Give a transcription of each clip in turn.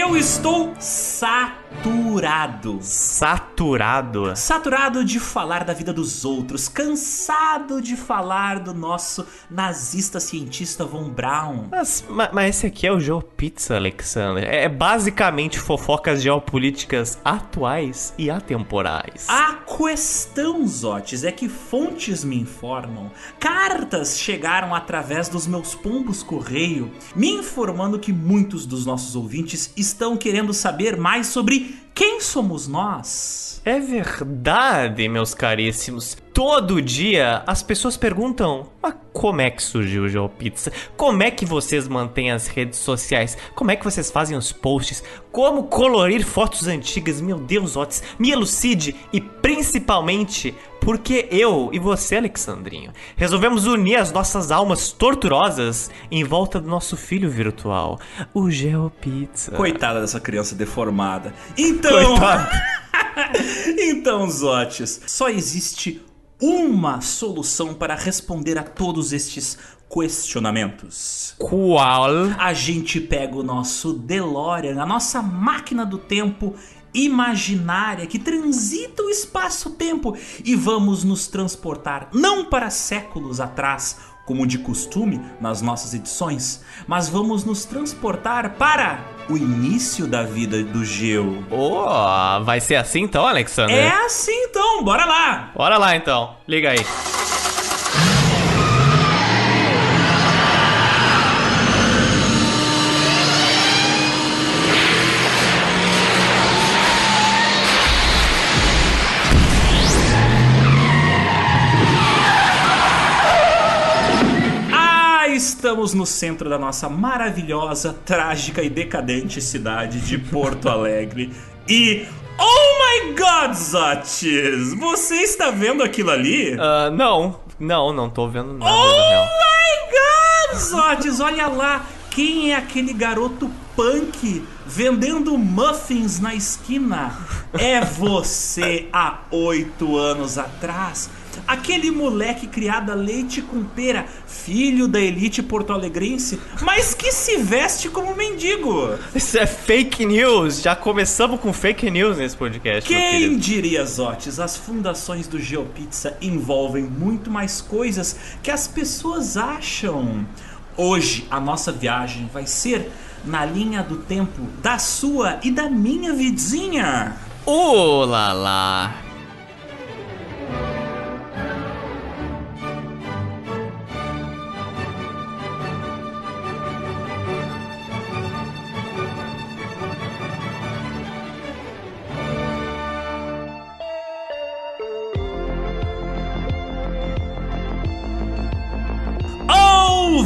Eu estou saturado. Saturado. Saturado de falar da vida dos outros, cansado de falar do nosso nazista cientista Von Braun. Mas, ma- mas esse aqui é o GeoPizza, Alexander. É basicamente fofocas geopolíticas atuais e atemporais. A questão, Zotes, é que fontes me informam, cartas chegaram através dos meus pombos correio, me informando que muitos dos nossos ouvintes estão querendo saber mais sobre quem somos nós. É verdade, meus caríssimos. Todo dia as pessoas perguntam: mas como é que surgiu o GeoPizza? Como é que vocês mantêm as redes sociais? Como é que vocês fazem os posts? Como colorir fotos antigas? Meu Deus, Otis, me elucide e principalmente porque eu e você, Alexandrinho, resolvemos unir as nossas almas torturosas em volta do nosso filho virtual, o GeoPizza. Coitada dessa criança deformada. Então. então, Zotes, só existe uma solução para responder a todos estes questionamentos. Qual? A gente pega o nosso DeLorean, a nossa máquina do tempo imaginária que transita o espaço-tempo e vamos nos transportar não para séculos atrás, como de costume nas nossas edições, mas vamos nos transportar para o início da vida do Geo. Oh, vai ser assim então, Alexander? É assim então, bora lá! Bora lá então, liga aí. Estamos no centro da nossa maravilhosa, trágica e decadente cidade de Porto Alegre. E. Oh my god, Zotis! Você está vendo aquilo ali? Ah, não, não, não tô vendo nada na Oh real. my god, Zotis! Olha lá! Quem é aquele garoto punk vendendo muffins na esquina? É você há oito anos atrás. Aquele moleque criado a leite com pera, filho da elite porto-alegrense, mas que se veste como mendigo. Isso é fake news, já começamos com fake news nesse podcast, Quem diria, Zotes, as fundações do GeoPizza envolvem muito mais coisas que as pessoas acham. Hoje a nossa viagem vai ser na linha do tempo da sua e da minha vizinha. Oh lá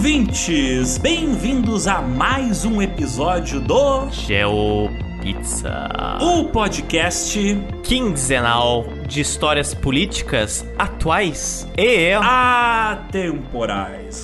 Ouvintes, bem-vindos a mais um episódio do GeoPizza. o podcast Quinzenal de histórias políticas atuais e Atemporais.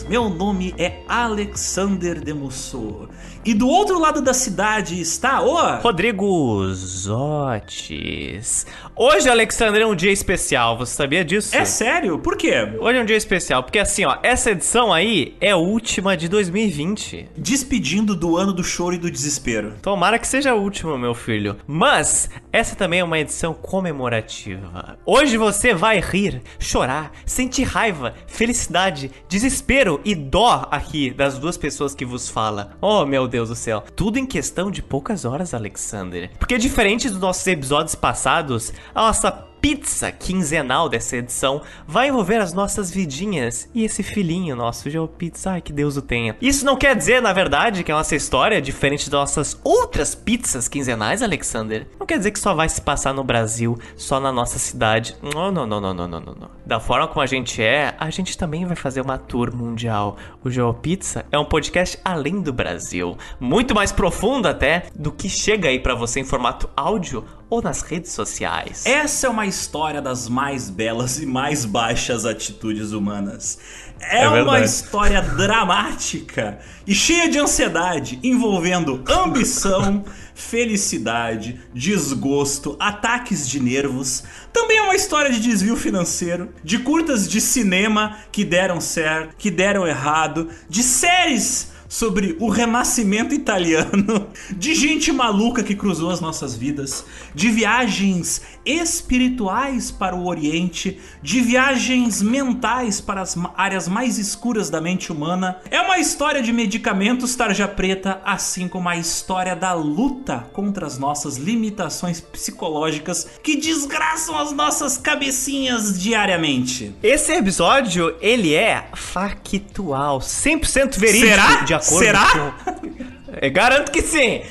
Meu nome é Alexander Demusso. E do outro lado da cidade está o. Rodrigo Zotes. Hoje, Alexandre, é um dia especial, você sabia disso? É sério? Por quê? Hoje é um dia especial, porque assim, ó, essa edição aí é a última de 2020. Despedindo do ano do choro e do desespero. Tomara que seja a última, meu filho. Mas essa também é uma edição comemorativa. Hoje você vai rir, chorar, sentir raiva, felicidade, desespero e dó aqui das duas pessoas que vos fala. Oh, meu Deus do céu. Tudo em questão de poucas horas, Alexander. Porque diferente dos nossos episódios passados, a nossa pizza quinzenal dessa edição vai envolver as nossas vidinhas e esse filhinho nosso, GeoPizza, ai que Deus o tenha. Isso não quer dizer, na verdade, que a nossa história é diferente das nossas outras pizzas quinzenais, Alexander. Não quer dizer que só vai se passar no Brasil, só na nossa cidade. Não, não, não, não, não, não, não. Da forma como a gente é, a gente também vai fazer uma tour mundial. O GeoPizza é um podcast além do Brasil, muito mais profundo até do que chega aí pra você em formato áudio ou nas redes sociais. Essa é uma história das mais belas e mais baixas atitudes humanas. É, É uma história dramática e cheia de ansiedade, envolvendo ambição, felicidade, desgosto, ataques de nervos. Também é uma história de desvio financeiro, de curtas de cinema que deram certo, que deram errado, de séries sobre o renascimento italiano, de gente maluca que cruzou as nossas vidas, de viagens espirituais para o Oriente, de viagens mentais para as áreas mais escuras da mente humana. É uma história de medicamentos tarja preta, assim como a história da luta contra as nossas limitações psicológicas que desgraçam as nossas cabecinhas diariamente. Esse episódio, ele é factual, 100% verídico. Será? Acordo Será? com... Garanto que sim!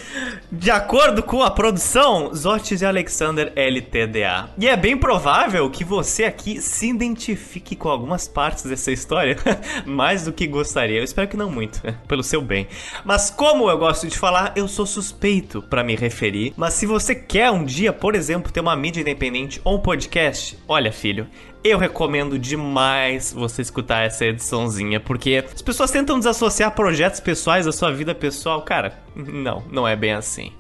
De acordo com a produção, Zotis e Alexander LTDA. E é bem provável que você aqui se identifique com algumas partes dessa história, mais do que gostaria. Eu espero que não muito, pelo seu bem. Mas como eu gosto de falar, eu sou suspeito para me referir. Mas se você quer um dia, por exemplo, ter uma mídia independente ou um podcast, olha, filho, eu recomendo demais você escutar essa ediçãozinha, porque as pessoas tentam desassociar projetos pessoais da sua vida pessoal. Cara, não, não é bem assim.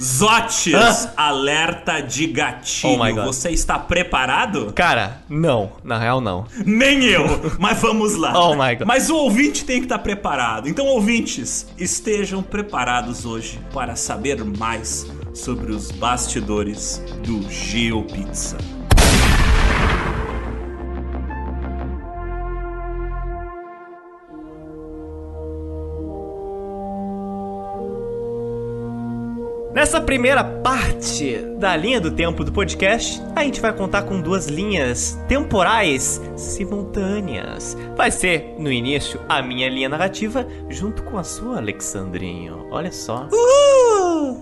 Zotes, Hã? alerta de gatilho. Oh. Você está preparado? Cara, não, na real não. Nem eu, mas vamos lá. Oh my God. Mas o ouvinte tem que estar preparado. Então, ouvintes, estejam preparados hoje para saber mais sobre os bastidores do GeoPizza. Nessa primeira parte da linha do tempo do podcast, a gente vai contar com duas linhas temporais simultâneas. Vai ser, no início, a minha linha narrativa junto com a sua, Alexandrinho. Olha só.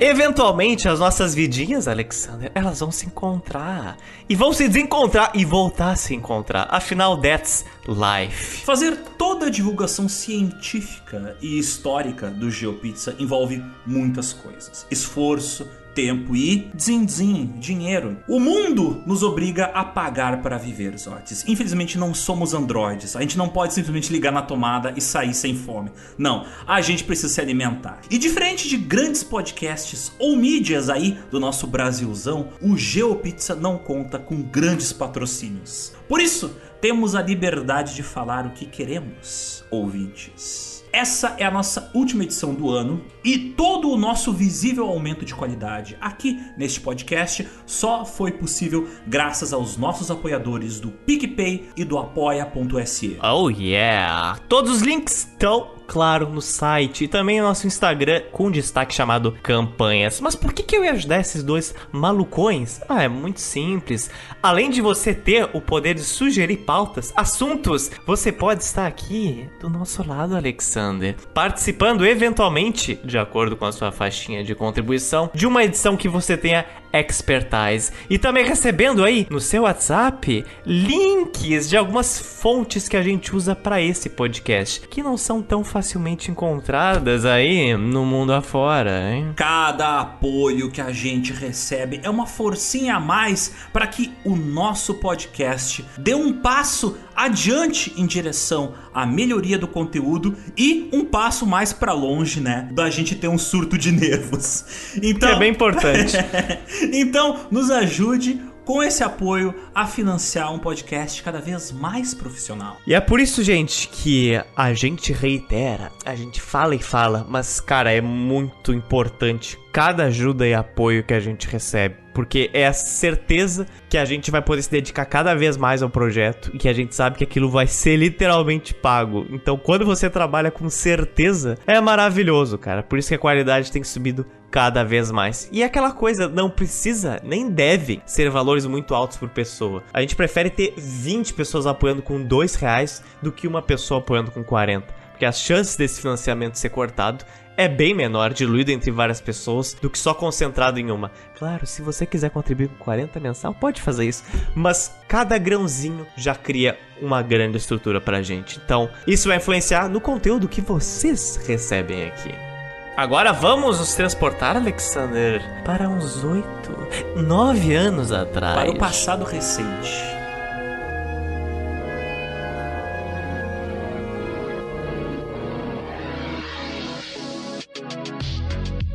Eventualmente, as nossas vidinhas, Alexander, elas vão se encontrar. E vão se desencontrar e voltar a se encontrar. Afinal, that's life. Fazer toda a divulgação científica e histórica do GeoPizza envolve muitas coisas: esforço, tempo e din-din, dinheiro. O mundo nos obriga a pagar para viver, Zotes. Infelizmente não somos androides. A gente não pode simplesmente ligar na tomada e sair sem fome. Não, a gente precisa se alimentar. E diferente de grandes podcasts ou mídias aí do nosso Brasilzão, o GeoPizza não conta com grandes patrocínios. Por isso, temos a liberdade de falar o que queremos, ouvintes. Essa é a nossa última edição do ano e todo o nosso visível aumento de qualidade aqui neste podcast só foi possível graças aos nossos apoiadores do PicPay e do apoia.se. Oh yeah! Todos os links estão, claro, no site e também no nosso Instagram com destaque chamado Campanhas. Mas por que, que eu ia ajudar esses dois malucões? Ah, é muito simples. Além de você ter o poder de sugerir pautas, assuntos, você pode estar aqui do nosso lado, Alexander, participando eventualmente, de acordo com a sua faixinha de contribuição, de uma edição que você tenha expertise e também recebendo aí no seu WhatsApp links de algumas fontes que a gente usa para esse podcast, que não são tão facilmente encontradas aí no mundo afora, hein? Cada apoio que a gente recebe é uma forcinha a mais para que o nosso podcast dê um passo adiante em direção à melhoria do conteúdo e um passo mais para longe, né, da gente ter um surto de nervos. Então, Que é bem importante. então, nos ajude com esse apoio a financiar um podcast cada vez mais profissional. E é por isso, gente, que a gente reitera, a gente fala e fala, mas, cara, é muito importante cada ajuda e apoio que a gente recebe. Porque é a certeza que a gente vai poder se dedicar cada vez mais ao projeto e que a gente sabe que aquilo vai ser literalmente pago. Então, quando você trabalha com certeza, é maravilhoso, cara. Por isso que a qualidade tem subido cada vez mais. E aquela coisa, não precisa, nem deve ser valores muito altos por pessoa. A gente prefere ter 20 pessoas apoiando com 2 reais do que uma pessoa apoiando com 40. Porque as chances desse financiamento ser cortado é bem menor, diluído entre várias pessoas, do que só concentrado em uma. Claro, se você quiser contribuir com 40 mensal, pode fazer isso. Mas cada grãozinho já cria uma grande estrutura pra gente. Então, isso vai influenciar no conteúdo que vocês recebem aqui. Agora vamos nos transportar, Alexander, para uns oito, nove anos atrás. Para o passado recente.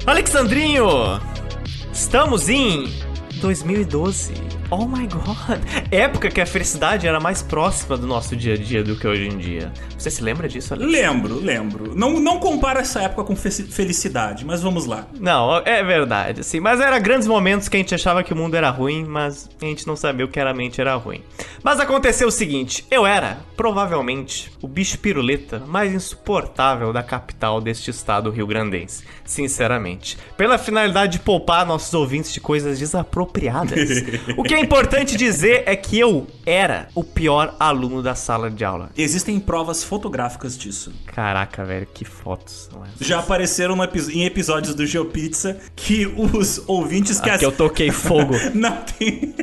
Alexandrinho, estamos em 2012. Oh my god. Época que a felicidade era mais próxima do nosso dia a dia do que hoje em dia. Você se lembra disso, Alex? Lembro, lembro. Não, não compara essa época com fe- felicidade, mas vamos lá. Não, é verdade, assim. Mas era grandes momentos que a gente achava que o mundo era ruim, mas a gente não sabia o que era mente era ruim. Mas aconteceu o seguinte: eu era, provavelmente, o bicho piruleta mais insuportável da capital deste estado rio-grandense. Sinceramente. Pela finalidade de poupar nossos ouvintes de coisas desapropriadas. o que é importante dizer é que eu era o pior aluno da sala de aula. Existem provas fotográficas disso. Caraca, velho, que fotos são essas? Já apareceram em episódios do GeoPizza que os ouvintes que Aqui eu toquei fogo. Não tem.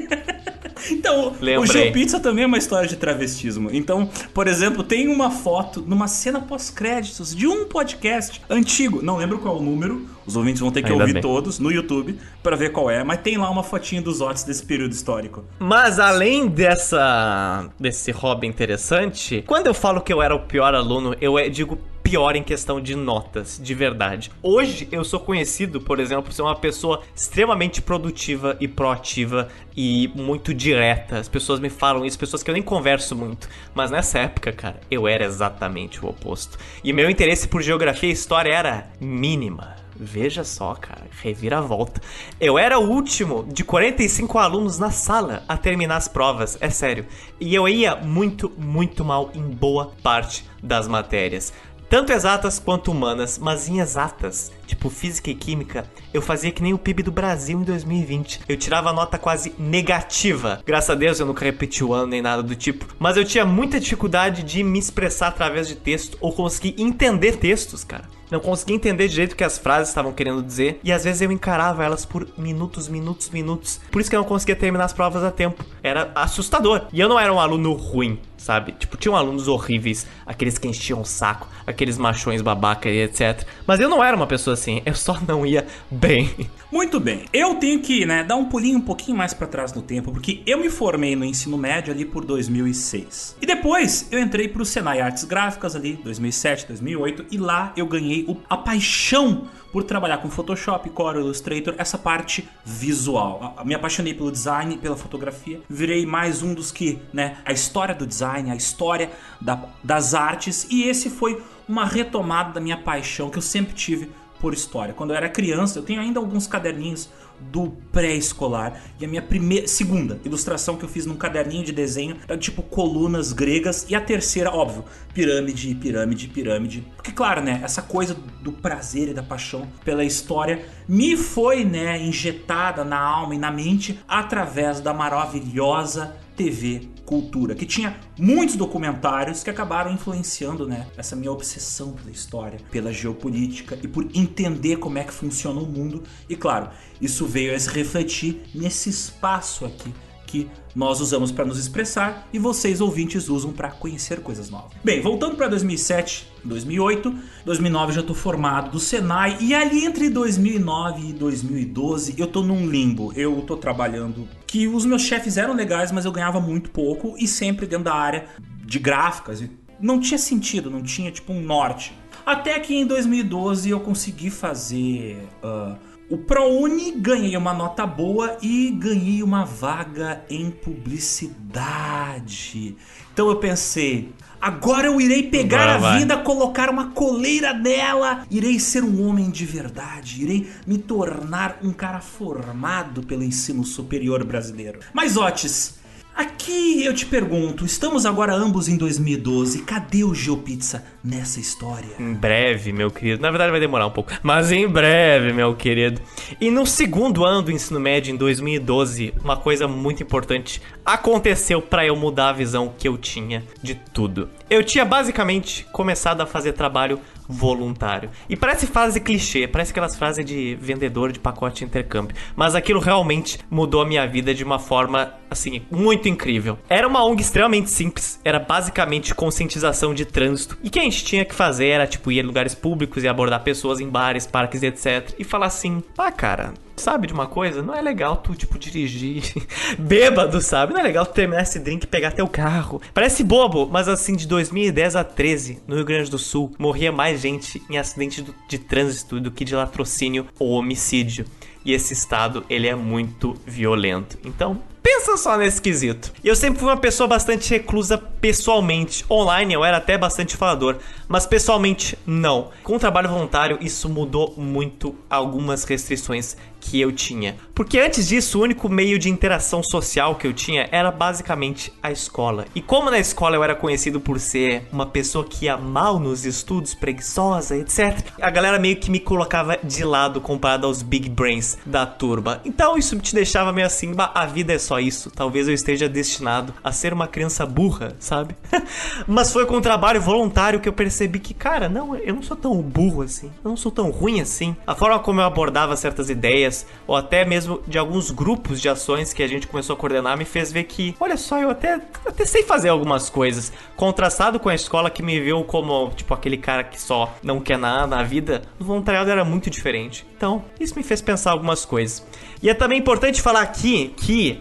Então, o Lembrei. GeoPizza também é uma história de travestismo. Então, por exemplo, tem uma foto numa cena pós-créditos de um podcast antigo. Não lembro qual é o número. Os ouvintes vão ter que Ainda ouvir bem. todos no YouTube pra ver qual é. Mas tem lá uma fotinha dos Otis desse período histórico. Mas além dessa desse hobby interessante, quando eu falo que eu era o pior aluno, eu é- digo pior em questão de notas, de verdade. Hoje eu sou conhecido, por exemplo, por ser uma pessoa extremamente produtiva e proativa e muito direta. As pessoas me falam isso, pessoas que eu nem converso muito. Mas nessa época, cara, eu era exatamente o oposto. E meu interesse por geografia e história era mínima. Veja só, cara, reviravolta. Eu era o último de 45 alunos na sala a terminar as provas, é sério. E eu ia muito, muito mal em boa parte das matérias. Tanto exatas quanto humanas, mas em exatas, tipo física e química, eu fazia que nem o PIB do Brasil em 2020. Eu tirava nota quase negativa. Graças a Deus eu nunca repeti o ano nem nada do tipo. Mas eu tinha muita dificuldade de me expressar através de texto ou conseguir entender textos, cara. Não conseguia entender direito o que as frases estavam querendo dizer e às vezes eu encarava elas por minutos, minutos, minutos. Por isso que eu não conseguia terminar as provas a tempo. Era assustador. E eu não era um aluno ruim, sabe? Tipo, tinham alunos horríveis, aqueles que enchiam o saco, aqueles machões babaca e etc. Mas eu não era uma pessoa assim, eu só não ia bem. Muito bem, eu tenho que né, dar um pulinho um pouquinho mais pra trás no tempo, porque eu me formei no ensino médio ali por 2006. E depois eu entrei pro Senai Artes Gráficas ali, 2007, 2008, e lá eu ganhei o- a paixão por trabalhar com Photoshop, Corel, Illustrator, essa parte visual. Me apaixonei pelo design, pela fotografia, virei mais um dos que, né, a história do design, a história da- das artes, e esse foi uma retomada da minha paixão que eu sempre tive por história. Quando eu era criança, eu tenho ainda alguns caderninhos do pré-escolar e a minha primeira, segunda ilustração que eu fiz num caderninho de desenho era tipo colunas gregas e a terceira, óbvio, pirâmide, pirâmide, pirâmide. Porque claro, né, essa coisa do prazer e da paixão pela história me foi, né, injetada na alma e na mente através da maravilhosa TV Cultura, que tinha muitos documentários que acabaram influenciando, né, essa minha obsessão pela história, pela geopolítica e por entender como é que funciona o mundo. E claro, isso veio a se refletir nesse espaço aqui que nós usamos para nos expressar e vocês ouvintes usam para conhecer coisas novas. Bem, voltando para 2007, 2008, 2009 já tô formado do Senai e ali entre 2009 e 2012 eu tô num limbo. Eu tô trabalhando que os meus chefes eram legais, mas eu ganhava muito pouco e sempre dentro da área de gráficas. E Não tinha sentido, não tinha tipo um norte. Até que em 2012 eu consegui fazer ah, o ProUni, ganhei uma nota boa e ganhei uma vaga em publicidade. Então eu pensei, agora eu irei pegar Agora a vai. vida, colocar uma coleira nela, irei ser um homem de verdade, irei me tornar um cara formado pelo ensino superior brasileiro. Mas Otis, Aqui eu te pergunto, estamos agora ambos em 2012, cadê o GeoPizza nessa história? Em breve, meu querido. Na verdade vai demorar um pouco, mas em breve, meu querido. E no segundo ano do ensino médio, em 2012, uma coisa muito importante aconteceu pra eu mudar a visão que eu tinha de tudo. Eu tinha basicamente começado a fazer trabalho voluntário. E parece frase clichê, parece aquelas frases de vendedor de pacote de intercâmbio. Mas aquilo realmente mudou a minha vida de uma forma, assim, muito incrível. Era uma ONG extremamente simples, era basicamente conscientização de trânsito. E o que a gente tinha que fazer era, tipo, ir em lugares públicos e abordar pessoas em bares, parques, etc. E falar assim: ah, cara, sabe de uma coisa? Não é legal tu, tipo, dirigir bêbado, sabe? Não é legal tu terminar esse drink e pegar teu carro. Parece bobo, mas assim, de 2010 a 13, no Rio Grande do Sul, morria mais gente em acidente de trânsito do que de latrocínio ou homicídio. E esse estado, ele é muito violento. Então, Pensa só nesse quesito. Eu sempre fui uma pessoa bastante reclusa pessoalmente. Online eu era até bastante falador, mas pessoalmente não. Com o trabalho voluntário isso mudou muito algumas restrições que eu tinha. Porque antes disso, o único meio de interação social que eu tinha era basicamente a escola. E como na escola eu era conhecido por ser uma pessoa que ia mal nos estudos, preguiçosa, etc., a galera meio que me colocava de lado comparado aos big brains da turma. Então isso te deixava meio assim, a vida é só isso. Talvez eu esteja destinado a ser uma criança burra, sabe? Mas foi com o trabalho voluntário que eu percebi que, cara, não, eu não sou tão burro assim. Eu não sou tão ruim assim. A forma como eu abordava certas ideias, ou até mesmo de alguns grupos de ações que a gente começou a coordenar, me fez ver que, olha só, eu até, até sei fazer algumas coisas. Contrastado com a escola que me viu como, tipo, aquele cara que só não quer nada na vida, o voluntariado era muito diferente. Então, isso me fez pensar algumas coisas. E é também importante falar aqui que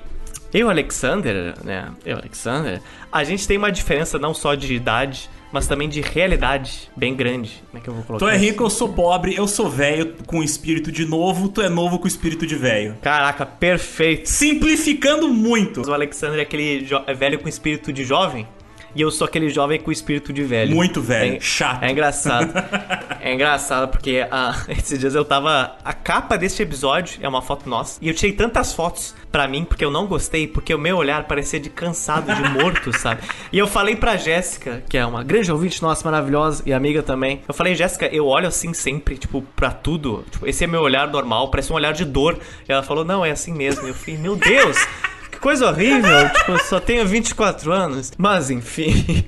eu, Alexander, né? Eu, Alexander, a gente tem uma diferença não só de idade, mas também de realidade bem grande. Como é que eu vou colocar? Tu é rico, eu sou pobre, eu sou velho com espírito de novo, tu é novo com espírito de velho. Caraca, perfeito. Simplificando muito. O Alexander é aquele é velho com espírito de jovem? E eu sou aquele jovem com espírito de velho. Muito velho, é, chato. É engraçado. é engraçado porque ah, esses dias eu tava. A capa deste episódio é uma foto nossa. E eu tirei tantas fotos pra mim porque eu não gostei, porque o meu olhar parecia de cansado, de morto, sabe? E eu falei pra Jéssica, que é uma grande ouvinte nossa, maravilhosa e amiga também. Eu falei, Jéssica, eu olho assim sempre, tipo, pra tudo. Tipo, esse é meu olhar normal, parece um olhar de dor. E ela falou, não, é assim mesmo. E eu falei, meu Deus! Que coisa horrível, tipo, eu só tenho 24 anos. Mas enfim.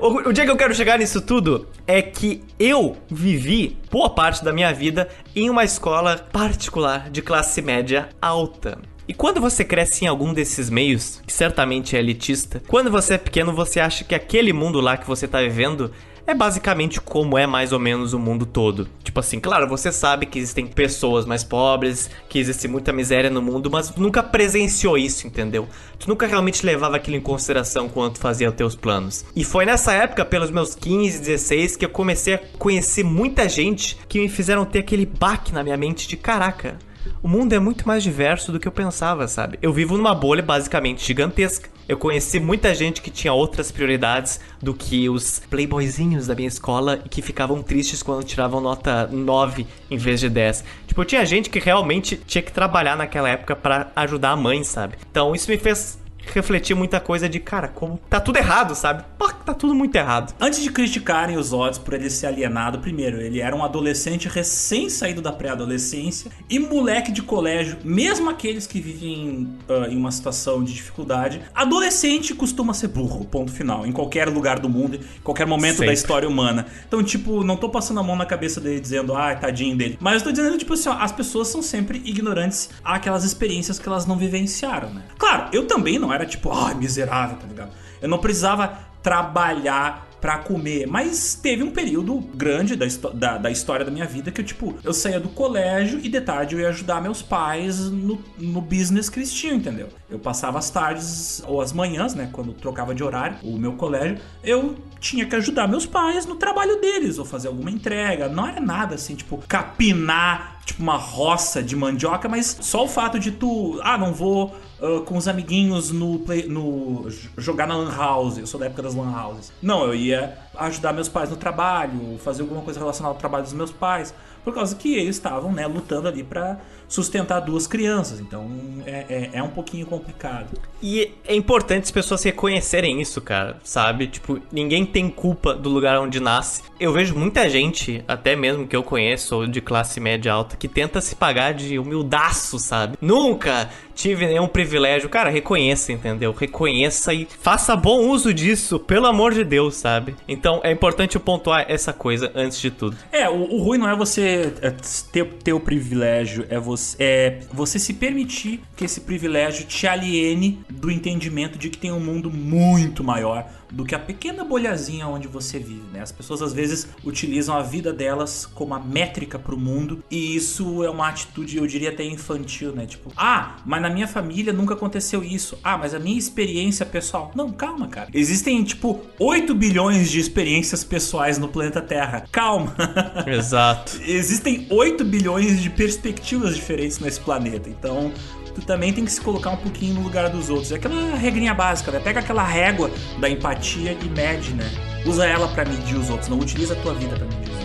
O, o dia que eu quero chegar nisso tudo é que eu vivi boa parte da minha vida em uma escola particular de classe média alta. E quando você cresce em algum desses meios, que certamente é elitista, quando você é pequeno você acha que aquele mundo lá que você tá vivendo é basicamente como é mais ou menos o mundo todo. Tipo assim, claro, você sabe que existem pessoas mais pobres, que existe muita miséria no mundo, mas nunca presenciou isso, entendeu? Tu nunca realmente levava aquilo em consideração quando fazia os teus planos. E foi nessa época, pelos meus 15, 16, que eu comecei a conhecer muita gente que me fizeram ter aquele baque na minha mente de caraca o mundo é muito mais diverso do que eu pensava, sabe? Eu vivo numa bolha basicamente gigantesca. Eu conheci muita gente que tinha outras prioridades do que os playboyzinhos da minha escola e que ficavam tristes quando tiravam nota 9 em vez de 10. Tipo, tinha gente que realmente tinha que trabalhar naquela época para ajudar a mãe, sabe? Então isso me fez refletir muita coisa de, cara, como tá tudo errado, sabe? Pô, tá tudo muito errado. Antes de criticarem os odds por ele ser alienado, primeiro, ele era um adolescente recém saído da pré-adolescência e moleque de colégio, mesmo aqueles que vivem uh, em uma situação de dificuldade. Adolescente costuma ser burro, ponto final, em qualquer lugar do mundo, em qualquer momento Sempre. da história humana. Então, tipo, não tô passando a mão na cabeça dele dizendo, ah, tadinho dele. Mas eu tô dizendo, tipo assim, ó, as pessoas são sempre ignorantes àquelas experiências que elas não vivenciaram, né? Claro, eu também não era tipo, ai, miserável, tá ligado? Eu não precisava trabalhar para comer. Mas teve um período grande da, da, da, história da minha vida que eu, tipo, eu saía do colégio e de tarde eu ia ajudar meus pais no, no business tinham, entendeu? Eu passava as tardes ou as manhãs, né? Quando trocava de horário, o meu colégio, eu tinha que ajudar meus pais no trabalho deles, ou fazer alguma entrega. Não era nada assim, tipo, capinar, tipo, uma roça de mandioca, mas só o fato de tu, ah, não vou uh, com os amiguinhos no, play, no jogar na Lan House. Eu sou da época das Lan Houses. Não, eu ia ajudar meus pais no trabalho, fazer alguma coisa relacionada ao trabalho dos meus pais, por causa que eles estavam, né, lutando ali para sustentar duas crianças. Então é, é, é, um pouquinho complicado. E é importante as pessoas reconhecerem isso, cara, sabe? Tipo, ninguém tem culpa do lugar onde nasce. Eu vejo muita gente, até mesmo que eu conheço, de classe média alta, que tenta se pagar de humildaço, sabe? Nunca tive nenhum privilégio. Cara, reconheça, entendeu? Reconheça e faça bom uso disso, pelo amor de Deus, sabe? Então é importante pontuar essa coisa antes de tudo. É, o, o ruim não é você é, ter, ter o privilégio, é você, é você se permitir que esse privilégio te aliene do entendimento de que tem um mundo muito maior do que a pequena bolhazinha onde você vive, né? As pessoas às vezes utilizam a vida delas como a métrica para o mundo e isso é uma atitude, eu diria até infantil, né? Tipo, ah, mas na minha família nunca aconteceu isso. Ah, mas a minha experiência pessoal. Não, calma, cara. Existem tipo 8 bilhões de experiências pessoais no planeta Terra. Calma. Exato. Existem 8 bilhões de perspectivas diferentes nesse planeta. Então, tu também tem que se colocar um pouquinho no lugar dos outros. É aquela regrinha básica, né? Pega aquela régua da empatia e mede, né? Usa ela para medir os outros, não utiliza a tua vida para medir os outros.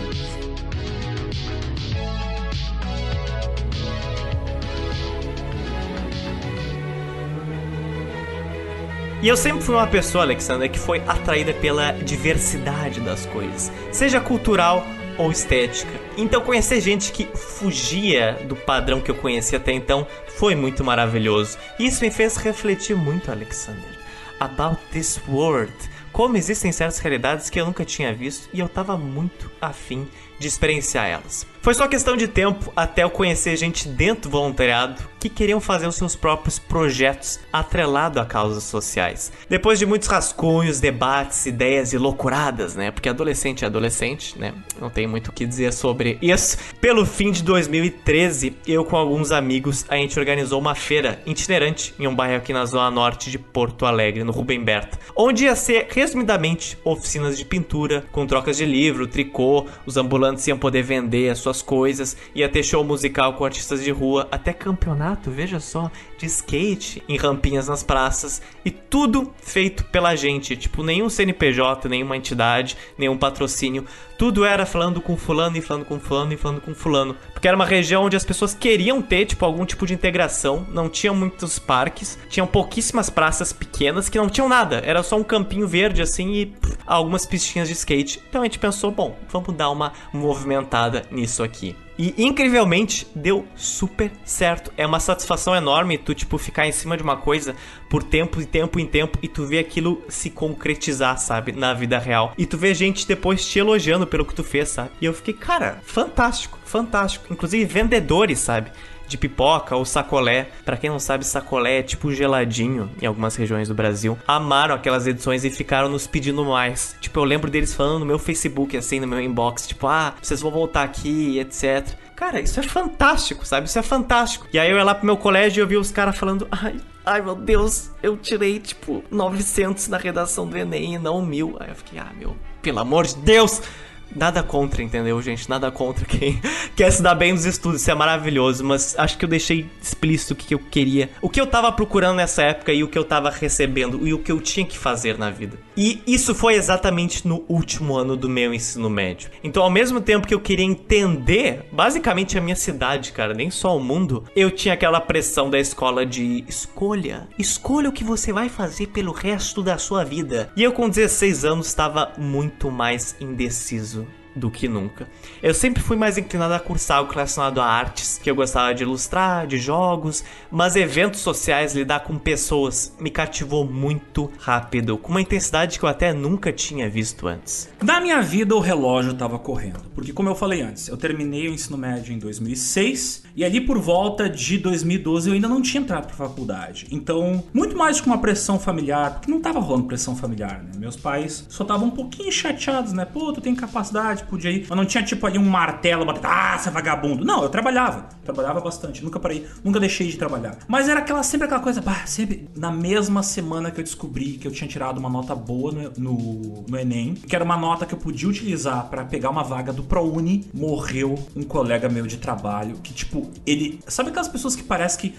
E eu sempre fui uma pessoa, Alexandre, que foi atraída pela diversidade das coisas, seja cultural ou estética. Então conhecer gente que fugia do padrão que eu conhecia até então foi muito maravilhoso. Isso me fez refletir muito, Alexander, about this world. Como existem certas realidades que eu nunca tinha visto e eu tava muito afim de experienciar elas. Foi só questão de tempo até eu conhecer gente dentro do voluntariado que queriam fazer os seus próprios projetos atrelado a causas sociais. Depois de muitos rascunhos, debates, ideias e loucuradas, né? Porque adolescente é adolescente, né? Não tem muito o que dizer sobre isso. Pelo fim de 2013, eu com alguns amigos, a gente organizou uma feira itinerante em um bairro aqui na zona norte de Porto Alegre, no Rubem Berta, onde ia ser resumidamente oficinas de pintura, com trocas de livro, tricô, os ambulantes iam poder vender as suas coisas, ia ter show musical com artistas de rua, até campeonato, veja só, de skate em rampinhas nas praças e tudo feito pela gente, tipo, nenhum CNPJ, nenhuma entidade, nenhum patrocínio, tudo era falando com fulano e falando com fulano e falando com fulano, porque era uma região onde as pessoas queriam ter, tipo, algum tipo de integração, não tinham muitos parques, tinham pouquíssimas praças pequenas que não tinham nada, era só um campinho verde assim e pff, algumas pistinhas de skate. Então a gente pensou, bom, vamos dar uma movimentada nisso aqui. E incrivelmente deu super certo. É uma satisfação enorme tu, tipo, ficar em cima de uma coisa por tempo e tempo em tempo e tu ver aquilo se concretizar, sabe? Na vida real. E tu vê gente depois te elogiando pelo que tu fez, sabe? E eu fiquei, cara, fantástico, fantástico. Inclusive vendedores, sabe? De pipoca ou sacolé. Para quem não sabe, sacolé é tipo geladinho em algumas regiões do Brasil. Amaram aquelas edições e ficaram nos pedindo mais. Tipo, eu lembro deles falando no meu Facebook, assim, no meu inbox, tipo, ah, vocês vão voltar aqui, etc. Cara, isso é fantástico, sabe? Isso é fantástico. E aí eu ia lá pro meu colégio e eu vi os caras falando, ai, ai meu Deus, eu tirei, tipo, 900 na redação do Enem e não mil. Aí eu fiquei, ah, meu, pelo amor de Deus! Nada contra, entendeu, gente? Nada contra quem quer se dar bem nos estudos, isso é maravilhoso, mas acho que eu deixei explícito o que eu queria, o que eu tava procurando nessa época e o que eu tava recebendo e o que eu tinha que fazer na vida. E isso foi exatamente no último ano do meu ensino médio. Então, ao mesmo tempo que eu queria entender basicamente a minha cidade, cara, nem só o mundo, eu tinha aquela pressão da escola de escolha, escolha o que você vai fazer pelo resto da sua vida. E eu com 16 anos estava muito mais indeciso do que nunca. Eu sempre fui mais inclinado a cursar algo relacionado a artes, que eu gostava de ilustrar, de jogos, mas eventos sociais, lidar com pessoas, me cativou muito rápido, com uma intensidade que eu até nunca tinha visto antes. Na minha vida, o relógio estava correndo, porque como eu falei antes, eu terminei o ensino médio em 2006 e ali por volta de 2012 eu ainda não tinha entrado para faculdade. Então, muito mais com uma pressão familiar, porque não estava rolando pressão familiar, né? Meus pais só estavam um pouquinho chateados, né? Pô, tu tem capacidade, podia ir. Mas não tinha tipo ali um martelo, batendo, ah, você é vagabundo. Não, eu trabalhava. Trabalhava bastante. Nunca parei, nunca deixei de trabalhar. Mas era aquela sempre aquela coisa, bah, sempre na mesma semana que eu descobri que eu tinha tirado uma nota boa no, no, no Enem, que era uma nota que eu podia utilizar para pegar uma vaga do ProUni, morreu um colega meu de trabalho que, tipo, ele. Sabe aquelas pessoas que parece que.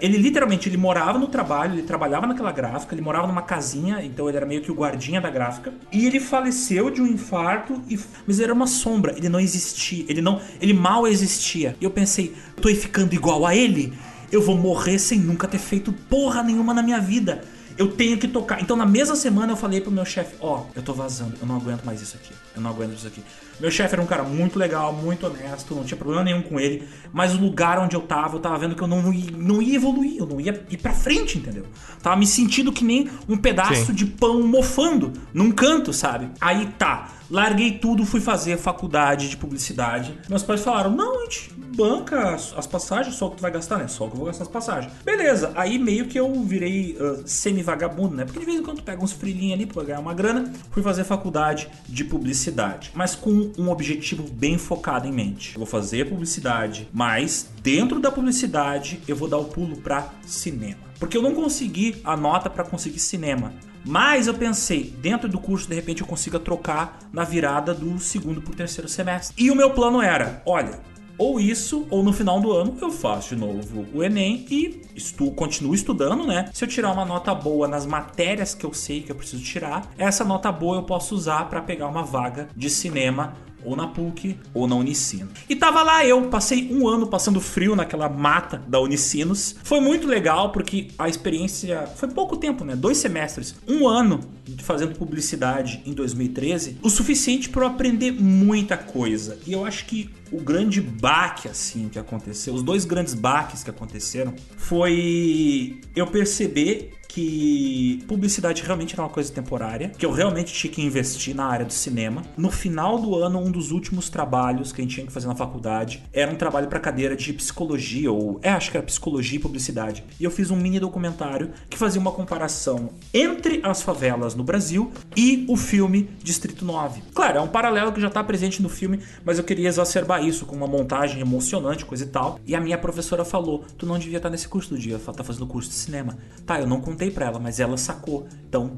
Ele literalmente ele morava no trabalho, ele trabalhava naquela gráfica, ele morava numa casinha, então ele era meio que o guardinha da gráfica. E ele faleceu de um infarto, e, mas era uma sombra, ele não existia, ele não. Ele mal existia. E eu pensei, tô ficando igual a ele? Eu vou morrer sem nunca ter feito porra nenhuma na minha vida. Eu tenho que tocar. Então, na mesma semana, eu falei pro meu chefe: Ó, oh, eu tô vazando, eu não aguento mais isso aqui. Eu não aguento isso aqui. Meu chefe era um cara muito legal, muito honesto, não tinha problema nenhum com ele. Mas o lugar onde eu tava, eu tava vendo que eu não, ia, não ia evoluir, eu não ia ir pra frente, entendeu? Tava me sentindo que nem um pedaço Sim. de pão mofando num canto, sabe? Aí tá. Larguei tudo, fui fazer faculdade de publicidade. Meus pais falaram: não, a gente banca as passagens, só o que tu vai gastar, né? Só o que eu vou gastar as passagens. Beleza, aí meio que eu virei uh, semi-vagabundo, né? Porque de vez em quando pega uns frilinhos ali pra ganhar uma grana. Fui fazer faculdade de publicidade, mas com um objetivo bem focado em mente. Eu vou fazer publicidade, mas dentro da publicidade eu vou dar o pulo pra cinema. Porque eu não consegui a nota para conseguir cinema. Mas eu pensei, dentro do curso, de repente eu consiga trocar na virada do segundo pro terceiro semestre. E o meu plano era: olha, Ou isso, ou no final do ano eu faço de novo o Enem e estu continuo estudando, né? Se eu tirar uma nota boa nas matérias que eu sei que eu preciso tirar, essa nota boa eu posso usar para pegar uma vaga de cinema ou na PUC ou na Unicino. E tava lá eu, passei um ano passando frio naquela mata da Unicinos. Foi muito legal porque a experiência foi pouco tempo, né? Dois semestres, um ano fazendo publicidade em 2013, o suficiente para eu aprender muita coisa. E eu acho que o grande baque assim que aconteceu, os dois grandes baques que aconteceram, foi eu perceber que publicidade realmente era uma coisa temporária, que eu realmente tinha que investir na área do cinema. No final do ano, um dos últimos trabalhos que a gente tinha que fazer na faculdade era um trabalho para cadeira de psicologia, ou é, acho que era psicologia e publicidade. E eu fiz um mini documentário que fazia uma comparação entre as favelas no Brasil e o filme Distrito 9. Claro, é um paralelo que já está presente no filme, mas eu queria exacerbar isso com uma montagem emocionante, coisa e tal. E a minha professora falou: Tu não devia estar nesse curso do dia, tá fazendo curso de cinema. Tá, eu não contei pra ela, mas ela sacou. Então,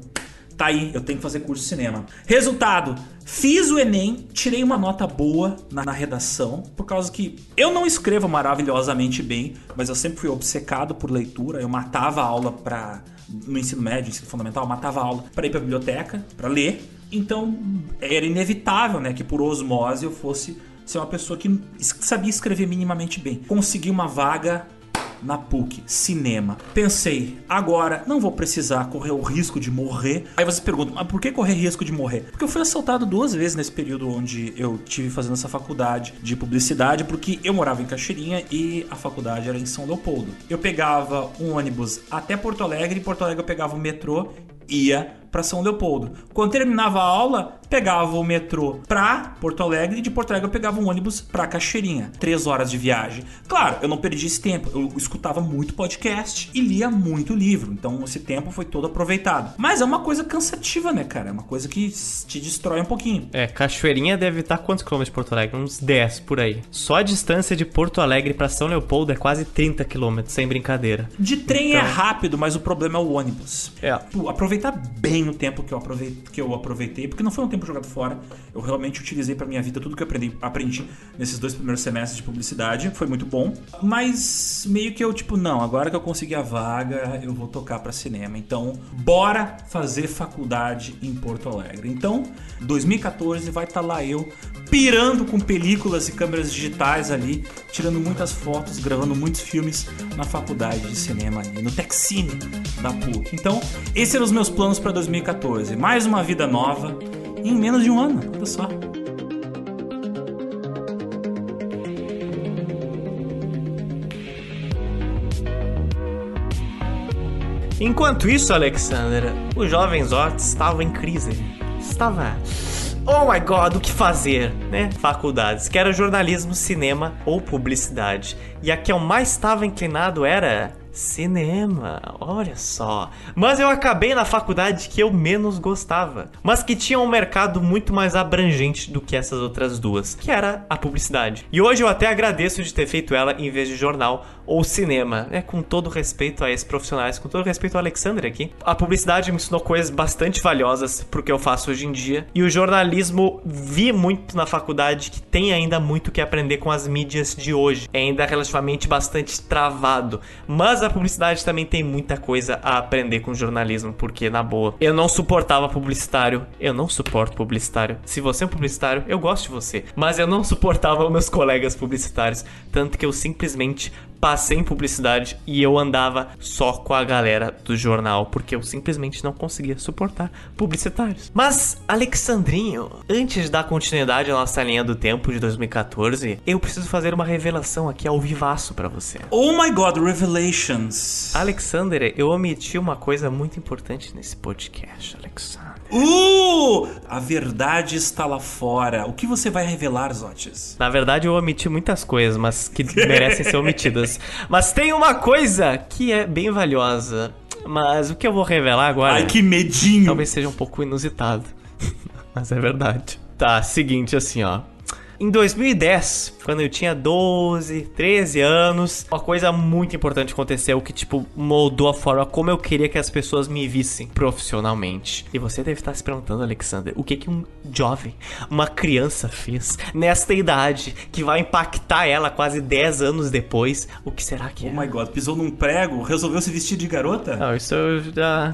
tá aí, eu tenho que fazer curso de cinema. Resultado: fiz o Enem, tirei uma nota boa na, na, redação, por causa que eu não escrevo maravilhosamente bem, mas eu sempre fui obcecado por leitura. Eu matava aula pra. No ensino médio, ensino fundamental, matava aula para ir pra biblioteca, para ler. Então era inevitável, né, que por osmose eu fosse ser uma pessoa que sabia escrever minimamente bem. Consegui uma vaga na PUC, cinema. Pensei, agora não vou precisar correr o risco de morrer. Aí você pergunta, mas por que correr risco de morrer? Porque eu fui assaltado duas vezes nesse período onde eu tive fazendo essa faculdade de publicidade, porque eu morava em Caxirinha e a faculdade era em São Leopoldo. Eu pegava um ônibus até Porto Alegre, e Porto Alegre eu pegava o metrô, ia para São Leopoldo. Quando terminava a aula, pegava o metrô pra Porto Alegre e de Porto Alegre eu pegava um ônibus pra Cachoeirinha. Três horas de viagem. Claro, eu não perdi esse tempo. Eu escutava muito podcast e lia muito livro. Então esse tempo foi todo aproveitado. Mas é uma coisa cansativa, né, cara? É uma coisa que te destrói um pouquinho. É, Cachoeirinha deve estar quantos quilômetros de Porto Alegre? Uns 10 por aí. Só a distância de Porto Alegre para São Leopoldo é quase 30 quilômetros, sem brincadeira. De trem é então... é rápido, mas o problema é o ônibus. É. Aproveitar bem o tempo que eu que eu aproveitei porque não foi um tempo jogado fora. Eu realmente utilizei para minha vida tudo que eu aprendi, aprendi nesses dois primeiros semestres de publicidade. Foi muito bom. Mas meio que eu, tipo, não, agora que eu consegui a vaga, eu vou tocar para cinema. Então, bora fazer faculdade em Porto Alegre. Então, 2014 vai estar tá lá eu pirando com películas e câmeras digitais ali, tirando muitas fotos, gravando muitos filmes na faculdade de cinema ali, no Texine da PUC. Então, esses eram os meus planos para 2014. Mais uma vida nova em menos de um ano, olha só. Enquanto isso, Alexandra, o jovem Zort estava em crise. Estava oh my god, o que fazer, né? Faculdades, que era jornalismo, cinema ou publicidade. E a que eu mais estava inclinado era Cinema, olha só. Mas eu acabei na faculdade que eu menos gostava, mas que tinha um mercado muito mais abrangente do que essas outras duas, que era a publicidade. E hoje eu até agradeço de ter feito ela em vez de jornal ou cinema, né? Com todo respeito a esses profissionais, com todo respeito ao Alexandre aqui. A publicidade me ensinou coisas bastante valiosas pro que eu faço hoje em dia, e o jornalismo vi muito na faculdade que tem ainda muito que aprender com as mídias de hoje. É ainda relativamente bastante travado, mas a publicidade também tem muita coisa a aprender com jornalismo, porque, na boa, eu não suportava publicitário, eu não suporto publicitário. Se você é um publicitário, eu gosto de você, mas eu não suportava meus colegas publicitários, tanto que eu simplesmente passei em publicidade e eu andava só com a galera do jornal, porque eu simplesmente não conseguia suportar publicitários. Mas, Alexandrinho, antes de dar continuidade à nossa linha do tempo de 2014, eu preciso fazer uma revelação aqui ao vivaço para você. Oh my god, revelations! Alexander, eu omiti uma coisa muito importante nesse podcast, Alexander. Uh! A verdade está lá fora. O que você vai revelar, Zotes? Na verdade, eu omiti muitas coisas, mas que merecem ser omitidas. Mas tem uma coisa que é bem valiosa. Mas o que eu vou revelar agora. Ai, que medinho! Talvez seja um pouco inusitado. mas é verdade. Tá, seguinte, assim, ó. Em 2010, quando eu tinha 12, 13 anos, uma coisa muito importante aconteceu que, tipo, moldou a forma como eu queria que as pessoas me vissem profissionalmente. E você deve estar se perguntando, Alexander, o que que um jovem, uma criança fez nesta idade que vai impactar ela quase 10 anos depois? O que será que é? Oh my god, pisou num prego, resolveu se vestir de garota? Não, isso eu já.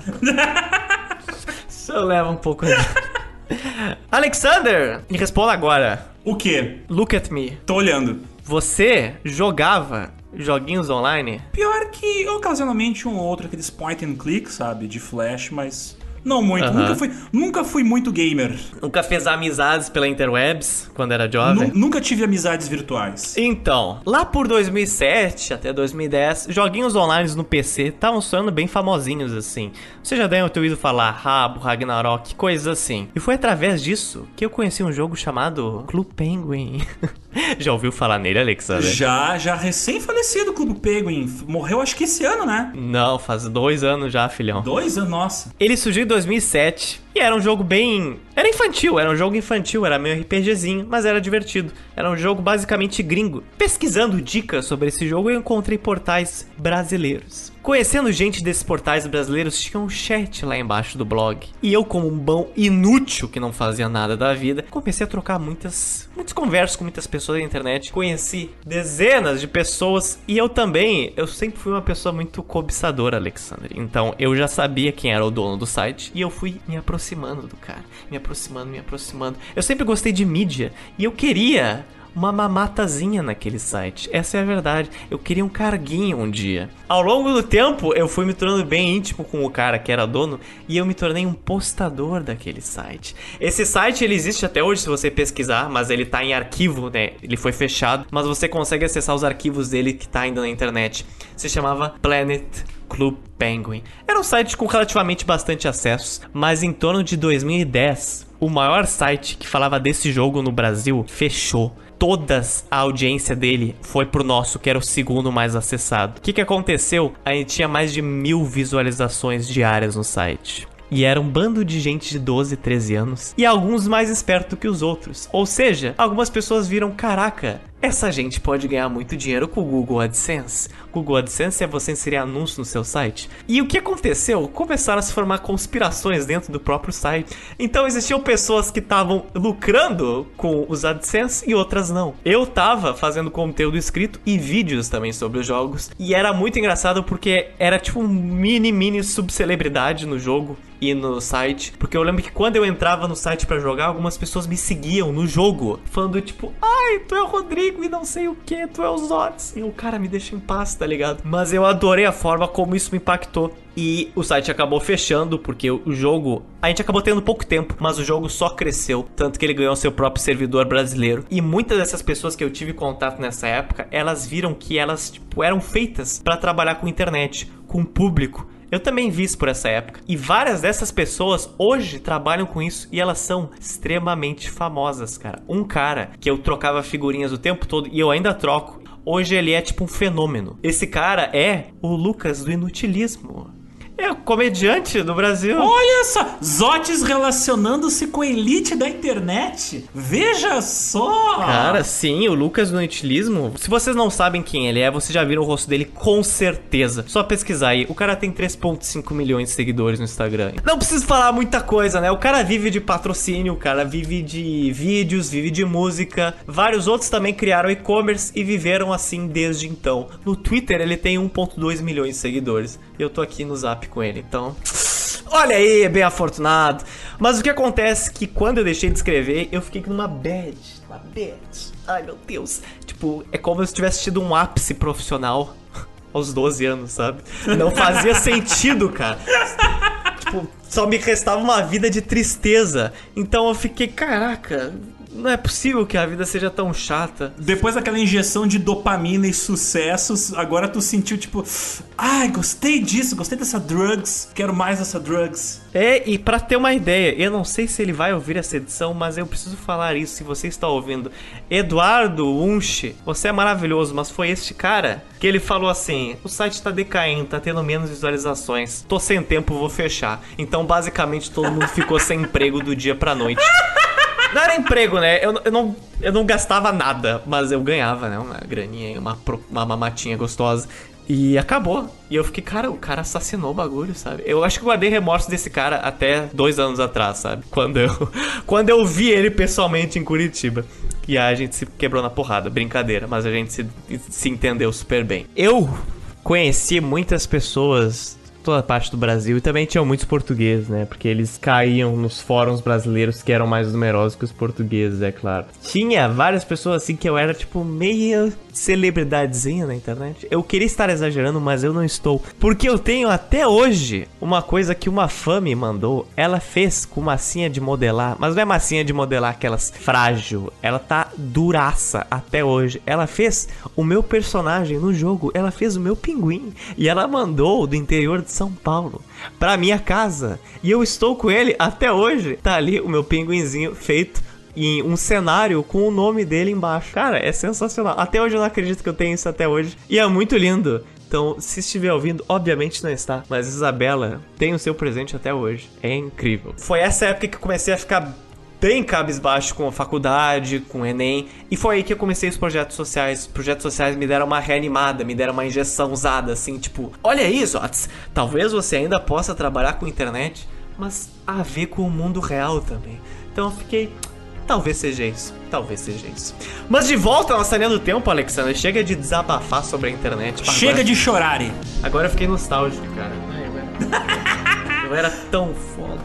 isso leva um pouco. Alexander, me responda agora. O quê? Look at me. Tô olhando. Você jogava joguinhos online? Pior que ocasionalmente um ou outro aqueles point and click, sabe? De flash, mas não muito. Nunca, fui, nunca fui muito gamer. Nunca fez amizades pela interwebs quando era jovem? Nu- nunca tive amizades virtuais. Então, lá por 2007 até 2010, joguinhos online no PC estavam soando bem famosinhos assim. Você já deve ter ouvido falar Rabo, Ragnarok, coisas assim. E foi através disso que eu conheci um jogo chamado Club Penguin. já ouviu falar nele, Alexander? Já, já recém-falecido Clube Penguin. Morreu acho que esse ano, né? Não, faz dois anos já, filhão. Dois anos, nossa. Ele surgiu 2007 e era um jogo bem. Era infantil, era um jogo infantil, era meio RPGzinho, mas era divertido. Era um jogo basicamente gringo. Pesquisando dicas sobre esse jogo, eu encontrei portais brasileiros. Conhecendo gente desses portais brasileiros, tinha um chat lá embaixo do blog. E eu, como um bom inútil que não fazia nada da vida, comecei a trocar muitas, muitas conversas com muitas pessoas na internet. Conheci dezenas de pessoas e eu também, eu sempre fui uma pessoa muito cobiçadora, Alexander. Então eu já sabia quem era o dono do site e eu fui me aproximando do cara, me aproximando, me aproximando. Eu sempre gostei de mídia e eu queria uma mamatazinha naquele site. Essa é a verdade. Eu queria um carguinho um dia. Ao longo do tempo, eu fui me tornando bem íntimo com o cara que era dono e eu me tornei um postador daquele site. Esse site ele existe até hoje se você pesquisar, mas ele tá em arquivo, né? Ele foi fechado, mas você consegue acessar os arquivos dele que tá ainda na internet. Se chamava Planet Club Penguin. Era um site com relativamente bastante acessos, mas em torno de 2010, o maior site que falava desse jogo no Brasil fechou. Todas a audiência dele foi pro nosso, que era o segundo mais acessado. O que, que aconteceu? A gente tinha mais de mil visualizações diárias no site. E era um bando de gente de 12, 13 anos. E alguns mais espertos que os outros. Ou seja, algumas pessoas viram: caraca, essa gente pode ganhar muito dinheiro com o Google AdSense. Google AdSense é você inserir anúncio no seu site. E o que aconteceu? Começaram a se formar conspirações dentro do próprio site. Então existiam pessoas que estavam lucrando com os AdSense e outras não. Eu tava fazendo conteúdo escrito e vídeos também sobre os jogos. E era muito engraçado porque era tipo um mini, mini subcelebridade no jogo e no site. Porque eu lembro que quando eu entrava no site pra jogar, algumas pessoas me seguiam no jogo, falando tipo, ai, tu é o Rodrigo e não sei o que, tu é o Zots. E o cara me deixa em paz, tá ligado? Mas eu adorei a forma como isso me impactou. E o site acabou fechando, porque o jogo. A gente acabou tendo pouco tempo, mas o jogo só cresceu. Tanto que ele ganhou seu próprio servidor brasileiro. E muitas dessas pessoas que eu tive contato nessa época, elas viram que elas, tipo, eram feitas pra trabalhar com internet, com público. Eu também vi isso por essa época. E várias dessas pessoas hoje trabalham com isso e elas são extremamente famosas, cara. Um cara que eu trocava figurinhas o tempo todo e eu ainda troco. Hoje ele é tipo um fenômeno. Esse cara é o Lucas do Inutilismo. É o comediante do Brasil. Olha só, Zotes relacionando-se com a elite da internet. Veja só! Cara, sim, o Lucas do Inutilismo. Se vocês não sabem quem ele é, vocês já viram o rosto dele com certeza. Só pesquisar aí. O cara tem 3,5 milhões de seguidores no Instagram. Não preciso falar muita coisa, né? O cara vive de patrocínio, o cara vive de vídeos, vive de música. Vários outros também criaram e-commerce e viveram assim desde então. No Twitter ele tem 1,2 milhões de seguidores. E eu tô aqui no zap com ele, então. Olha aí, bem afortunado. Mas o que acontece é que quando eu deixei de escrever, eu fiquei numa bad. Uma bad. Ai, meu Deus. Tipo, é como se eu tivesse tido um ápice profissional aos 12 anos, sabe? Não fazia sentido, cara. Tipo, só me restava uma vida de tristeza. Então eu fiquei, caraca, não é possível que a vida seja tão chata. Depois daquela injeção de dopamina e sucessos, agora tu sentiu tipo, ai, gostei disso, gostei dessa drugs, quero mais dessa drugs. É, e pra ter uma ideia, eu não sei se ele vai ouvir essa edição, mas eu preciso falar isso se você está ouvindo. Eduardo Unche, você é maravilhoso, mas foi este cara que ele falou assim: o site tá decaindo, tá tendo menos visualizações, tô sem tempo, vou fechar. Então, basicamente, todo mundo ficou sem emprego do dia pra noite. Não era emprego, né? Eu, eu, não, eu não gastava nada, mas eu ganhava, né? Uma graninha, uma, uma mamatinha gostosa. E acabou. E eu fiquei, cara, o cara assassinou o bagulho, sabe? Eu acho que guardei remorso desse cara até dois anos atrás, sabe? Quando eu, quando eu vi ele pessoalmente em Curitiba. E aí a gente se quebrou na porrada. Brincadeira, mas a gente se, se entendeu super bem. Eu conheci muitas pessoas toda parte do Brasil e também tinham muitos portugueses, né? Porque eles caíam nos fóruns brasileiros que eram mais numerosos que os portugueses, é claro. Tinha várias pessoas assim que eu era tipo meio celebridadezinha na internet. Eu queria estar exagerando, mas eu não estou. Porque eu tenho até hoje uma coisa que uma fã me mandou. Ela fez com massinha de modelar, mas não é massinha de modelar aquelas frágil. Ela tá duraça até hoje. Ela fez o meu personagem no jogo. Ela fez o meu pinguim. E ela mandou do interior de São Paulo pra minha casa. E eu estou com ele até hoje. Tá ali o meu pinguinzinho feito em um cenário com o nome dele embaixo. Cara, é sensacional. Até hoje eu não acredito que eu tenho isso até hoje. E é muito lindo. Então, se estiver ouvindo, obviamente não está. Mas Isabela tem o seu presente até hoje. É incrível. Foi essa época que comecei a ficar bem cabisbaixo com a faculdade, com o Enem. E foi aí que eu comecei os projetos sociais. Os projetos sociais me deram uma reanimada, me deram uma injeção usada, assim, tipo, olha isso, Otis, talvez você ainda possa trabalhar com internet, mas a ver com o mundo real também. Então eu fiquei, Talvez seja isso. Talvez seja isso. Mas de volta à nossa linha do tempo, Alexandre. Chega de desabafar sobre a internet. Chega agora... de chorar. Agora eu fiquei nostálgico, cara. Ai, eu, era... eu era tão foda.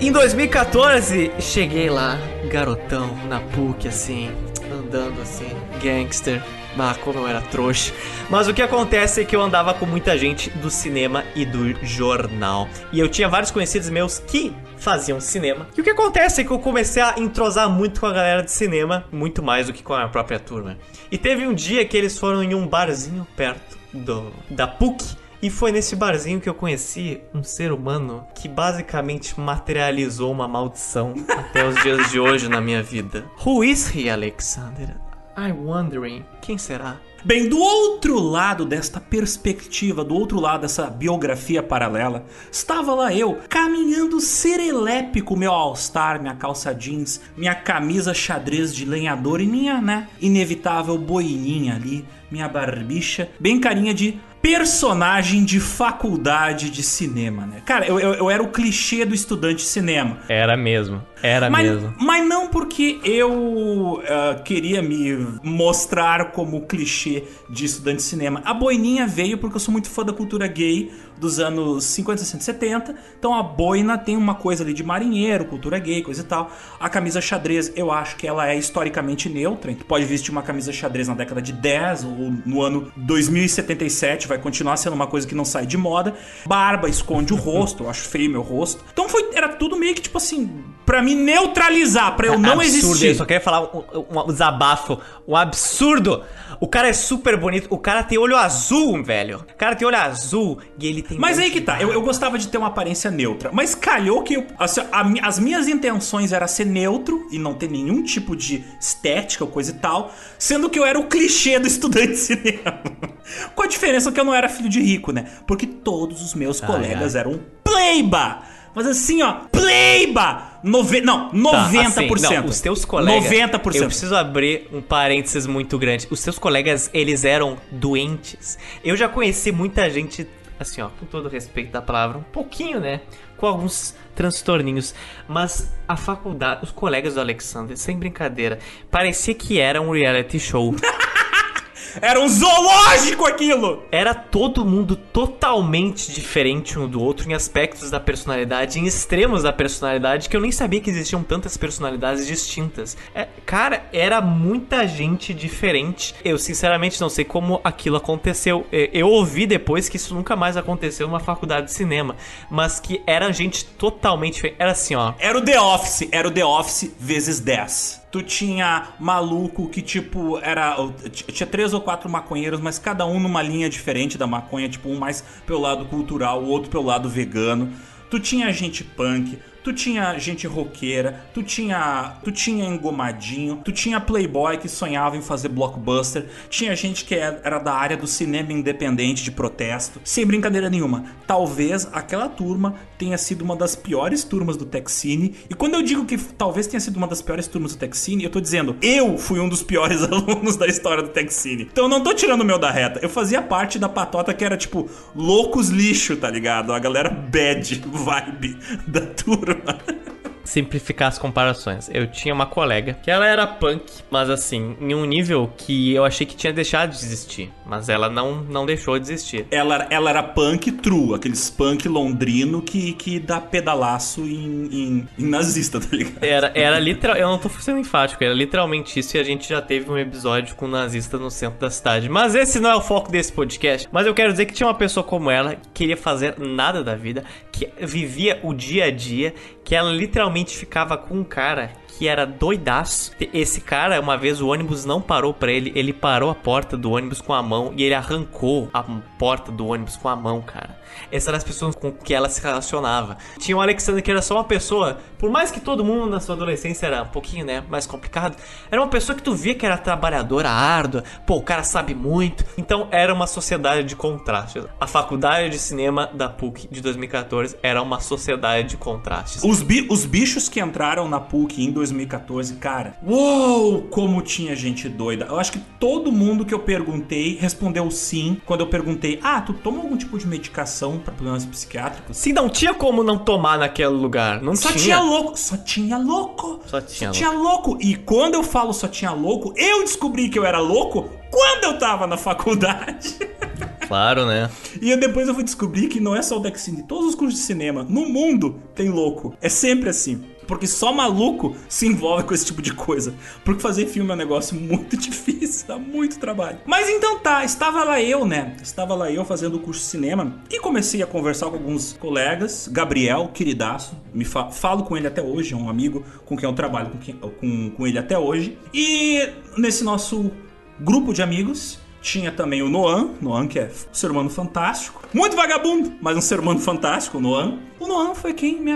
Em 2014, cheguei lá, garotão, na PUC, assim, andando assim, gangster, ah, como eu era trouxa. Mas o que acontece é que eu andava com muita gente do cinema e do jornal. E eu tinha vários conhecidos meus que faziam cinema. E o que acontece é que eu comecei a entrosar muito com a galera de cinema, muito mais do que com a própria turma. E teve um dia que eles foram em um barzinho perto do da PUC. E foi nesse barzinho que eu conheci um ser humano que basicamente materializou uma maldição até os dias de hoje na minha vida. Who is he, Alexander? I'm wondering, quem será? Bem, do outro lado desta perspectiva, do outro lado dessa biografia paralela, estava lá eu, caminhando serelepe com meu All-Star, minha calça jeans, minha camisa xadrez de lenhador e minha, né, inevitável boininha ali, minha barbicha, bem carinha de personagem de faculdade de cinema, né? Cara, eu, eu, eu, era o clichê do estudante de cinema. Era mesmo. Era mas, mesmo. Mas não porque eu uh, queria me mostrar como clichê de estudante de cinema. A boininha veio porque eu sou muito fã da cultura gay dos anos 50, 60, 70. Então a boina tem uma coisa ali de marinheiro, cultura gay, coisa e tal. A camisa xadrez, eu acho que ela é historicamente neutra. Tu pode vestir uma camisa xadrez na década de 10 ou no ano 2077, vai continuar sendo uma coisa que não sai de moda. Barba esconde o rosto, eu acho feio meu rosto. Então foi, era tudo meio que tipo assim, para me neutralizar, para eu não absurdo, existir. Eu só queria falar um, um, um desabafo, um absurdo. O cara é super bonito, o cara tem olho azul, velho. O cara tem olho azul e ele tem. Mas aí que tá, eu, eu gostava de ter uma aparência neutra. Mas calhou que eu, assim, a, as minhas intenções era ser neutro e não ter nenhum tipo de estética ou coisa e tal. Sendo que eu era o clichê do estudante de cinema. Com a diferença que eu não era filho de rico, né? Porque todos os meus colegas eram pleiba mas assim, ó, pleiba! Nove... Não, 90%. Tá, assim, não, os teus colegas. 90%. Eu preciso abrir um parênteses muito grande. Os teus colegas, eles eram doentes. Eu já conheci muita gente, assim, ó, com todo respeito da palavra, um pouquinho, né? Com alguns transtorninhos. Mas a faculdade, os colegas do Alexander, sem brincadeira, parecia que era um reality show. Era um zoológico aquilo! Era todo mundo totalmente diferente um do outro em aspectos da personalidade, em extremos da personalidade, que eu nem sabia que existiam tantas personalidades distintas. É, cara, era muita gente diferente. Eu sinceramente não sei como aquilo aconteceu. É, eu ouvi depois que isso nunca mais aconteceu numa faculdade de cinema, mas que era gente totalmente diferente. Era assim, ó. Era o The Office, era o The Office vezes 10 tu tinha maluco que, tipo, era. Tinha três ou quatro maconheiros, mas cada um numa linha diferente da maconha, tipo, um mais pelo lado cultural, o outro pelo lado vegano. Tu tinha gente punk, tu tinha gente roqueira, tu tinha, tu tinha engomadinho, tu tinha playboy que sonhava em fazer blockbuster, tinha gente que era da área do cinema independente de protesto. Sem brincadeira nenhuma, talvez aquela turma tenha sido uma das piores turmas do Texine. E quando eu digo que talvez tenha sido uma das piores turmas do Texine, eu tô dizendo, eu fui um dos piores alunos da história do Texine. Então eu não tô tirando o meu da reta. Eu fazia parte da patota que era tipo loucos lixo, tá ligado? A galera bad vibe da turma. Bye. simplificar as comparações. Eu tinha uma colega que ela era punk, mas assim, em um nível que eu achei que tinha deixado de existir. Mas ela não, não deixou de existir. Ela, ela era punk true, aqueles punk londrino que, que dá pedalaço em, em, em nazista, tá ligado? Era, era literal. Eu não tô sendo enfático, era literalmente isso e a gente já teve um episódio com nazista no centro da cidade. Mas esse não é o foco desse podcast. Mas eu quero dizer que tinha uma pessoa como ela que queria fazer nada da vida, que vivia o dia a dia, que ela literalmente ficava com um cara que era doidaço. Esse cara, uma vez o ônibus não parou para ele, ele parou a porta do ônibus com a mão e ele arrancou a porta do ônibus com a mão, cara. Essas eram as pessoas com que ela se relacionava. Tinha o Alexander que era só uma pessoa, por mais que todo mundo na sua adolescência era um pouquinho, né, mais complicado, era uma pessoa que tu via que era trabalhadora, árdua, pô, o cara sabe muito. Então era uma sociedade de contrastes. A faculdade de cinema da PUC de 2014 era uma sociedade de contrastes. Os, bi os bichos que entraram na PUC em 2014, cara, uou, como tinha gente doida. Eu acho que todo mundo que eu perguntei respondeu sim quando eu perguntei: ah, tu toma algum tipo de medicação para problemas psiquiátricos? Sim, não tinha como não tomar naquele lugar. Não só tinha. tinha louco, só tinha louco. Só tinha, só tinha louco. E quando eu falo só tinha louco, eu descobri que eu era louco quando eu tava na faculdade. Claro, né? E depois eu fui descobrir que não é só o Dexine, todos os cursos de cinema no mundo tem louco. É sempre assim. Porque só maluco se envolve com esse tipo de coisa. Porque fazer filme é um negócio muito difícil, dá muito trabalho. Mas então tá, estava lá eu, né? Estava lá eu fazendo o curso de cinema e comecei a conversar com alguns colegas. Gabriel, queridaço, me fa falo com ele até hoje, é um amigo com quem eu trabalho com, quem, com, com ele até hoje. E nesse nosso grupo de amigos, tinha também o Noan, Noan que é um ser humano fantástico. Muito vagabundo, mas um ser humano fantástico, o Noan. O Noan foi quem, me,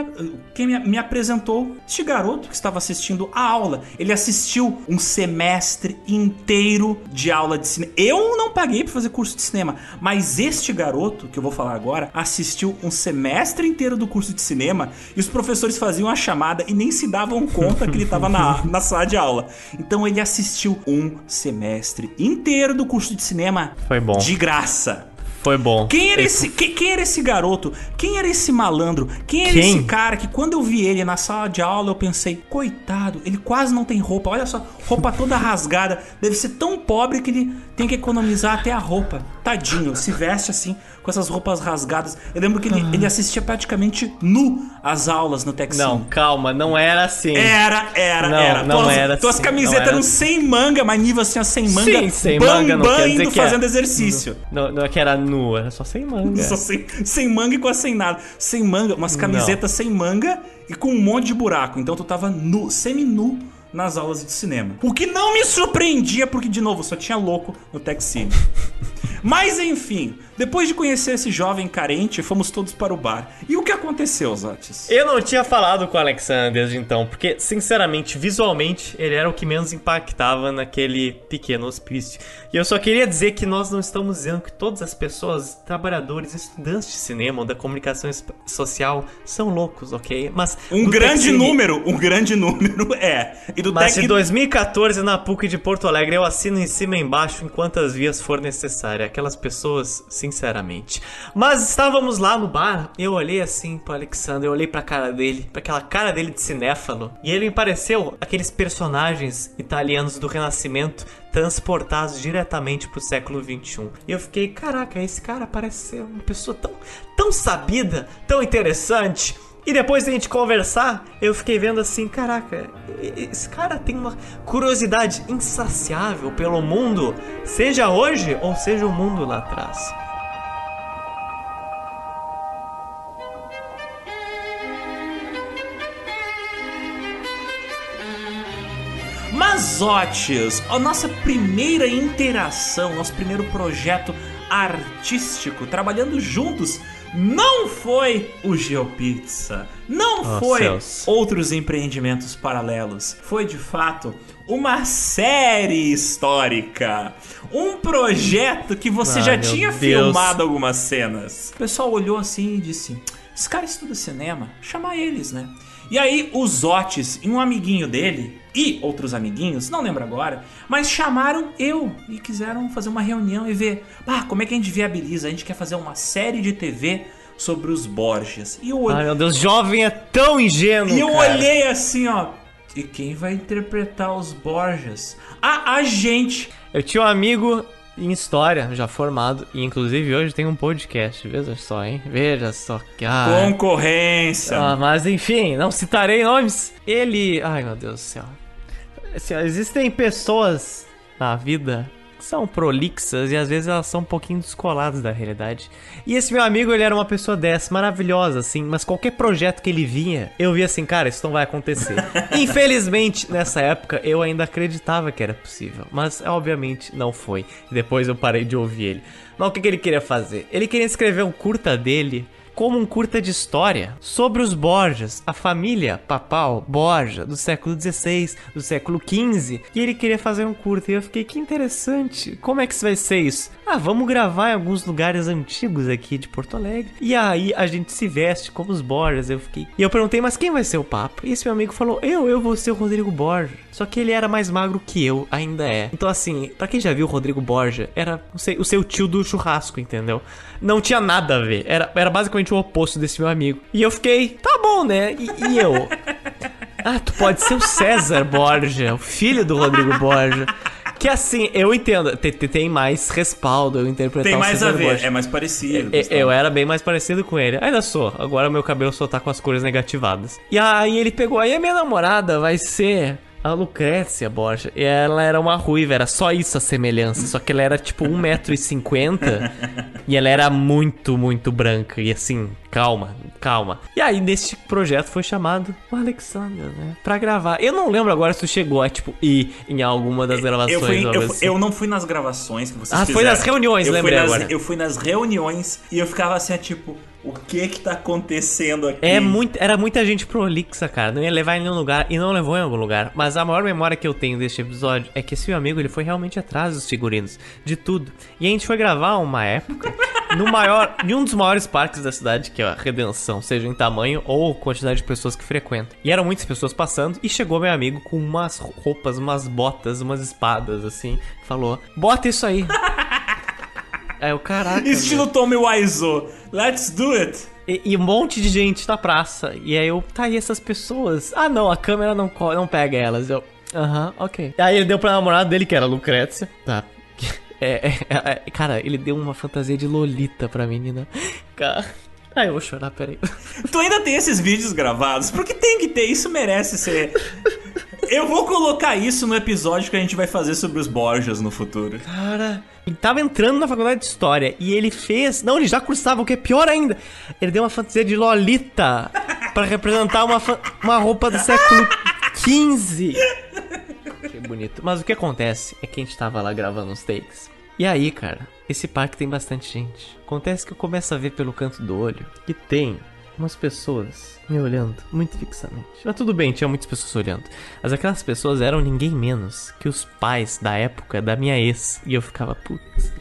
quem me, me, apresentou este garoto que estava assistindo a aula. Ele assistiu um semestre inteiro de aula de cinema. Eu não paguei para fazer curso de cinema, mas este garoto, que eu vou falar agora, assistiu um semestre inteiro do curso de cinema e os professores faziam a chamada e nem se davam conta que ele estava na, na sala de aula. Então ele assistiu um semestre inteiro do curso de cinema Foi bom. de graça. Foi bom. Quem era esse, quem, quem, era esse garoto? Quem era esse malandro? Quem era quem? esse cara que quando eu vi ele na sala de aula eu pensei, coitado, ele quase não tem roupa. Olha só, roupa toda rasgada. Deve ser tão pobre que ele tem que economizar até a roupa. Tadinho, se veste assim, com essas roupas rasgadas. Eu lembro que ele, ele assistia praticamente nu às aulas no Texas. Não, calma, não era assim. Era, era, não, era. Não tuas, era tuas assim, camisetas eram assim. sem manga, mas nível assim, sem manga. Sim, sem manga, não quer dizer indo que fazendo é, exercício. Não, não é que era nu, era só sem manga. Só sem, sem manga e quase sem nada. Sem manga, umas camisetas sem manga e com um monte de buraco. Então tu tava nu, semi-nu nas aulas de cinema. O que não me surpreendia, porque, de novo, só tinha louco no Tech Cine. Mas enfim, depois de conhecer esse jovem carente, fomos todos para o bar. E o que aconteceu, Zatis? Eu não tinha falado com o Alexander desde então, porque, sinceramente, visualmente, ele era o que menos impactava naquele pequeno hospício. E eu só queria dizer que nós não estamos dizendo que todas as pessoas, trabalhadores, estudantes de cinema ou da comunicação social, são loucos, ok? Mas. Um grande número, um grande número é. E do Mas Tec... em 2014, na PUC de Porto Alegre, eu assino em cima e embaixo em quantas vias for necessária. Aquelas pessoas, sinceramente. Mas estávamos lá no bar, eu olhei assim pro Alexander, eu olhei pra cara dele, pra aquela cara dele de cinéfalo, e ele me pareceu aqueles personagens italianos do Renascimento transportados diretamente pro século 21. E eu fiquei, caraca, esse cara parece ser uma pessoa tão, tão sabida, tão interessante. E depois da gente conversar, eu fiquei vendo assim, caraca, esse cara tem uma curiosidade insaciável pelo mundo, seja hoje ou seja o mundo lá atrás. Mazotes, a nossa primeira interação, nosso primeiro projeto artístico, trabalhando juntos não foi o GeoPizza, não Oh, foi céus. outros empreendimentos paralelos. Foi de fato uma série histórica. Um projeto que você Ai, já tinha Deus. filmado algumas cenas. O pessoal olhou assim e disse: Esse cara estuda cinema, chamar eles, né? E aí os Otis e um amiguinho dele e outros amiguinhos, não lembro agora, mas chamaram eu e quiseram fazer uma reunião e ver, ah, como é que a gente viabiliza? A gente quer fazer uma série de TV sobre os Borges. E eu, olhei- Ai, meu Deus, jovem é tão ingênuo. e eu cara. olhei assim, ó. E quem vai interpretar os Borges? Ah, a gente. Eu tinha um amigo em história, já formado, e inclusive hoje tem um podcast. Veja só, hein? Veja só. que- Concorrência. ah, mas enfim, não citarei nomes. Ele. Ai, meu Deus do céu. Assim, existem pessoas na vida que são prolixas e às vezes elas são um pouquinho descoladas da realidade. E esse meu amigo, ele era uma pessoa dessa, maravilhosa, assim, mas qualquer projeto que ele vinha, eu via assim, cara, isso não vai acontecer. Infelizmente, nessa época, eu ainda acreditava que era possível, mas obviamente não foi. Depois eu parei de ouvir ele. Mas o que, que ele queria fazer? Ele queria escrever um curta dele como um curta de história sobre os Borgias, a família papal Borgia do século XVI, do século XV, e ele queria fazer um curta. E eu fiquei, que interessante, como é que vai ser isso? Ah, vamos gravar em alguns lugares antigos aqui de Porto Alegre. E aí a gente se veste como os Borgias. Eu fiquei. E eu perguntei, mas quem vai ser o Papa? E esse meu amigo falou, eu, eu vou ser o Rodrigo Borgia. Só que ele era mais magro que eu, ainda é. Então, assim, pra quem já viu o Rodrigo Borgia, era o seu, o seu tio do churrasco, entendeu? Não tinha nada a ver. Era, era basicamente o oposto desse meu amigo. E eu fiquei, tá bom, né? E, e eu? Ah, tu pode ser o César Borgia, o filho do Rodrigo Borgia. Que assim, eu entendo, te- te- tem mais respaldo eu interpretar Tem mais a ver, é mais parecido. É. Eu era bem mais parecido com ele. Ainda sou. Agora meu cabelo só tá com as cores negativadas. E aí ele pegou. Aí a minha namorada vai ser a Lucrécia Borja. E ela era uma ruiva, era só isso a semelhança. Só que ela era tipo 1,50m. e ela era muito, muito branca. E assim, calma, calma. E aí nesse projeto foi chamado o Alexander, né? Pra gravar. Eu não lembro agora se tu chegou a, tipo, ir em alguma das gravações. Eu, fui, eu, assim. eu não fui nas gravações que vocês Ah, foi fizeram. nas reuniões, eu lembrei fui nas, agora. Eu fui nas reuniões e eu ficava assim, tipo, o que que tá acontecendo aqui? É muito, era muita gente prolixa, cara. Não ia levar em nenhum lugar e não levou em algum lugar. Mas a maior memória que eu tenho deste episódio é que esse meu amigo ele foi realmente atrás dos figurinos, de tudo. E a gente foi gravar uma época no maior, em um dos maiores parques da cidade, que é a Redenção, seja em tamanho ou quantidade de pessoas que frequentam. E eram muitas pessoas passando e chegou meu amigo com umas roupas, umas botas, umas espadas assim, falou: "Bota isso aí". Aí eu, caraca. Estilo Tommy Wiseau. Let's do it. E, e um monte de gente na praça. E aí eu, tá, e essas pessoas? Ah, não, a câmera não, não pega elas. Eu, aham, ok. Aí ele deu pra namorada dele, que era Lucrécia. Tá. É, é, é, cara, ele deu uma fantasia de Lolita pra menina. Cara. Ai, eu vou chorar, peraí. Tu ainda tem esses vídeos gravados? Porque tem que ter, isso merece ser. Eu vou colocar isso no episódio que a gente vai fazer sobre os Borgias no futuro. Cara, ele tava entrando na faculdade de história e ele fez. Não, ele já cursava, o que é pior ainda. Ele deu uma fantasia de Lolita pra representar uma, uma roupa do século XV. Que bonito. Mas o que acontece é que a gente tava lá gravando uns takes. E aí, cara, esse parque tem bastante gente. Acontece que eu começo a ver pelo canto do olho que tem umas pessoas me olhando muito fixamente. Mas tudo bem, tinha muitas pessoas olhando. Mas aquelas pessoas eram ninguém menos que os pais da época da minha ex. E eu ficava, putz.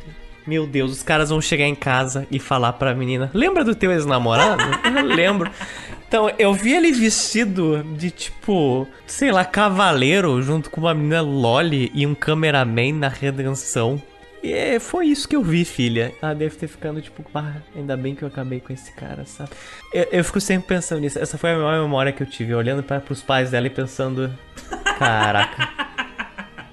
Meu Deus, os caras vão chegar em casa e falar pra menina: Lembra do teu ex-namorado? eu lembro. Então, eu vi ele vestido de tipo, sei lá, cavaleiro, junto com uma menina Loli e um cameraman na redenção. E é, foi isso que eu vi, filha. Ela deve ter ficando tipo, ah, ainda bem que eu acabei com esse cara, sabe? Eu, eu fico sempre pensando nisso. Essa foi a maior memória que eu tive, olhando para pros pais dela e pensando: caraca,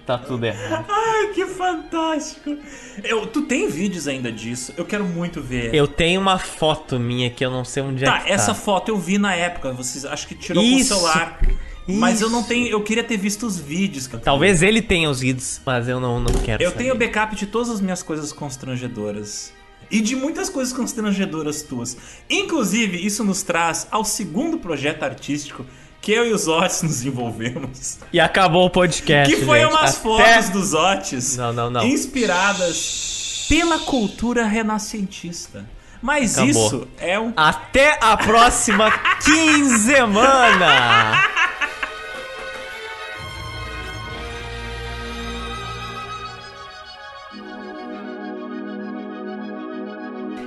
tá tudo errado. Ai, que fantástico. Eu, tu tem vídeos ainda disso? Eu quero muito ver. Eu tenho uma foto minha que eu não sei onde é Tá, que essa tá. foto eu vi na época. Vocês acho que tirou Isso, com o celular. Mas eu não isso. tenho. Eu queria ter visto os vídeos. Talvez ele tenha os vídeos, mas eu não, não quero Eu saber. tenho backup de todas as minhas coisas constrangedoras. E de muitas coisas constrangedoras tuas. Inclusive, isso nos traz ao segundo projeto artístico que eu e os Otis nos envolvemos. E acabou o podcast, Que foi gente. umas Até- fotos dos Otis Não, não, não. inspiradas pela cultura renascentista. Mas Acabou. isso é um. Até a próxima quinzemana!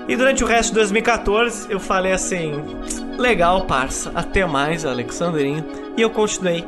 E durante o resto de 2014 eu falei assim: legal, parça, até mais, Alexandrinho. E eu continuei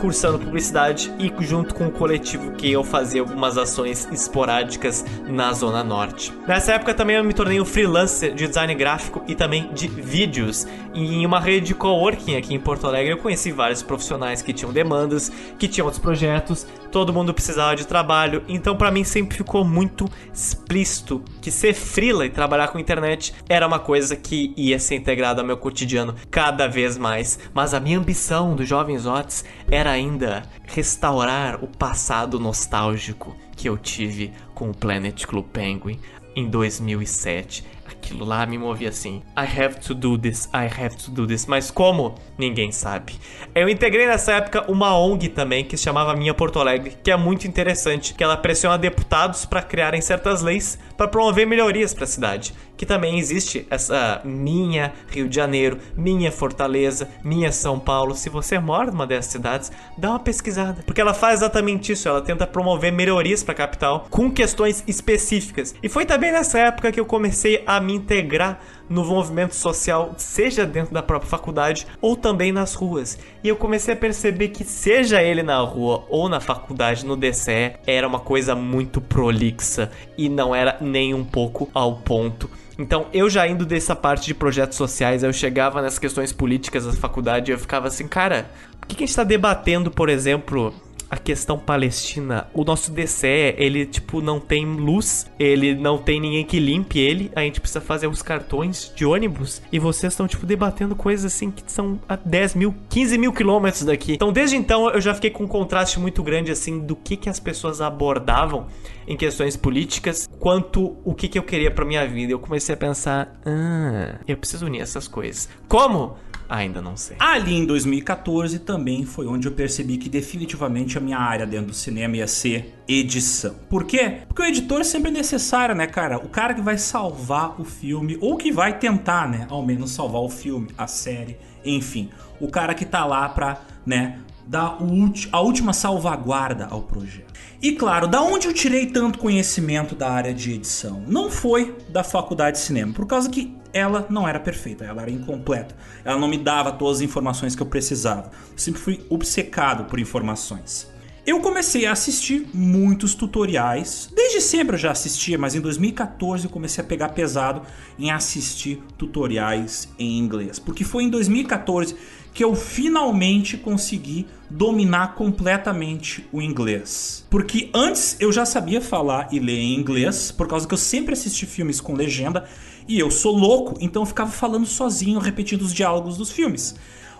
cursando publicidade e junto com o coletivo que eu fazia algumas ações esporádicas na Zona Norte. Nessa época também eu me tornei um freelancer de design gráfico e também de vídeos. E em uma rede de coworking aqui em Porto Alegre eu conheci vários profissionais que tinham demandas, que tinham outros projetos, todo mundo precisava de trabalho, então para mim sempre ficou muito explícito que ser freela e trabalhar com internet era uma coisa que ia ser integrada ao meu cotidiano cada vez mais. Mas a minha ambição do Jovens Otis era ainda restaurar o passado nostálgico que eu tive com o Planet Club Penguin em 2007. Aquilo lá me movia assim. I have to do this, I have to do this. Mas como? Ninguém sabe. Eu integrei nessa época uma ONG também que se chamava Minha Porto Alegre, que é muito interessante, que ela pressiona deputados para criarem certas leis para promover melhorias para a cidade. Que também existe essa minha Rio de Janeiro, minha Fortaleza, minha São Paulo. Se você mora numa dessas cidades, dá uma pesquisada, porque ela faz exatamente isso, ela tenta promover melhorias para a capital com questões específicas. E foi também nessa época que eu comecei a me integrar no movimento social, seja dentro da própria faculdade ou também nas ruas. E eu comecei a perceber que, seja ele na rua ou na faculdade, no DCE, era uma coisa muito prolixa e não era nem um pouco ao ponto. Então, eu já indo dessa parte de projetos sociais, eu chegava nas questões políticas da faculdade e eu ficava assim, cara, por que, a gente tá debatendo, por exemplo, a questão palestina, o nosso DCE, ele, tipo, não tem luz, ele não tem ninguém que limpe ele, a gente precisa fazer os cartões de ônibus e vocês estão, tipo, debatendo coisas assim que são a 10 mil, 15 mil quilômetros daqui. Então, desde então, eu já fiquei com um contraste muito grande, assim, do que, que as pessoas abordavam em questões políticas, quanto o que, que eu queria pra minha vida. Eu comecei a pensar, ah, eu preciso unir essas coisas. Como? Ainda não sei. Ali em 2014 também foi onde eu percebi que definitivamente a minha área dentro do cinema ia ser edição. Por quê? Porque o editor sempre é necessário, né, cara? O cara que vai salvar o filme, ou que vai tentar, né, ao menos salvar o filme, a série, enfim. O cara que tá lá pra, né, dar a última salvaguarda ao projeto. E claro, da onde eu tirei tanto conhecimento da área de edição? Não foi da faculdade de cinema, por causa que ela não era perfeita, ela era incompleta. Ela não me dava todas as informações que eu precisava. Eu sempre fui obcecado por informações. Eu comecei a assistir muitos tutoriais. Desde sempre eu já assistia, mas em 2014 eu comecei a pegar pesado em assistir tutoriais em inglês. Porque foi em 2014 que eu finalmente consegui dominar completamente o inglês. Porque antes eu já sabia falar e ler em inglês, por causa que eu sempre assisti filmes com legenda e eu sou louco, então eu ficava falando sozinho, repetindo os diálogos dos filmes.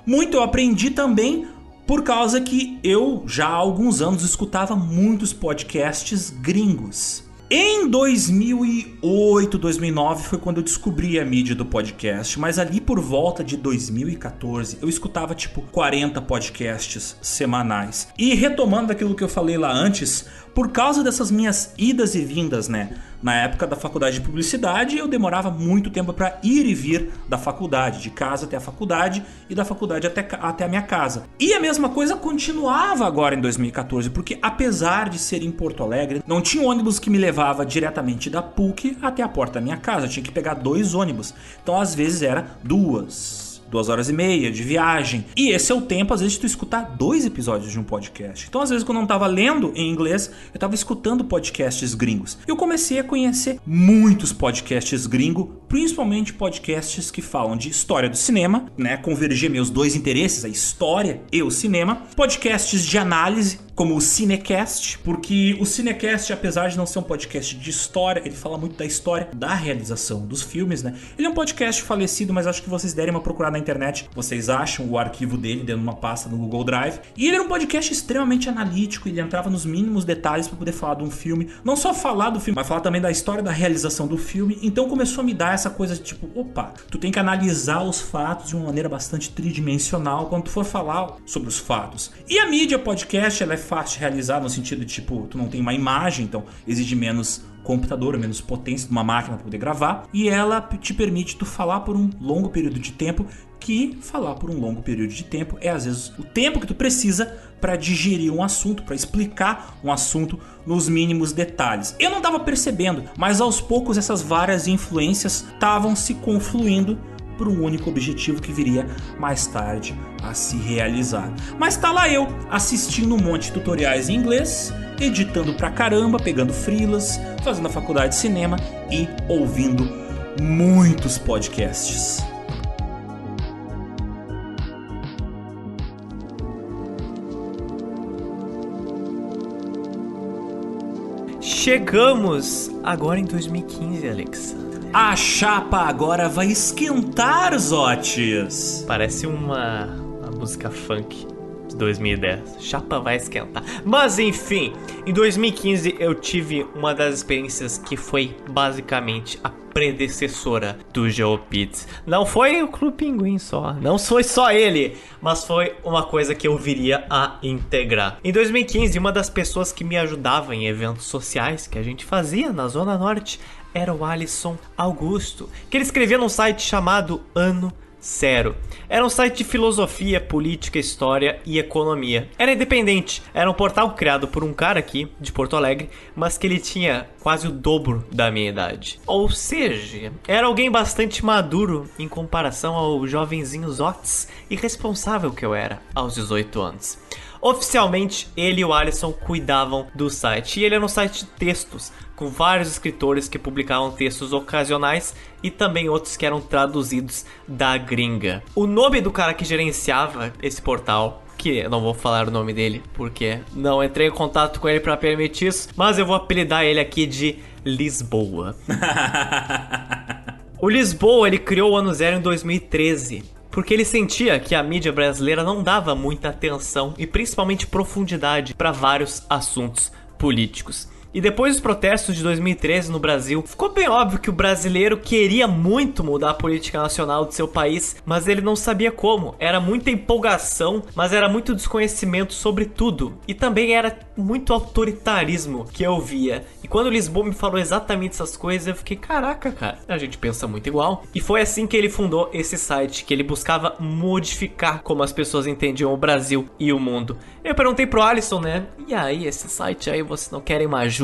Muito eu aprendi também por causa que eu já há alguns anos escutava muitos podcasts gringos. Em 2008, 2009 foi quando eu descobri a mídia do podcast, mas ali por volta de 2014 eu escutava tipo 40 podcasts semanais. E retomando aquilo que eu falei lá antes, por causa dessas minhas idas e vindas, né? Na época da faculdade de publicidade, eu demorava muito tempo para ir e vir da faculdade, de casa até a faculdade e da faculdade até, até a minha casa. E a mesma coisa continuava agora em 2014, porque apesar de ser em Porto Alegre, não tinha ônibus que me levava diretamente da PUC até a porta da minha casa. Eu tinha que pegar dois ônibus. Então às vezes era duas duas horas e meia de viagem. E esse é o tempo, às vezes, de tu escutar dois episódios de um podcast. Então, às vezes, quando eu não tava lendo em inglês, eu tava escutando podcasts gringos. Eu comecei a conhecer muitos podcasts gringos, principalmente podcasts que falam de história do cinema, né? Converger meus dois interesses, a história e o cinema. Podcasts de análise, como o Cinecast, porque o Cinecast, apesar de não ser um podcast de história, ele fala muito da história da realização dos filmes, né? Ele é um podcast falecido, mas acho que vocês derem uma procurada na internet, vocês acham o arquivo dele dentro de uma pasta no Google Drive. E ele era um podcast extremamente analítico, ele entrava nos mínimos detalhes para poder falar de um filme, não só falar do filme, mas falar também da história da realização do filme. Então começou a me dar essa coisa de tipo, opa, tu tem que analisar os fatos de uma maneira bastante tridimensional quando tu for falar sobre os fatos. E a mídia podcast, ela é fácil de realizar no sentido de tipo, tu não tem uma imagem, então exige menos computador, menos potência de uma máquina para poder gravar, e ela te permite tu falar por um longo período de tempo que falar por um longo período de tempo é às vezes o tempo que tu precisa para digerir um assunto, para explicar um assunto nos mínimos detalhes. Eu não estava percebendo, mas aos poucos essas várias influências estavam se confluindo por um único objetivo que viria mais tarde a se realizar. Mas tá lá eu assistindo um monte de tutoriais em inglês, editando pra caramba, pegando frilas, fazendo a faculdade de cinema e ouvindo muitos podcasts. Chegamos agora em 2015, Alex. A chapa agora vai esquentar, Zotes. Parece uma, uma música funk de 2010. Chapa vai esquentar. Mas enfim, em 2015 eu tive uma das experiências que foi basicamente a predecessora do GeoPits. Não foi o Clube Pinguim só, não foi só ele, mas foi uma coisa que eu viria a integrar. Em 2015, uma das pessoas que me ajudava em eventos sociais que a gente fazia na Zona Norte era o Alisson Augusto, que ele escrevia num site chamado Ano Zero. Era um site de filosofia, política, história e economia. Era independente, era um portal criado por um cara aqui, de Porto Alegre, mas que ele tinha quase o dobro da minha idade. Ou seja, era alguém bastante maduro em comparação ao jovenzinho Zotes e responsável que eu era aos 18 anos. Oficialmente, ele e o Alisson cuidavam do site. E ele era um site de textos, com vários escritores que publicavam textos ocasionais e também outros que eram traduzidos da gringa. O nome do cara que gerenciava esse portal que eu não vou falar o nome dele porque não entrei em contato com ele para permitir isso, mas eu vou apelidar ele aqui de Lisboa. o Lisboa ele criou o ano zero em 2013 porque ele sentia que a mídia brasileira não dava muita atenção e principalmente profundidade para vários assuntos políticos. E depois dos protestos de 2013 no Brasil, ficou bem óbvio que o brasileiro queria muito mudar a política nacional de seu país, mas ele não sabia como. Era muita empolgação, mas era muito desconhecimento sobre tudo. E também era muito autoritarismo que eu via. E quando Lisboa me falou exatamente essas coisas, eu fiquei, caraca, cara, a gente pensa muito igual. E foi assim que ele fundou esse site, que ele buscava modificar como as pessoas entendiam o Brasil e o mundo. Eu perguntei pro Alisson, né? E aí, esse site aí, vocês não querem uma ajuda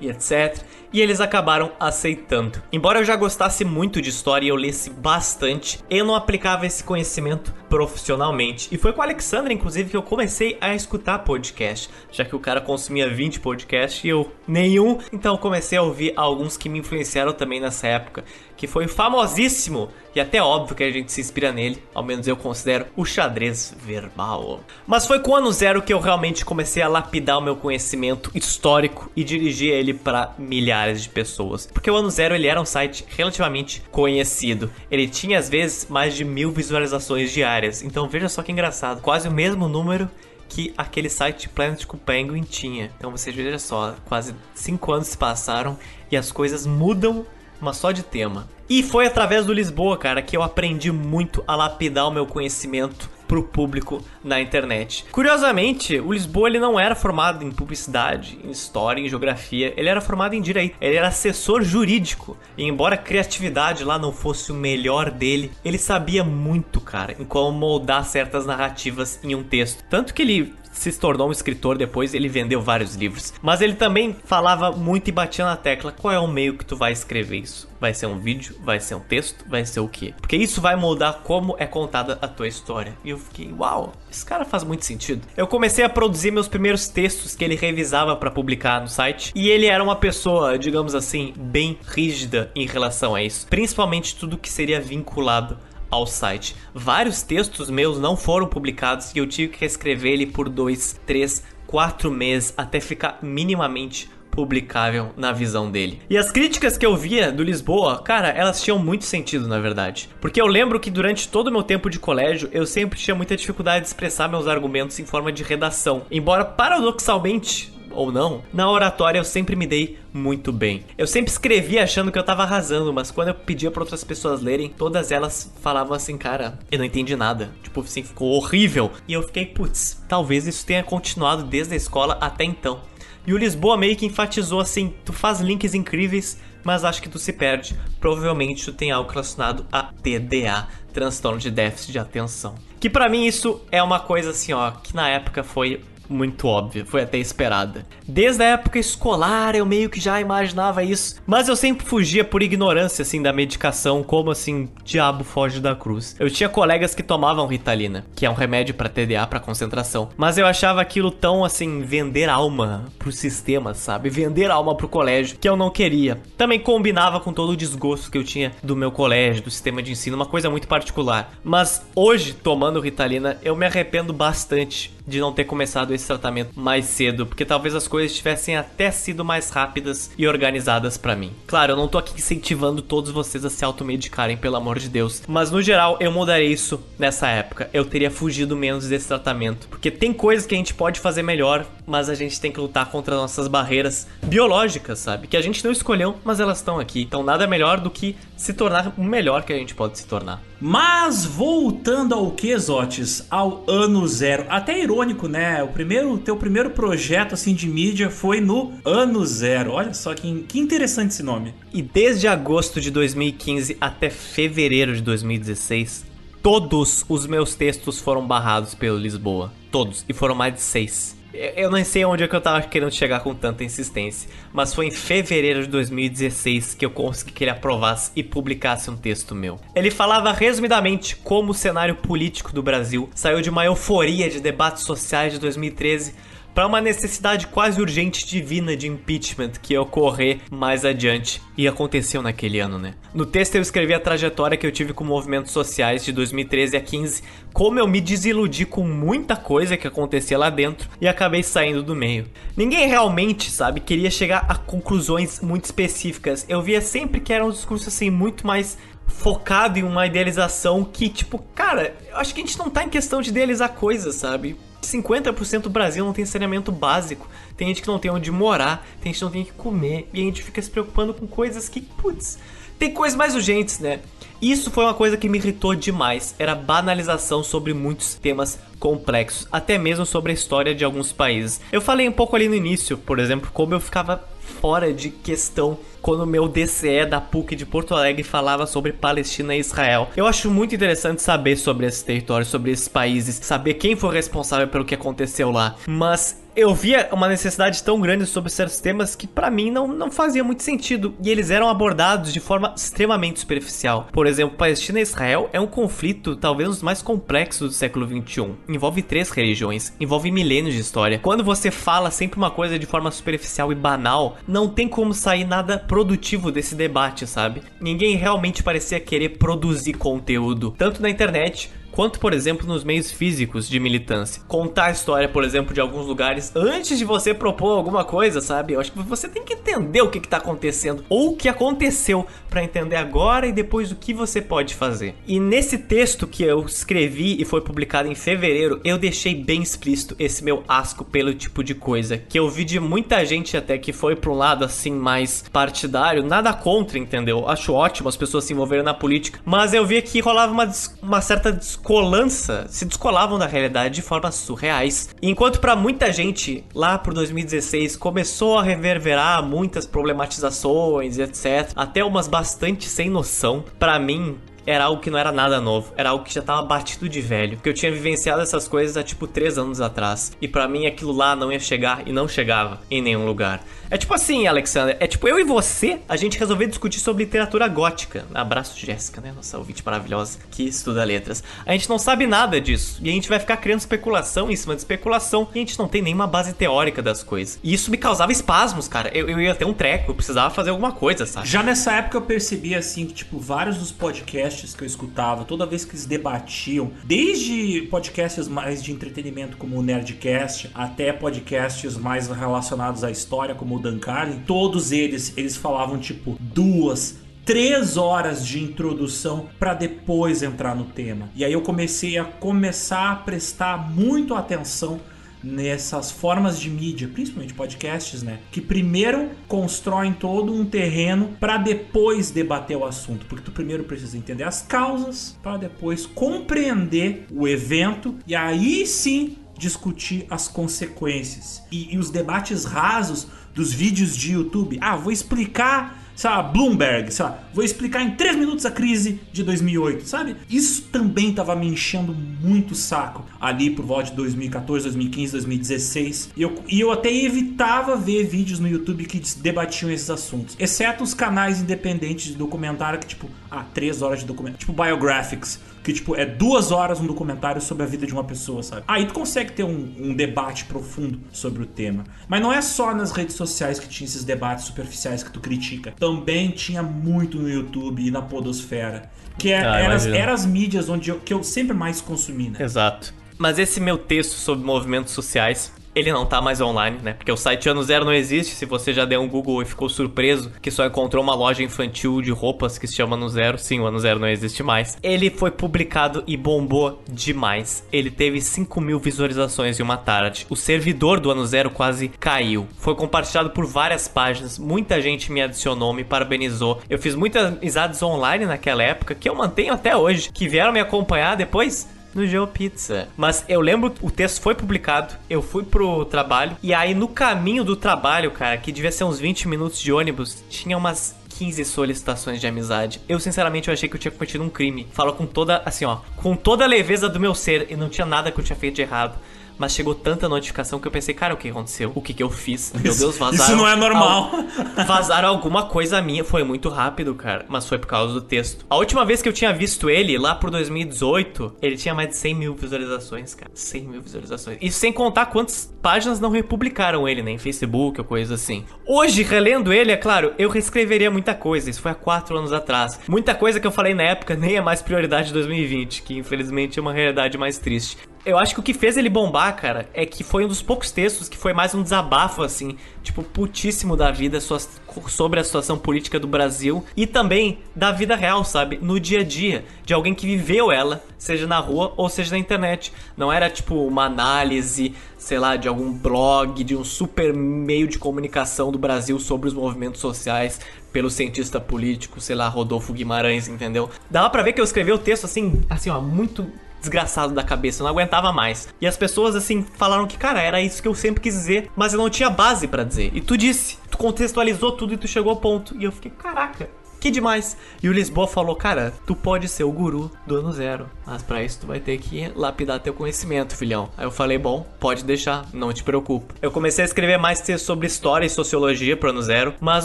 e etc. E eles acabaram aceitando. Embora eu já gostasse muito de história e eu lesse bastante, eu não aplicava esse conhecimento profissionalmente. E foi com o Alexandre, inclusive, que eu comecei a escutar podcast, já que o cara consumia 20 podcasts e eu nenhum. Então comecei a ouvir alguns que me influenciaram também nessa época, que foi famosíssimo e até óbvio que a gente se inspira nele, ao menos eu considero o xadrez verbal. Mas foi com o ano zero que eu realmente comecei a lapidar o meu conhecimento histórico e dirigir ele para milhares de pessoas. Porque o ano zero ele era um site relativamente conhecido. Ele tinha às vezes mais de mil visualizações diárias. Então veja só que engraçado, quase o mesmo número que aquele site Planet Penguin tinha. Então vocês vejam só, quase 5 anos se passaram e as coisas mudam, mas só de tema. E foi através do Lisboa, cara, que eu aprendi muito a lapidar o meu conhecimento pro público na internet. Curiosamente, o Lisboa ele não era formado em publicidade, em história, em geografia, ele era formado em direito. Ele era assessor jurídico. E embora a criatividade lá não fosse o melhor dele, ele sabia muito, cara, em como moldar certas narrativas em um texto. Tanto que ele se tornou um escritor depois, ele vendeu vários livros. Mas ele também falava muito e batia na tecla: qual é o meio que tu vai escrever isso? Vai ser um vídeo? Vai ser um texto? Vai ser o quê? Porque isso vai moldar como é contada a tua história. E eu fiquei, uau, esse cara faz muito sentido. Eu comecei a produzir meus primeiros textos que ele revisava para publicar no site. E ele era uma pessoa, digamos assim, bem rígida em relação a isso. Principalmente tudo que seria vinculado ao site. Vários textos meus não foram publicados e eu tive que reescrever ele por dois, três, quatro meses até ficar minimamente publicável na visão dele. E as críticas que eu via do Lisboa, cara, elas tinham muito sentido, na verdade. Porque eu lembro que durante todo o meu tempo de colégio, eu sempre tinha muita dificuldade de expressar meus argumentos em forma de redação. Embora paradoxalmente ou não, na oratória eu sempre me dei muito bem. Eu sempre escrevi achando que eu tava arrasando, mas quando eu pedia para outras pessoas lerem, todas elas falavam assim, cara, eu não entendi nada. Tipo assim, ficou horrível. E eu fiquei, putz, talvez isso tenha continuado desde a escola até então. E o Lisboa meio que enfatizou assim: tu faz links incríveis, mas acho que tu se perde. Provavelmente tu tem algo relacionado a TDA, transtorno de déficit de atenção. Que para mim isso é uma coisa assim, ó, que na época foi muito óbvia, foi até esperada. Desde a época escolar eu meio que já imaginava isso, mas eu sempre fugia por ignorância assim da medicação, como assim, diabo foge da cruz. Eu tinha colegas que tomavam Ritalina, que é um remédio para TDA, para concentração, mas eu achava aquilo tão assim vender alma pro sistema, sabe? Vender alma pro colégio, que eu não queria. Também combinava com todo o desgosto que eu tinha do meu colégio, do sistema de ensino, uma coisa muito particular. Mas hoje, tomando Ritalina, eu me arrependo bastante de não ter começado esse tratamento mais cedo, porque talvez as coisas tivessem até sido mais rápidas e organizadas para mim. Claro, eu não tô aqui incentivando todos vocês a se automedicarem, pelo amor de Deus, mas no geral eu mudaria isso nessa época. Eu teria fugido menos desse tratamento, porque tem coisas que a gente pode fazer melhor, mas a gente tem que lutar contra nossas barreiras biológicas, sabe? Que a gente não escolheu, mas elas estão aqui. Então nada melhor do que se tornar o melhor que a gente pode se tornar. Mas voltando ao que, Zotes? Ao ano zero. Até irônico, né? O primeiro, teu primeiro projeto assim de mídia foi no ano zero. Olha só que, que interessante esse nome. E desde agosto de 2015 até fevereiro de 2016, todos os meus textos foram barrados pelo Lisboa. Todos. E foram mais de seis. Eu não sei onde é que eu tava querendo chegar com tanta insistência, mas foi em fevereiro de 2016 que eu consegui que ele aprovasse e publicasse um texto meu. Ele falava resumidamente como o cenário político do Brasil saiu de uma euforia de debates sociais de 2013 para uma necessidade quase urgente divina de impeachment que ia ocorrer mais adiante. E aconteceu naquele ano, né? No texto eu escrevi a trajetória que eu tive com movimentos sociais de 2013 a 15, como eu me desiludi com muita coisa que acontecia lá dentro e acabei saindo do meio. Ninguém realmente, sabe, queria chegar a conclusões muito específicas. Eu via sempre que era um discurso assim muito mais focado em uma idealização que, tipo, cara, eu acho que a gente não tá em questão de idealizar coisas, sabe? 50% do Brasil não tem saneamento básico. Tem gente que não tem onde morar, tem gente que não tem o que comer. E a gente fica se preocupando com coisas que, putz, tem coisas mais urgentes, né? Isso foi uma coisa que me irritou demais. Era banalização sobre muitos temas complexos, até mesmo sobre a história de alguns países. Eu falei um pouco ali no início, por exemplo, como eu ficava fora de questão quando o meu DCE da PUC de Porto Alegre falava sobre Palestina e Israel. Eu acho muito interessante saber sobre esses territórios, sobre esses países, saber quem foi responsável pelo que aconteceu lá. Mas eu via uma necessidade tão grande sobre certos temas que para mim não, não fazia muito sentido e eles eram abordados de forma extremamente superficial. Por exemplo, Palestina e Israel é um conflito talvez um dos mais complexos do século 21. Envolve três religiões, envolve milênios de história. Quando você fala sempre uma coisa de forma superficial e banal, não tem como sair nada produtivo desse debate, sabe? Ninguém realmente parecia querer produzir conteúdo, tanto na internet quanto, por exemplo, nos meios físicos de militância. Contar a história, por exemplo, de alguns lugares antes de você propor alguma coisa, sabe? Eu acho que você tem que entender o que está acontecendo ou o que aconteceu para entender agora e depois o que você pode fazer. E nesse texto que eu escrevi e foi publicado em fevereiro, eu deixei bem explícito esse meu asco pelo tipo de coisa que eu vi de muita gente até que foi para um lado assim mais partidário, nada contra, entendeu? Acho ótimo as pessoas se envolverem na política, mas eu vi que rolava uma, uma certa descolança, se descolavam da realidade de formas surreais. Enquanto para muita gente, lá por 2016, começou a reverberar muitas problematizações, etc, até umas bastante sem noção, para mim era algo que não era nada novo, era algo que já tava batido de velho, porque eu tinha vivenciado essas coisas há tipo 3 anos atrás, e para mim aquilo lá não ia chegar e não chegava em nenhum lugar. É tipo assim, Alexander, é tipo eu e você, a gente resolveu discutir sobre literatura gótica. Abraço, Jéssica, né, nossa ouvinte maravilhosa que estuda letras. A gente não sabe nada disso, e a gente vai ficar criando especulação em cima de especulação, e a gente não tem nenhuma base teórica das coisas. E isso me causava espasmos, cara. Eu, eu ia ter um treco, eu precisava fazer alguma coisa, sabe? Já nessa época eu percebi assim que tipo vários dos podcasts podcasts que eu escutava, toda vez que eles debatiam, desde podcasts mais de entretenimento como o Nerdcast, até podcasts mais relacionados à história como o Dan Carlin, todos eles eles falavam tipo duas, três horas de introdução para depois entrar no tema. E aí eu comecei a começar a prestar muito atenção nessas formas de mídia, principalmente podcasts, né? Que primeiro constroem todo um terreno para depois debater o assunto, porque tu primeiro precisa entender as causas para depois compreender o evento e aí sim discutir as consequências. E, e os debates rasos dos vídeos de YouTube. Ah, vou explicar lá, Bloomberg, lá, vou explicar em 3 minutos a crise de 2008, sabe? Isso também tava me enchendo muito o saco ali por volta de 2014, 2015, 2016. E eu, e eu até evitava ver vídeos no YouTube que debatiam esses assuntos, exceto os canais independentes de documentário que, tipo, ah, 3 horas de documentário, tipo Biographics que, tipo, é duas horas um documentário sobre a vida de uma pessoa, sabe? Aí tu consegue ter um, um, debate profundo sobre o tema. Mas não é só nas redes sociais que tinha esses debates superficiais que tu critica. Também tinha muito no YouTube e na podosfera. Que é, ah, era, era, as mídias onde eu, que eu sempre mais consumi, né? Exato. Mas esse meu texto sobre movimentos sociais ele não tá mais online, né? Porque o site Ano Zero não existe. Se você já deu um Google e ficou surpreso que só encontrou uma loja infantil de roupas que se chama Ano Zero, sim, o Ano Zero não existe mais. Ele foi publicado e bombou demais. Ele teve 5 mil visualizações em uma tarde. O servidor do Ano Zero quase caiu. Foi compartilhado por várias páginas. Muita gente me adicionou, me parabenizou. Eu fiz muitas amizades online naquela época que eu mantenho até hoje, que vieram me acompanhar depois no GeoPizza. Mas eu lembro que o texto foi publicado, eu fui pro trabalho, e aí no caminho do trabalho, cara, que devia ser uns 20 minutos de ônibus, tinha umas 15 solicitações de amizade. Eu, sinceramente, eu achei que eu tinha cometido um crime. Falo com toda, assim, ó, com toda a leveza do meu ser, e não tinha nada que eu tinha feito de errado mas chegou tanta notificação que eu pensei, cara, o que aconteceu? O que que eu fiz? Meu Deus, vazaram. Isso não é normal. Al... vazaram alguma coisa minha. Foi muito rápido, cara, mas foi por causa do texto. A última vez que eu tinha visto ele, lá por 2018, ele tinha mais de 100 mil visualizações, cara. 100 mil visualizações. Isso sem contar quantas páginas não republicaram ele, né? Em Facebook ou coisa assim. Hoje, relendo ele, é claro, eu reescreveria muita coisa. Isso foi há quatro anos atrás. Muita coisa que eu falei na época nem é mais prioridade de 2020, que infelizmente é uma realidade mais triste. Eu acho que o que fez ele bombar, cara, é que foi um dos poucos textos que foi mais um desabafo, assim, tipo, putíssimo da vida sobre a situação política do Brasil e também da vida real, sabe? No dia a dia, de alguém que viveu ela, seja na rua ou seja na internet. Não era, tipo, uma análise, sei lá, de algum blog, de um super meio de comunicação do Brasil sobre os movimentos sociais pelo cientista político, sei lá, Rodolfo Guimarães, entendeu? Dava pra ver que eu escrevi o texto assim, assim, ó, muito desgraçado da cabeça, eu não aguentava mais. E as pessoas assim falaram que, cara, era isso que eu sempre quis dizer, mas eu não tinha base para dizer. E tu disse, tu contextualizou tudo e tu chegou ao ponto. E eu fiquei, caraca, que demais. E o Lisboa falou, cara, tu pode ser o guru do ano zero, mas para isso tu vai ter que lapidar teu conhecimento, filhão. Aí eu falei, bom, pode deixar, não te preocupa. Eu comecei a escrever mais textos sobre história e sociologia pro ano zero, mas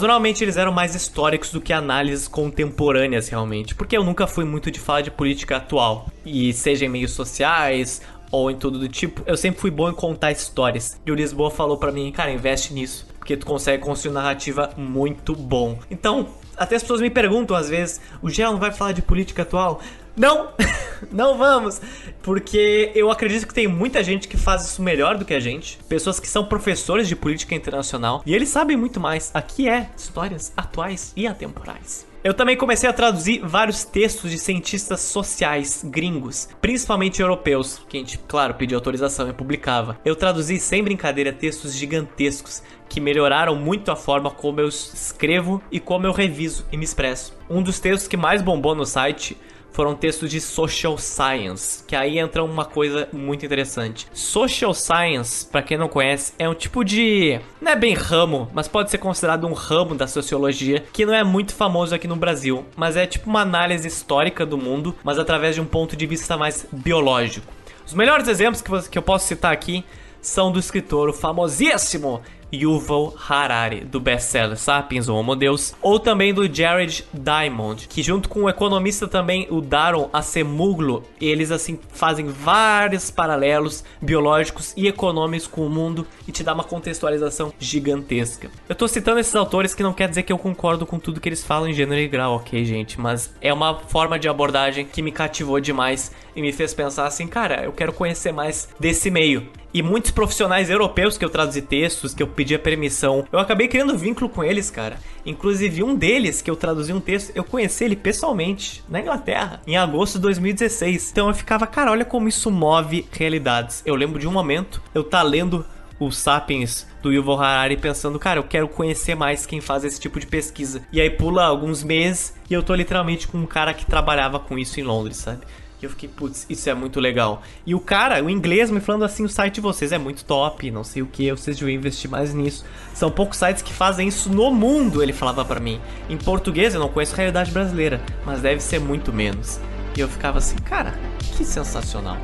normalmente eles eram mais históricos do que análises contemporâneas realmente, porque eu nunca fui muito de falar de política atual, e seja em meios sociais ou em tudo do tipo, eu sempre fui bom em contar histórias. E o Lisboa falou para mim, cara, investe nisso, porque tu consegue construir narrativa muito bom. Então, até as pessoas me perguntam às vezes: o Gel não vai falar de política atual? Não, não vamos, porque eu acredito que tem muita gente que faz isso melhor do que a gente, pessoas que são professores de política internacional e eles sabem muito mais. Aqui é histórias atuais e atemporais. Eu também comecei a traduzir vários textos de cientistas sociais gringos, principalmente europeus, que a gente, claro, pediu autorização e publicava. Eu traduzi sem brincadeira textos gigantescos que melhoraram muito a forma como eu escrevo e como eu reviso e me expresso. Um dos textos que mais bombou no site foram textos de social science, que aí entra uma coisa muito interessante. Social science, para quem não conhece, é um tipo de não é bem ramo, mas pode ser considerado um ramo da sociologia que não é muito famoso aqui no Brasil, mas é tipo uma análise histórica do mundo, mas através de um ponto de vista mais biológico. Os melhores exemplos que eu posso citar aqui são do escritor famosíssimo Yuval Harari, do best-seller Sapiens, o Homo Deus, ou também do Jared Diamond, que junto com o economista também, o Daron Acemoglu, eles assim fazem vários paralelos biológicos e econômicos com o mundo e te dá uma contextualização gigantesca. Eu tô citando esses autores que não quer dizer que eu concordo com tudo que eles falam em gênero e grau, ok, gente? Mas é uma forma de abordagem que me cativou demais e me fez pensar assim, cara, eu quero conhecer mais desse meio. E muitos profissionais europeus que eu traduzi textos, que eu pedia permissão. Eu acabei criando vínculo com eles, cara. Inclusive, um deles, que eu traduzi um texto, eu conheci ele pessoalmente, na Inglaterra, em agosto de 2016. Então eu ficava, cara, olha como isso move realidades. Eu lembro de um momento, eu tá lendo o Sapiens do Yuval Harari pensando, cara, eu quero conhecer mais quem faz esse tipo de pesquisa. E aí pula alguns meses e eu tô literalmente com um cara que trabalhava com isso em Londres, sabe? E eu fiquei, putz, isso é muito legal. E o cara, o inglês, me falando assim, o site de vocês é muito top, não sei o que, vocês deviam investir mais nisso. São poucos sites que fazem isso no mundo, ele falava para mim. Em português eu não conheço a realidade brasileira, mas deve ser muito menos. E eu ficava assim, cara, que sensacional.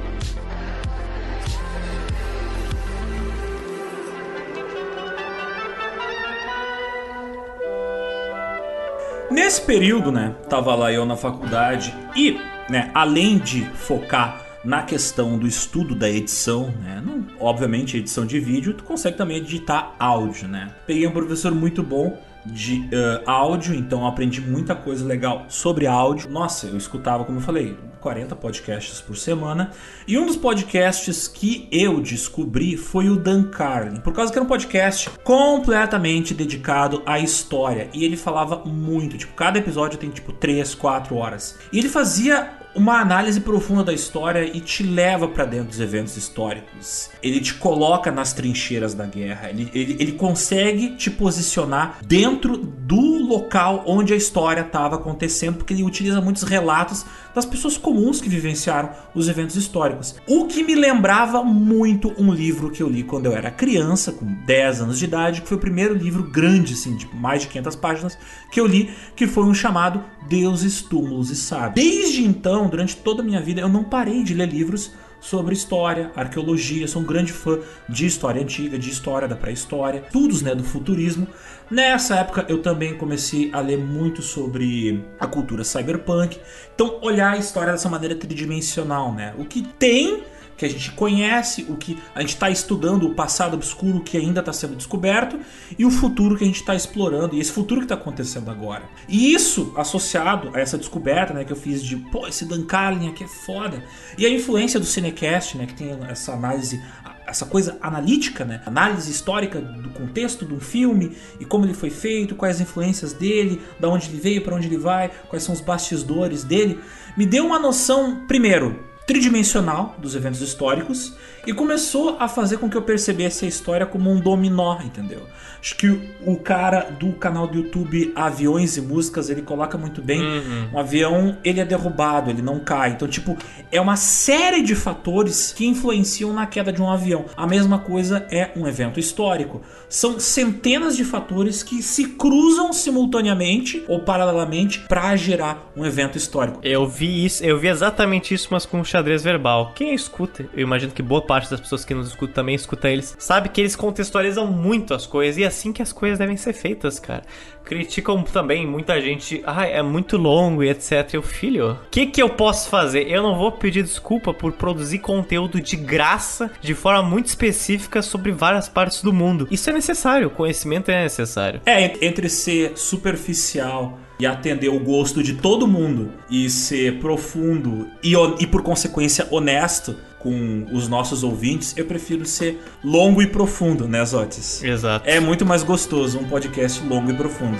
Nesse período, né, tava lá eu na faculdade e, né, além de focar na questão do estudo da edição, né, não, obviamente edição de vídeo, tu consegue também editar áudio, né. Peguei um professor muito bom de uh, áudio, então aprendi muita coisa legal sobre áudio. Nossa, eu escutava, como eu falei, 40 podcasts por semana. E um dos podcasts que eu descobri foi o Dan Carlin, por causa que era um podcast completamente dedicado à história. E ele falava muito, tipo, cada episódio tem tipo 3, 4 horas. E ele fazia uma análise profunda da história e te leva para dentro dos eventos históricos. Ele te coloca nas trincheiras da guerra. Ele, ele, ele consegue te posicionar dentro do local onde a história estava acontecendo, porque ele utiliza muitos relatos das pessoas comuns que vivenciaram os eventos históricos. O que me lembrava muito um livro que eu li quando eu era criança, com 10 anos de idade, que foi o primeiro livro grande, assim, de mais de 500 páginas, que eu li, que foi um chamado Deuses, Túmulos e Sábios. Desde então, durante toda a minha vida, eu não parei de ler livros sobre história, arqueologia, sou um grande fã de história antiga, de história da pré-história, estudos né, do futurismo. Nessa época eu também comecei a ler muito sobre a cultura cyberpunk, então olhar a história dessa maneira tridimensional, né? O que tem que a gente conhece, o que a gente está estudando, o passado obscuro que ainda está sendo descoberto e o futuro que a gente está explorando, e esse futuro que está acontecendo agora. E isso associado a essa descoberta né, que eu fiz de, pô, esse Dan Carlin aqui é foda, e a influência do Cinecast, né, que tem essa análise essa coisa analítica, né? Análise histórica do contexto do filme e como ele foi feito, quais as influências dele, da onde ele veio, para onde ele vai, quais são os bastidores dele, me deu uma noção, primeiro, tridimensional dos eventos históricos e começou a fazer com que eu percebesse a história como um dominó, entendeu? Acho que o cara do canal do YouTube Aviões e Músicas, ele coloca muito bem. Uhum. Um avião, ele é derrubado, ele não cai. Então, tipo, é uma série de fatores que influenciam na queda de um avião. A mesma coisa é um evento histórico. São centenas de fatores que se cruzam simultaneamente ou paralelamente para gerar um evento histórico. Eu vi isso, eu vi exatamente isso, mas com xadrez verbal. Quem escuta, eu imagino que boa parte das pessoas que nos escutam também escuta eles, sabe que eles contextualizam muito as coisas e assim que as coisas devem ser feitas, cara. Criticam também muita gente, ah, é muito longo e etc. Eu, filho, o que que eu posso fazer? Eu não vou pedir desculpa por produzir conteúdo de graça, de forma muito específica sobre várias partes do mundo. Isso é necessário, o conhecimento é necessário. É, entre ser superficial e atender o gosto de todo mundo e ser profundo e, e por consequência honesto com os nossos ouvintes, eu prefiro ser longo e profundo, né, Zotes? Exato. É muito mais gostoso um podcast longo e profundo.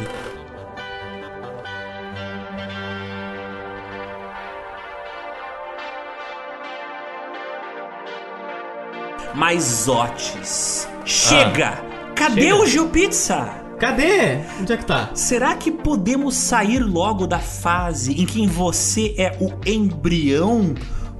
Mas Zotes, chega! Ah, Cadê chega. o GeoPizza? Cadê? Onde é que tá? Será que podemos sair logo da fase em que você é o embrião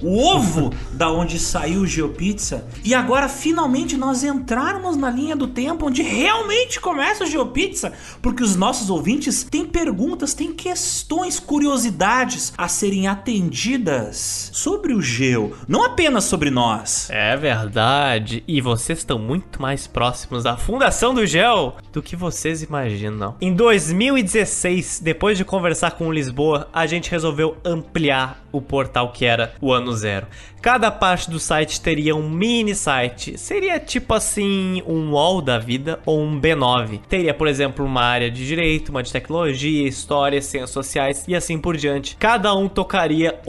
o ovo da onde saiu o GeoPizza. E agora finalmente nós entrarmos na linha do tempo onde realmente começa o GeoPizza, porque os nossos ouvintes têm perguntas, têm questões, curiosidades a serem atendidas sobre o Geo, não apenas sobre nós. É verdade. E vocês estão muito mais próximos da fundação do Geo do que vocês imaginam. Em 2016, depois de conversar com o Lisboa, a gente resolveu ampliar o portal que era o ano zero. Cada parte do site teria um mini site. Seria tipo assim um wall da vida ou um B9. Teria, por exemplo, uma área de direito, uma de tecnologia, história, ciências sociais e assim por diante. Cada um tocaria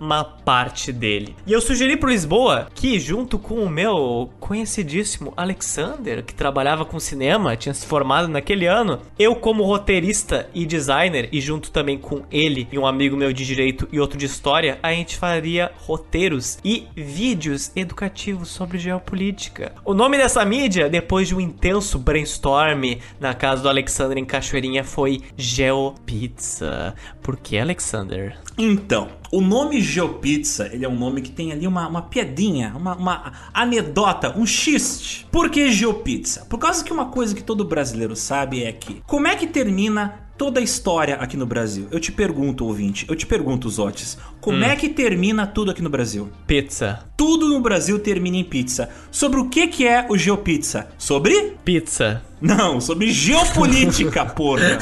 uma parte dele. E eu sugeri pro Lisboa que, junto com o meu conhecidíssimo Alexander, que trabalhava com cinema, tinha se formado naquele ano, eu, como roteirista e designer, e junto também com ele e um amigo meu de direito e outro de história, a gente faria roteiros e vídeos educativos sobre geopolítica. O nome dessa mídia, depois de um intenso brainstorm na casa do Alexander em Cachoeirinha, foi GeoPizza. Por que, Alexander? Então, o nome GeoPizza, ele é um nome que tem ali uma, uma piadinha, uma, uma anedota, um xiste. Por que GeoPizza? Por causa que uma coisa que todo brasileiro sabe é que como é que termina toda a história aqui no Brasil. Eu te pergunto, ouvinte, eu te pergunto, Zotes, como hum. é que termina tudo aqui no Brasil? Pizza. Tudo no Brasil termina em pizza. Sobre o que, que é o GeoPizza? Sobre? Pizza. Não, sobre geopolítica, porra.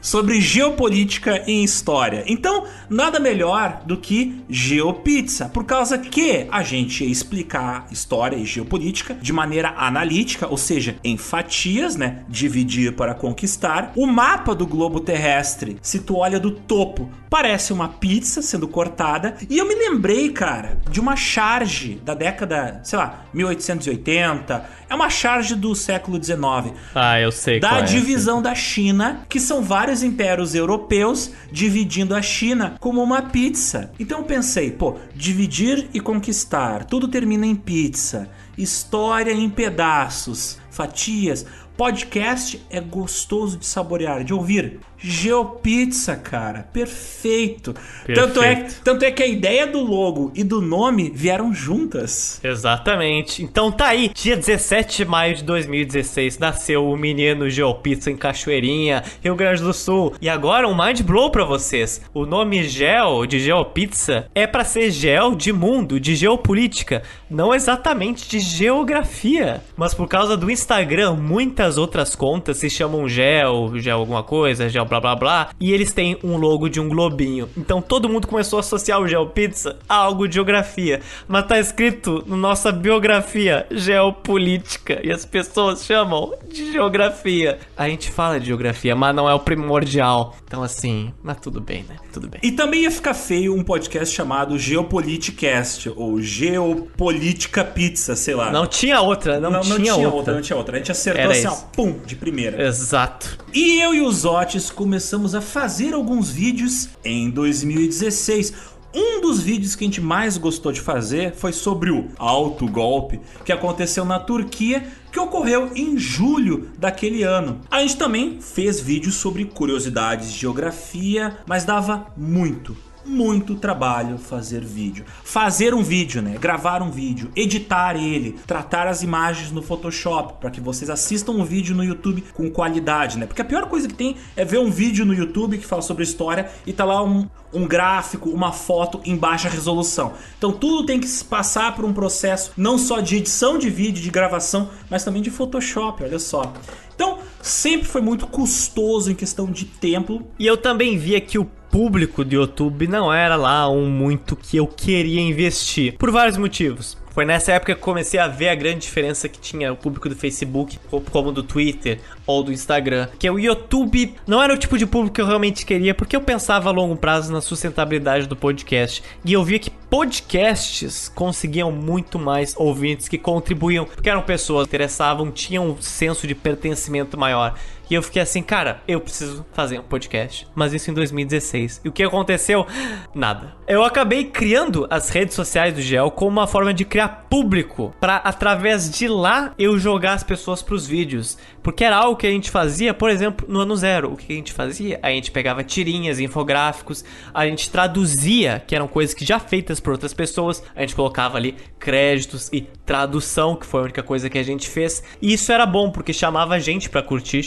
sobre geopolítica em história. Então, nada melhor do que GeoPizza, por causa que a gente ia explicar história e geopolítica de maneira analítica, ou seja, em fatias, né? Dividir para conquistar. O mapa do globo terrestre, se tu olha do topo, parece uma pizza sendo cortada. E eu me lembrei, cara, de uma charge da década, sei lá, 1880. É uma charge do século XIX. Ah, eu sei. Da é, divisão da China, que são vários impérios europeus dividindo a China como uma pizza. Então eu pensei, pô, dividir e conquistar, tudo termina em pizza. História em pedaços, fatias. Podcast é gostoso de saborear, de ouvir. GeoPizza, cara. Perfeito. Perfeito. Tanto, é, tanto é que a ideia do logo e do nome vieram juntas. Exatamente. Então tá aí, dia 17 de maio de 2016, nasceu o menino GeoPizza em Cachoeirinha, Rio Grande do Sul. E agora um mind blow pra vocês. O nome Geo de GeoPizza é para ser gel de mundo, de geopolítica, não exatamente de geografia. Mas por causa do Instagram, muitas outras contas se chamam Gel, Gel alguma coisa, Gel blá blá blá, e eles têm um logo de um globinho. Então todo mundo começou a associar o GeoPizza a algo de geografia, mas tá escrito na nossa biografia geopolítica e as pessoas chamam de geografia. A gente fala de geografia, mas não é o primordial. Então assim, mas tudo bem, né? Tudo bem. E também ia ficar feio um podcast chamado Geopoliticast ou Geopolítica Pizza, sei lá. Não tinha outra, não, não tinha, não tinha outra. outra. Não tinha outra. A gente acertou Era assim, ó, pum, de primeira. Exato. E eu e os Otis começamos a fazer alguns vídeos em 2016. Um dos vídeos que a gente mais gostou de fazer foi sobre o alto golpe que aconteceu na Turquia, que ocorreu em julho daquele ano. A gente também fez vídeos sobre curiosidades de geografia, mas dava muito, muito trabalho fazer vídeo. Fazer um vídeo, né? Gravar um vídeo, editar ele, tratar as imagens no Photoshop para que vocês assistam um vídeo no YouTube com qualidade, né? Porque a pior coisa que tem é ver um vídeo no YouTube que fala sobre história e tá lá um, um gráfico, uma foto em baixa resolução. Então tudo tem que passar por um processo não só de edição de vídeo, de gravação, mas também de Photoshop, olha só. Então, sempre foi muito custoso em questão de tempo. E eu também via que o público do YouTube não era lá um muito que eu queria investir, por vários motivos. Foi nessa época que comecei a ver a grande diferença que tinha o público do Facebook, como do Twitter ou do Instagram. Que o YouTube não era o tipo de público que eu realmente queria, porque eu pensava a longo prazo na sustentabilidade do podcast. E eu via que podcasts conseguiam muito mais ouvintes que contribuíam, porque eram pessoas que interessavam, tinham um senso de pertencimento maior. E eu fiquei assim, cara, eu preciso fazer um podcast. Mas isso em 2016. E o que aconteceu? Nada. Eu acabei criando as redes sociais do Gel como uma forma de criar público para através de lá eu jogar as pessoas pros vídeos. Porque era algo que a gente fazia, por exemplo, no ano zero. O que a gente fazia? A gente pegava tirinhas, infográficos, a gente traduzia, que eram coisas que já feitas por outras pessoas, a gente colocava ali créditos e tradução, que foi a única coisa que a gente fez. E isso era bom, porque chamava gente para curtir,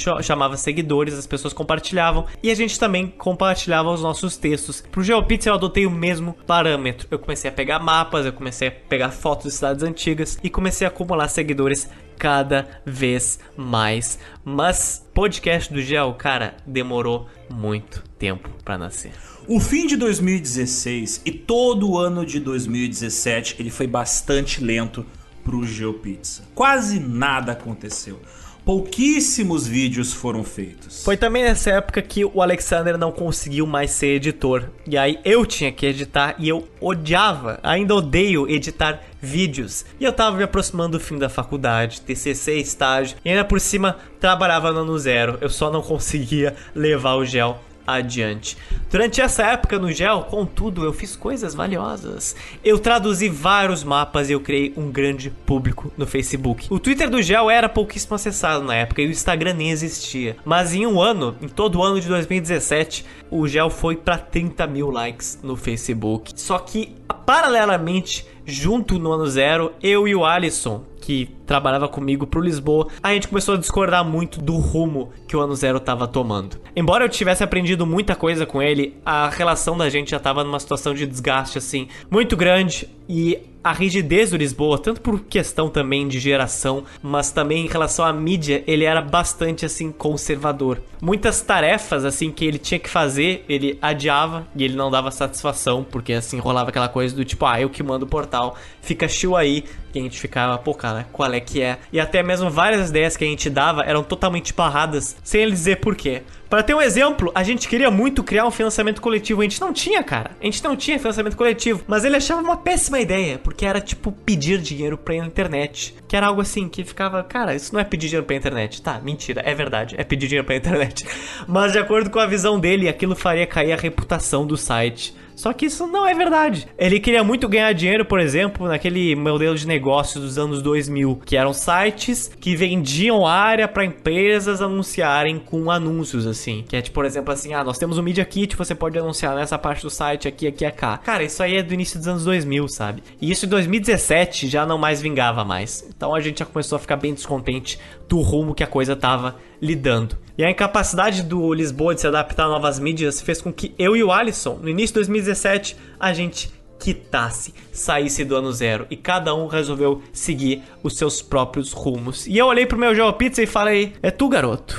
seguidores, as pessoas compartilhavam e a gente também compartilhava os nossos textos. Pro GeoPizza eu adotei o mesmo parâmetro. Eu comecei a pegar mapas, eu comecei a pegar fotos de cidades antigas e comecei a acumular seguidores cada vez mais. Mas podcast do Gel, cara, demorou muito tempo para nascer. O fim de 2016 e todo o ano de 2017 ele foi bastante lento pro GeoPizza. Quase nada aconteceu pouquíssimos vídeos foram feitos. Foi também nessa época que o Alexander não conseguiu mais ser editor. E aí eu tinha que editar e eu odiava, ainda odeio editar vídeos. E eu tava me aproximando do fim da faculdade, TCC, estágio, e ainda por cima trabalhava no ano zero. Eu só não conseguia levar o gel adiante. Durante essa época no Gel, contudo, eu fiz coisas valiosas. Eu traduzi vários mapas e eu criei um grande público no Facebook. O Twitter do Gel era pouquíssimo acessado na época e o Instagram nem existia. Mas em um ano, em todo o ano de 2017, o Gel foi para 30 mil likes no Facebook. Só que, paralelamente, junto no ano zero, eu e o Alisson, que trabalhava comigo pro Lisboa, a gente começou a discordar muito do rumo que o ano zero tava tomando. Embora eu tivesse aprendido muita coisa com ele, a relação da gente já tava numa situação de desgaste assim muito grande e a rigidez do Lisboa, tanto por questão também de geração, mas também em relação à mídia, ele era bastante assim conservador. Muitas tarefas assim que ele tinha que fazer, ele adiava e ele não dava satisfação, porque assim rolava aquela coisa do tipo, ah, eu que mando o portal, fica chill aí, que a gente ficava, pô, cara, qual é que é? E até mesmo várias ideias que a gente dava eram totalmente barradas, sem ele dizer por quê. Para ter um exemplo, a gente queria muito criar um financiamento coletivo. A gente não tinha, cara. A gente não tinha financiamento coletivo. Mas ele achava uma péssima ideia, porque era tipo pedir dinheiro pra internet. Que era algo assim que ficava, cara, isso não é pedir dinheiro pra internet. Tá, mentira, é verdade, é pedir dinheiro pra internet. Mas de acordo com a visão dele, aquilo faria cair a reputação do site. Só que isso não é verdade. Ele queria muito ganhar dinheiro, por exemplo, naquele modelo de negócio dos anos 2000, que eram sites que vendiam área para empresas anunciarem com anúncios assim, que é tipo, por exemplo, assim, ah, nós temos um Media Kit, você pode anunciar nessa parte do site aqui, aqui, aqui. Cara, isso aí é do início dos anos 2000, sabe? E isso em 2017 já não mais vingava mais. Então a gente já começou a ficar bem descontente do rumo que a coisa tava lidando. E a incapacidade do Lisboa de se adaptar a novas mídias fez com que eu e o Alisson, no início de 2017, a gente quitasse, saísse do ano zero e cada um resolveu seguir os seus próprios rumos. E eu olhei pro meu João Pizza e falei: "É tu, garoto.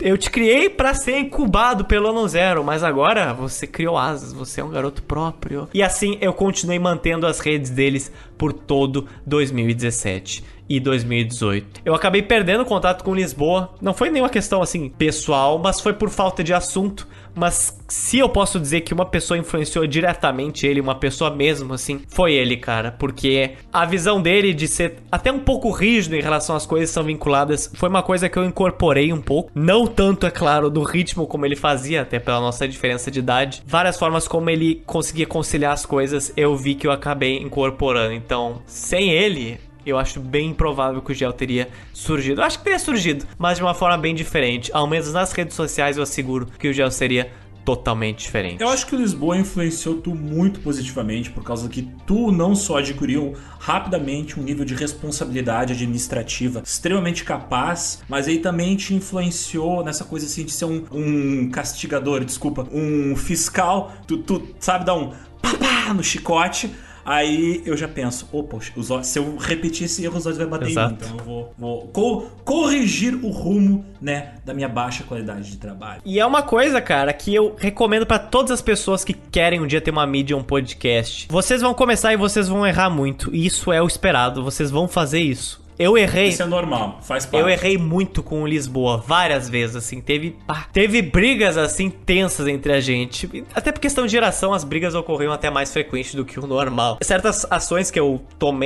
Eu te criei para ser incubado pelo ano zero, mas agora você criou asas, você é um garoto próprio". E assim eu continuei mantendo as redes deles por todo 2017 e 2018. Eu acabei perdendo contato com Lisboa. Não foi nenhuma questão assim pessoal, mas foi por falta de assunto. Mas se eu posso dizer que uma pessoa influenciou diretamente ele, uma pessoa mesmo, assim, foi ele, cara. Porque a visão dele de ser até um pouco rígido em relação às coisas que são vinculadas foi uma coisa que eu incorporei um pouco. Não tanto, é claro, do ritmo como ele fazia, até pela nossa diferença de idade. Várias formas como ele conseguia conciliar as coisas, eu vi que eu acabei incorporando. Então, sem ele, eu acho bem improvável que o gel teria surgido. Eu acho que teria surgido, mas de uma forma bem diferente. Ao menos nas redes sociais eu asseguro que o gel seria totalmente diferente. Eu acho que o Lisboa influenciou tu muito positivamente por causa que tu não só adquiriu rapidamente um nível de responsabilidade administrativa extremamente capaz, mas aí também te influenciou nessa coisa assim de ser um, um castigador, desculpa, um fiscal. Tu, tu sabe dar um papá no chicote Aí eu já penso, opa, se eu repetir esse erro, os olhos vão bater Exato. em mim. Então eu vou, vou co corrigir o rumo, né, da minha baixa qualidade de trabalho. E é uma coisa, cara, que eu recomendo para todas as pessoas que querem um dia ter uma mídia, um podcast. Vocês vão começar e vocês vão errar muito. E isso é o esperado, vocês vão fazer isso. Eu errei. Isso é normal, faz parte. Eu errei muito com o Lisboa, várias vezes, assim. Teve, teve brigas, assim, tensas entre a gente. Até por questão de geração, as brigas ocorriam até mais frequente do que o normal. Certas ações que eu tomei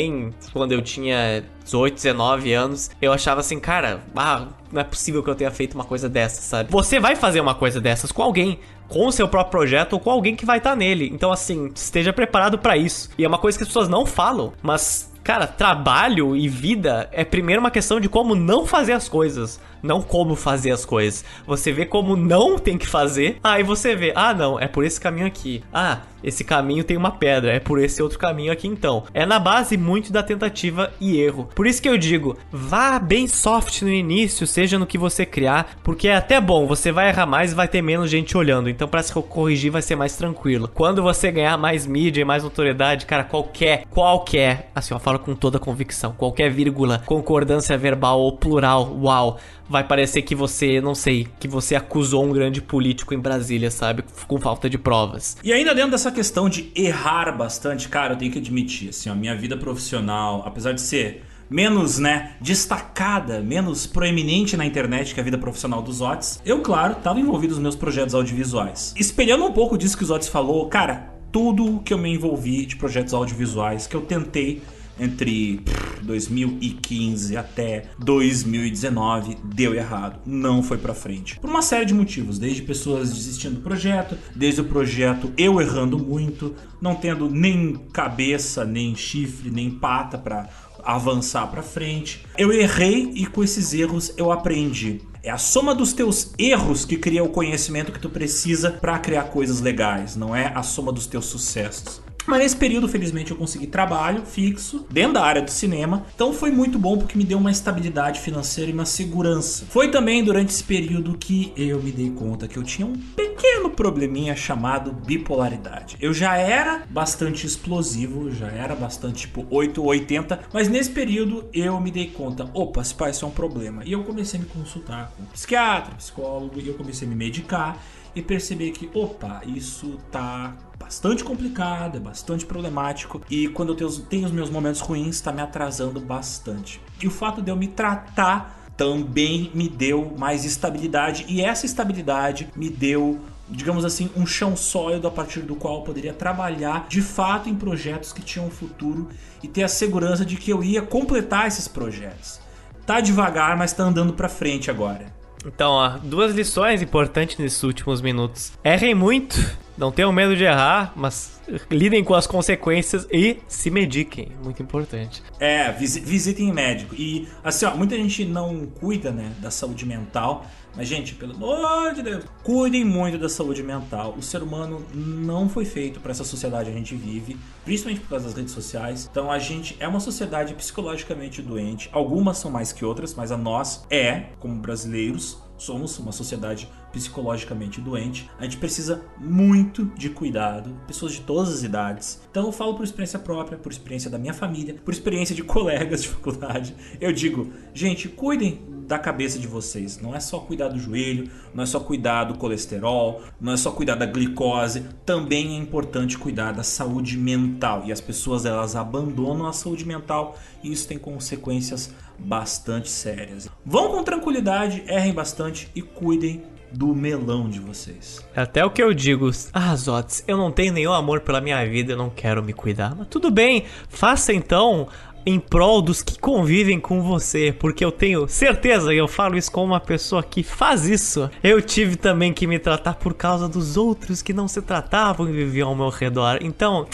quando eu tinha 18, 19 anos, eu achava assim, cara, ah, não é possível que eu tenha feito uma coisa dessa, sabe? Você vai fazer uma coisa dessas com alguém, com o seu próprio projeto ou com alguém que vai estar tá nele. Então, assim, esteja preparado para isso. E é uma coisa que as pessoas não falam, mas Cara, trabalho e vida é primeiro uma questão de como não fazer as coisas. Não como fazer as coisas. Você vê como não tem que fazer, aí você vê, ah, não, é por esse caminho aqui. Ah, esse caminho tem uma pedra, é por esse outro caminho aqui então. É na base muito da tentativa e erro. Por isso que eu digo, vá bem soft no início, seja no que você criar, porque é até bom, você vai errar mais e vai ter menos gente olhando. Então para se corrigir vai ser mais tranquilo. Quando você ganhar mais mídia e mais notoriedade, cara, qualquer, qualquer, assim, eu falo com toda convicção, qualquer vírgula, concordância verbal ou plural, uau, vai parecer que você, não sei, que você acusou um grande político em Brasília, sabe? Com falta de provas. E ainda dentro dessa questão de errar bastante, cara, eu tenho que admitir, assim, a minha vida profissional, apesar de ser menos, né, destacada, menos proeminente na internet que a vida profissional dos Otis, eu, claro, estava envolvido nos meus projetos audiovisuais. Espelhando um pouco disso que os Otis falou, cara, tudo que eu me envolvi de projetos audiovisuais, que eu tentei entre 2015 até 2019 deu errado, não foi para frente. Por uma série de motivos, desde pessoas desistindo do projeto, desde o projeto eu errando muito, não tendo nem cabeça, nem chifre, nem pata para avançar para frente. Eu errei e com esses erros eu aprendi. É a soma dos teus erros que cria o conhecimento que tu precisa para criar coisas legais, não é a soma dos teus sucessos. Mas nesse período, felizmente, eu consegui trabalho fixo dentro da área do cinema. Então foi muito bom porque me deu uma estabilidade financeira e uma segurança. Foi também durante esse período que eu me dei conta que eu tinha um pequeno probleminha chamado bipolaridade. Eu já era bastante explosivo, já era bastante tipo 880, mas nesse período eu me dei conta, opa, se isso é um problema. E eu comecei a me consultar com um psiquiatra, psicólogo, e eu comecei a me medicar e perceber que, opa, isso tá bastante complicado, é bastante problemático e quando eu tenho, os meus momentos ruins, está me atrasando bastante. E o fato de eu me tratar também me deu mais estabilidade e essa estabilidade me deu digamos assim, um chão sólido a partir do qual eu poderia trabalhar de fato em projetos que tinham um futuro e ter a segurança de que eu ia completar esses projetos. Tá devagar, mas tá andando para frente agora. Então, ó, duas lições importantes nesses últimos minutos. Errem muito, não tenham medo de errar, mas lidem com as consequências e se mediquem. Muito importante. É, visitem médico. E, assim, ó, muita gente não cuida, né, da saúde mental. Mas, gente, pelo amor de Deus, cuidem muito da saúde mental. O ser humano não foi feito para essa sociedade que a gente vive, principalmente por causa das redes sociais. Então, a gente é uma sociedade psicologicamente doente. Algumas são mais que outras, mas a nós é, como brasileiros, somos uma sociedade psicologicamente doente. A gente precisa muito de cuidado, pessoas de todas as idades. Então eu falo por experiência própria, por experiência da minha família, por experiência de colegas de faculdade. Eu digo, gente, cuidem da cabeça de vocês. Não é só cuidar do joelho, não é só cuidar do colesterol, não é só cuidar da glicose, também é importante cuidar da saúde mental. E as pessoas elas abandonam a saúde mental e isso tem consequências bastante sérias. Vão com tranquilidade, errem bastante e cuidem do melão de vocês. Até o que eu digo, ah, Zotes, eu não tenho nenhum amor pela minha vida, eu não quero me cuidar. Mas tudo bem, faça então em prol dos que convivem com você, porque eu tenho certeza, e eu falo isso como uma pessoa que faz isso. Eu tive também que me tratar por causa dos outros que não se tratavam e viviam ao meu redor. Então,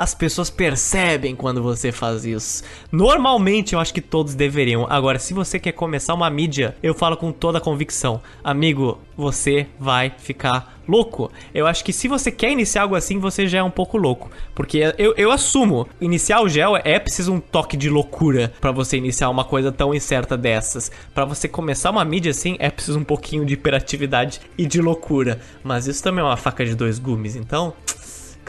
as pessoas percebem quando você faz isso. Normalmente, eu acho que todos deveriam. Agora, se você quer começar uma mídia, eu falo com toda a convicção, amigo, você vai ficar louco. Eu acho que se você quer iniciar algo assim, você já é um pouco louco. Porque eu, eu assumo, iniciar o gel é preciso um toque de loucura para você iniciar uma coisa tão incerta dessas. Para você começar uma mídia assim, é preciso um pouquinho de hiperatividade e de loucura. Mas isso também é uma faca de dois gumes, então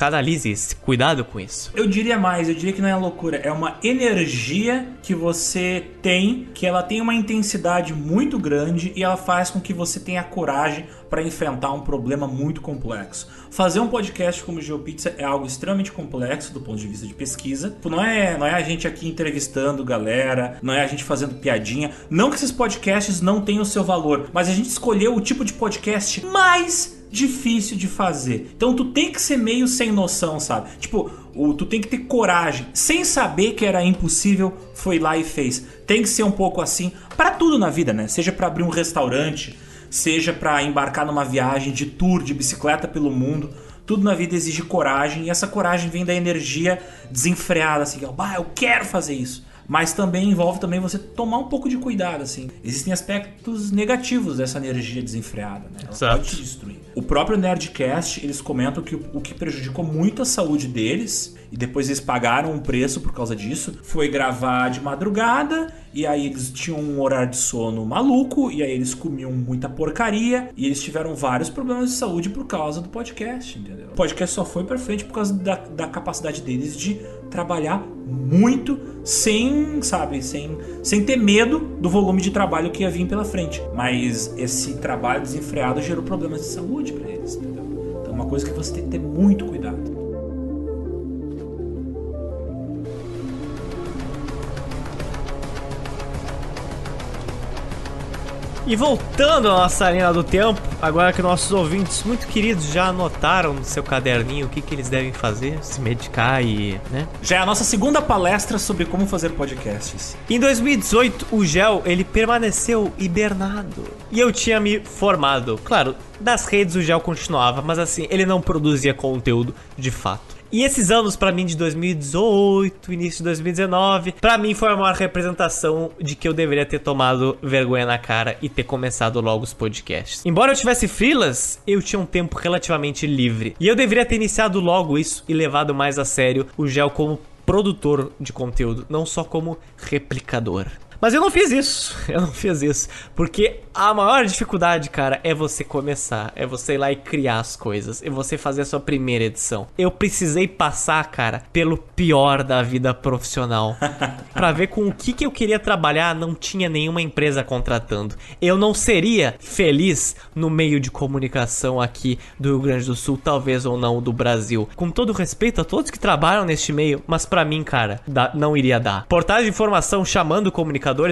canalize isso, cuidado com isso. Eu diria mais, eu diria que não é loucura, é uma energia que você tem, que ela tem uma intensidade muito grande e ela faz com que você tenha coragem para enfrentar um problema muito complexo. Fazer um podcast como o GeoPizza é algo extremamente complexo do ponto de vista de pesquisa. Não é, não é a gente aqui entrevistando galera, não é a gente fazendo piadinha. Não que esses podcasts não tenham o seu valor, mas a gente escolheu o tipo de podcast mais difícil de fazer. Então tu tem que ser meio sem noção, sabe? Tipo, o, tu tem que ter coragem, sem saber que era impossível, foi lá e fez. Tem que ser um pouco assim para tudo na vida, né? Seja para abrir um restaurante, seja para embarcar numa viagem de tour de bicicleta pelo mundo. Tudo na vida exige coragem e essa coragem vem da energia desenfreada, assim, ó, bah, eu quero fazer isso mas também envolve também você tomar um pouco de cuidado, assim. Existem aspectos negativos dessa energia desenfreada, né? Ela Exato. pode te destruir. O próprio Nerdcast, eles comentam que o, que prejudicou muito a saúde deles, e depois eles pagaram um preço por causa disso, foi gravar de madrugada, e aí eles tinham um horário de sono maluco, e aí eles comiam muita porcaria, e eles tiveram vários problemas de saúde por causa do podcast, entendeu? O podcast só foi pra frente por causa da, da capacidade deles de trabalhar muito sem, sabe, sem, sem ter medo do volume de trabalho que ia vir pela frente. Mas esse trabalho desenfreado gerou problemas de saúde pra eles, entendeu? Então é uma coisa que você tem que ter muito cuidado. E voltando à nossa linha do tempo, agora que nossos ouvintes muito queridos já anotaram no seu caderninho o que, que eles devem fazer, se medicar e, né? Já é a nossa segunda palestra sobre como fazer podcasts. Em 2018, o Gel, ele permaneceu hibernado. E eu tinha me formado. Claro, das redes o Gel continuava, mas assim, ele não produzia conteúdo de fato. E esses anos pra mim de 2018, início de 2019, pra mim foi a maior representação de que eu deveria ter tomado vergonha na cara e ter começado logo os podcasts. Embora eu tivesse filas, eu tinha um tempo relativamente livre. E eu deveria ter iniciado logo isso e levado mais a sério o Gel como produtor de conteúdo, não só como replicador. Mas eu não fiz isso. Eu não fiz isso. Porque a maior dificuldade, cara, é você começar. É você ir lá e criar as coisas. É você fazer a sua primeira edição. Eu precisei passar, cara, pelo pior da vida profissional. pra ver com o que, que eu queria trabalhar, não tinha nenhuma empresa contratando. Eu não seria feliz no meio de comunicação aqui do Rio Grande do Sul, talvez ou não do Brasil. Com todo respeito a todos que trabalham neste meio, mas pra mim, cara, não iria dar. Portais de informação chamando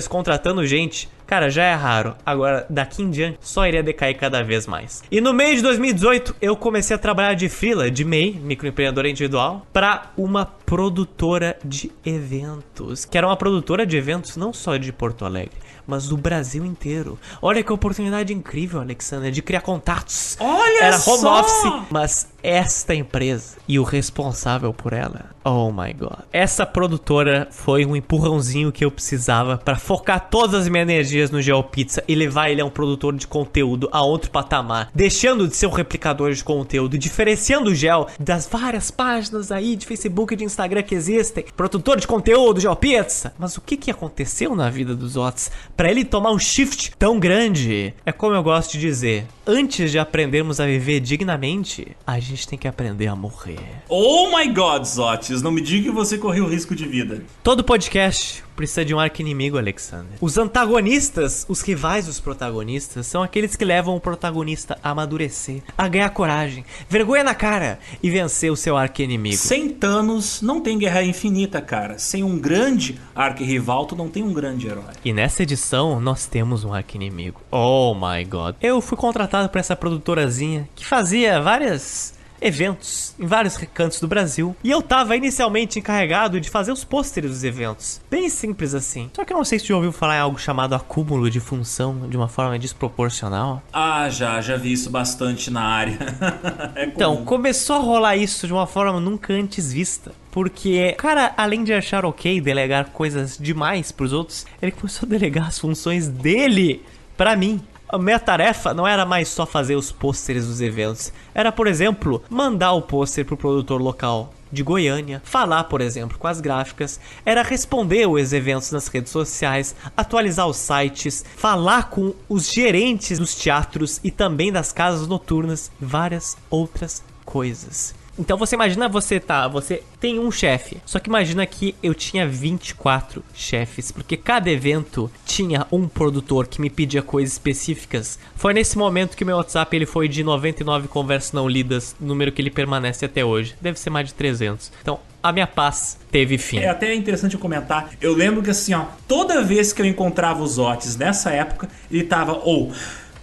contratando gente. Cara, já é raro. Agora, daqui em diante, só iria decair cada vez mais. E no meio de 2018, eu comecei a trabalhar de freela, de MEI, microempreendedor individual, pra uma produtora de eventos. Que era uma produtora de eventos não só de Porto Alegre, mas do Brasil inteiro. Olha que oportunidade incrível, Alexander, de criar contatos. Olha Era home só! office, mas esta empresa e o responsável por ela, oh my god. Essa produtora foi um empurrãozinho que eu precisava pra focar todas as minhas energias no GeoPizza e levar ele a um produtor de conteúdo a outro patamar, deixando de ser um replicador de conteúdo, diferenciando o Gel das várias páginas aí de Facebook e de Instagram que existem. Produtor de conteúdo, GeoPizza. Mas o que que aconteceu na vida dos Otis pra ele tomar um shift tão grande? É como eu gosto de dizer, antes de aprendermos a viver dignamente, a tem que aprender a morrer. Oh my god, Zotis, não me diga que você correu risco de vida. Todo podcast precisa de um arco-inimigo, Alexander. Os antagonistas, os rivais dos protagonistas, são aqueles que levam o protagonista a amadurecer, a ganhar coragem, vergonha na cara e vencer o seu arco-inimigo. Sem Thanos não tem guerra infinita, cara. Sem um grande arquirrival, tu não tem um grande herói. E nessa edição nós temos um arco-inimigo. Oh my god. Eu fui contratado por essa produtorazinha que fazia várias eventos em vários recantos do Brasil. E eu tava inicialmente encarregado de fazer os pôsteres dos eventos. Bem simples assim. Só que eu não sei se você já ouviu falar em algo chamado acúmulo de função de uma forma desproporcional. Ah, já, já vi isso bastante na área. é Então, começou a rolar isso de uma forma nunca antes vista. Porque, cara, além de achar ok delegar coisas demais pros outros, ele começou a delegar as funções dele pra mim. A minha tarefa não era mais só fazer os pôsteres dos eventos. Era, por exemplo, mandar o pôster pro produtor local de Goiânia, falar, por exemplo, com as gráficas, era responder os eventos nas redes sociais, atualizar os sites, falar com os gerentes dos teatros e também das casas noturnas, várias outras coisas. Então você imagina você tá, você tem um chefe. Só que imagina que eu tinha 24 chefes, porque cada evento tinha um produtor que me pedia coisas específicas. Foi nesse momento que meu WhatsApp ele foi de 99 conversas não lidas, número que ele permanece até hoje. Deve ser mais de 300. Então, a minha paz teve fim. É até interessante eu comentar. Eu lembro que assim, ó, toda vez que eu encontrava os Otis nessa época, ele tava ou.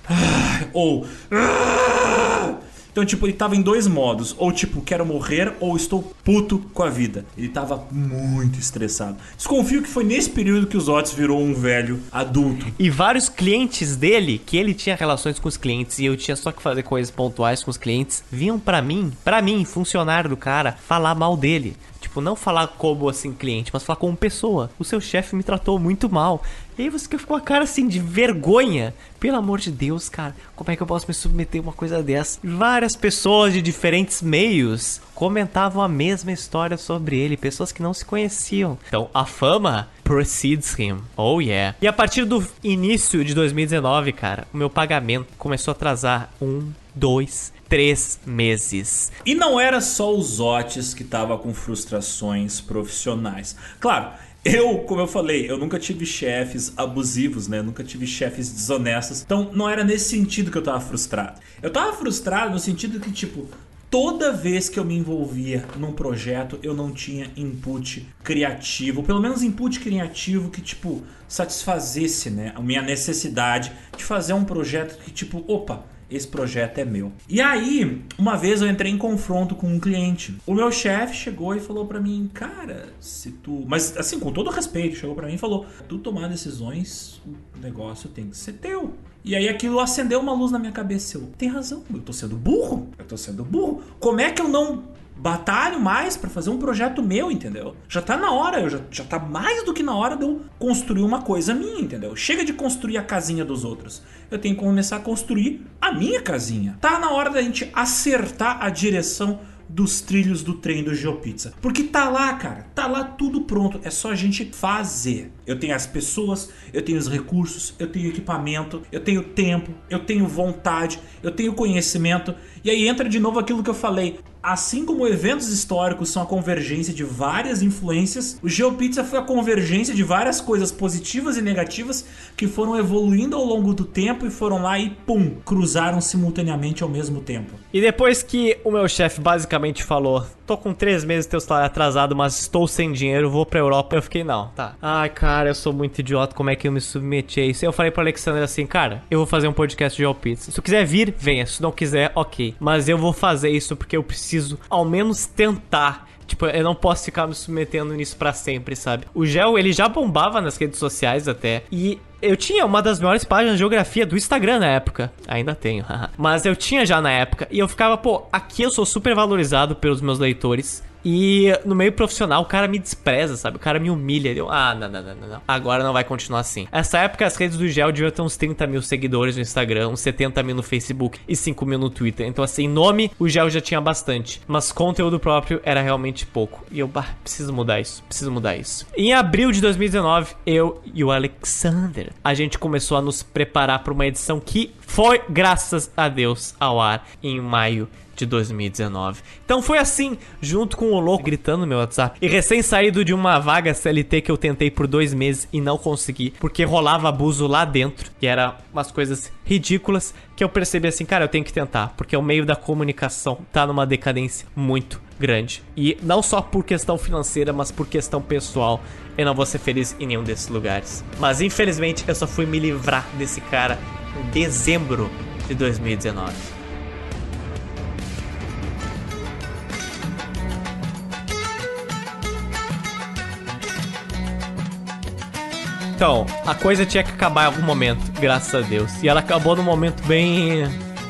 ah, ou. Então, tipo, ele tava em dois modos. Ou, tipo, quero morrer, ou estou puto com a vida. Ele tava muito estressado. Desconfio que foi nesse período que os Otis virou um velho adulto. E vários clientes dele, que ele tinha relações com os clientes e eu tinha só que fazer coisas pontuais com os clientes, vinham pra mim, pra mim, funcionário do cara, falar mal dele. Tipo, não falar como assim cliente, mas falar como pessoa. O seu chefe me tratou muito mal. E aí você fica com a cara assim de vergonha. Pelo amor de Deus, cara, como é que eu posso me submeter a uma coisa dessa? Várias pessoas de diferentes meios comentavam a mesma história sobre ele, pessoas que não se conheciam. Então, a fama precedes him. Oh yeah. E a partir do início de 2019, cara, o meu pagamento começou a atrasar um, dois, três meses. E não era só os Otis que tava com frustrações profissionais. Claro, eu, como eu falei, eu nunca tive chefes abusivos, né? Nunca tive chefes desonestos. Então não era nesse sentido que eu tava frustrado. Eu tava frustrado no sentido que, tipo, toda vez que eu me envolvia num projeto, eu não tinha input criativo, pelo menos input criativo que tipo satisfazesse, né, a minha necessidade de fazer um projeto que tipo, opa, esse projeto é meu. E aí, uma vez eu entrei em confronto com um cliente. O meu chefe chegou e falou para mim, cara, se tu. Mas assim, com todo respeito, chegou para mim e falou: tu tomar decisões, o negócio tem que ser teu. E aí aquilo acendeu uma luz na minha cabeça. Eu, tem razão, eu tô sendo burro. Eu tô sendo burro. Como é que eu não batalho mais para fazer um projeto meu, entendeu? Já tá na hora, eu já, já tá mais do que na hora de eu construir uma coisa minha, entendeu? Chega de construir a casinha dos outros. Eu tenho que começar a construir a minha casinha. Tá na hora da gente acertar a direção dos trilhos do trem do GeoPizza. Porque tá lá, cara, tá lá tudo pronto, é só a gente fazer. Eu tenho as pessoas, eu tenho os recursos, eu tenho equipamento, eu tenho tempo, eu tenho vontade, eu tenho conhecimento. E aí entra de novo aquilo que eu falei. Assim como eventos históricos são a convergência de várias influências, o GeoPizza foi a convergência de várias coisas positivas e negativas que foram evoluindo ao longo do tempo e foram lá e pum, cruzaram simultaneamente ao mesmo tempo. E depois que o meu chefe basicamente falou: tô com três meses teu salário atrasado, mas estou sem dinheiro, vou pra Europa, eu fiquei, não, tá. Ai, cara, eu sou muito idiota, como é que eu me submeti a isso? Eu falei pro Alexander assim, cara, eu vou fazer um podcast de GeoPizza. Se tu quiser vir, venha. Se não quiser, ok. Mas eu vou fazer isso porque eu preciso ao menos tentar Tipo, eu não posso ficar me submetendo nisso para sempre, sabe? O Gel, ele já bombava nas redes sociais até. E eu tinha uma das maiores páginas de geografia do Instagram na época. Ainda tenho, mas eu tinha já na época. E eu ficava, pô, aqui eu sou super valorizado pelos meus leitores. E no meio profissional, o cara me despreza, sabe? O cara me humilha. Eu, ah, não, não, não, não. Agora não vai continuar assim. Essa época, as redes do Gel deviam ter uns 30 mil seguidores no Instagram, uns 70 mil no Facebook e 5 mil no Twitter. Então, assim, nome, o Gel já tinha bastante. Mas conteúdo próprio era realmente pouco. E eu, bah, preciso mudar isso. Preciso mudar isso. Em abril de 2019, eu e o Alexander, a gente começou a nos preparar para uma edição que foi, graças a Deus, ao ar em maio de 2019. Então foi assim, junto com o louco gritando no meu WhatsApp. E recém saído de uma vaga CLT que eu tentei por dois meses e não consegui, porque rolava abuso lá dentro, e era umas coisas ridículas que eu percebi assim, cara, eu tenho que tentar, porque o meio da comunicação tá numa decadência muito grande. E não só por questão financeira, mas por questão pessoal. Eu não vou ser feliz em nenhum desses lugares. Mas infelizmente eu só fui me livrar desse cara em dezembro de 2019. Então, a coisa tinha que acabar em algum momento, graças a Deus. E ela acabou num momento bem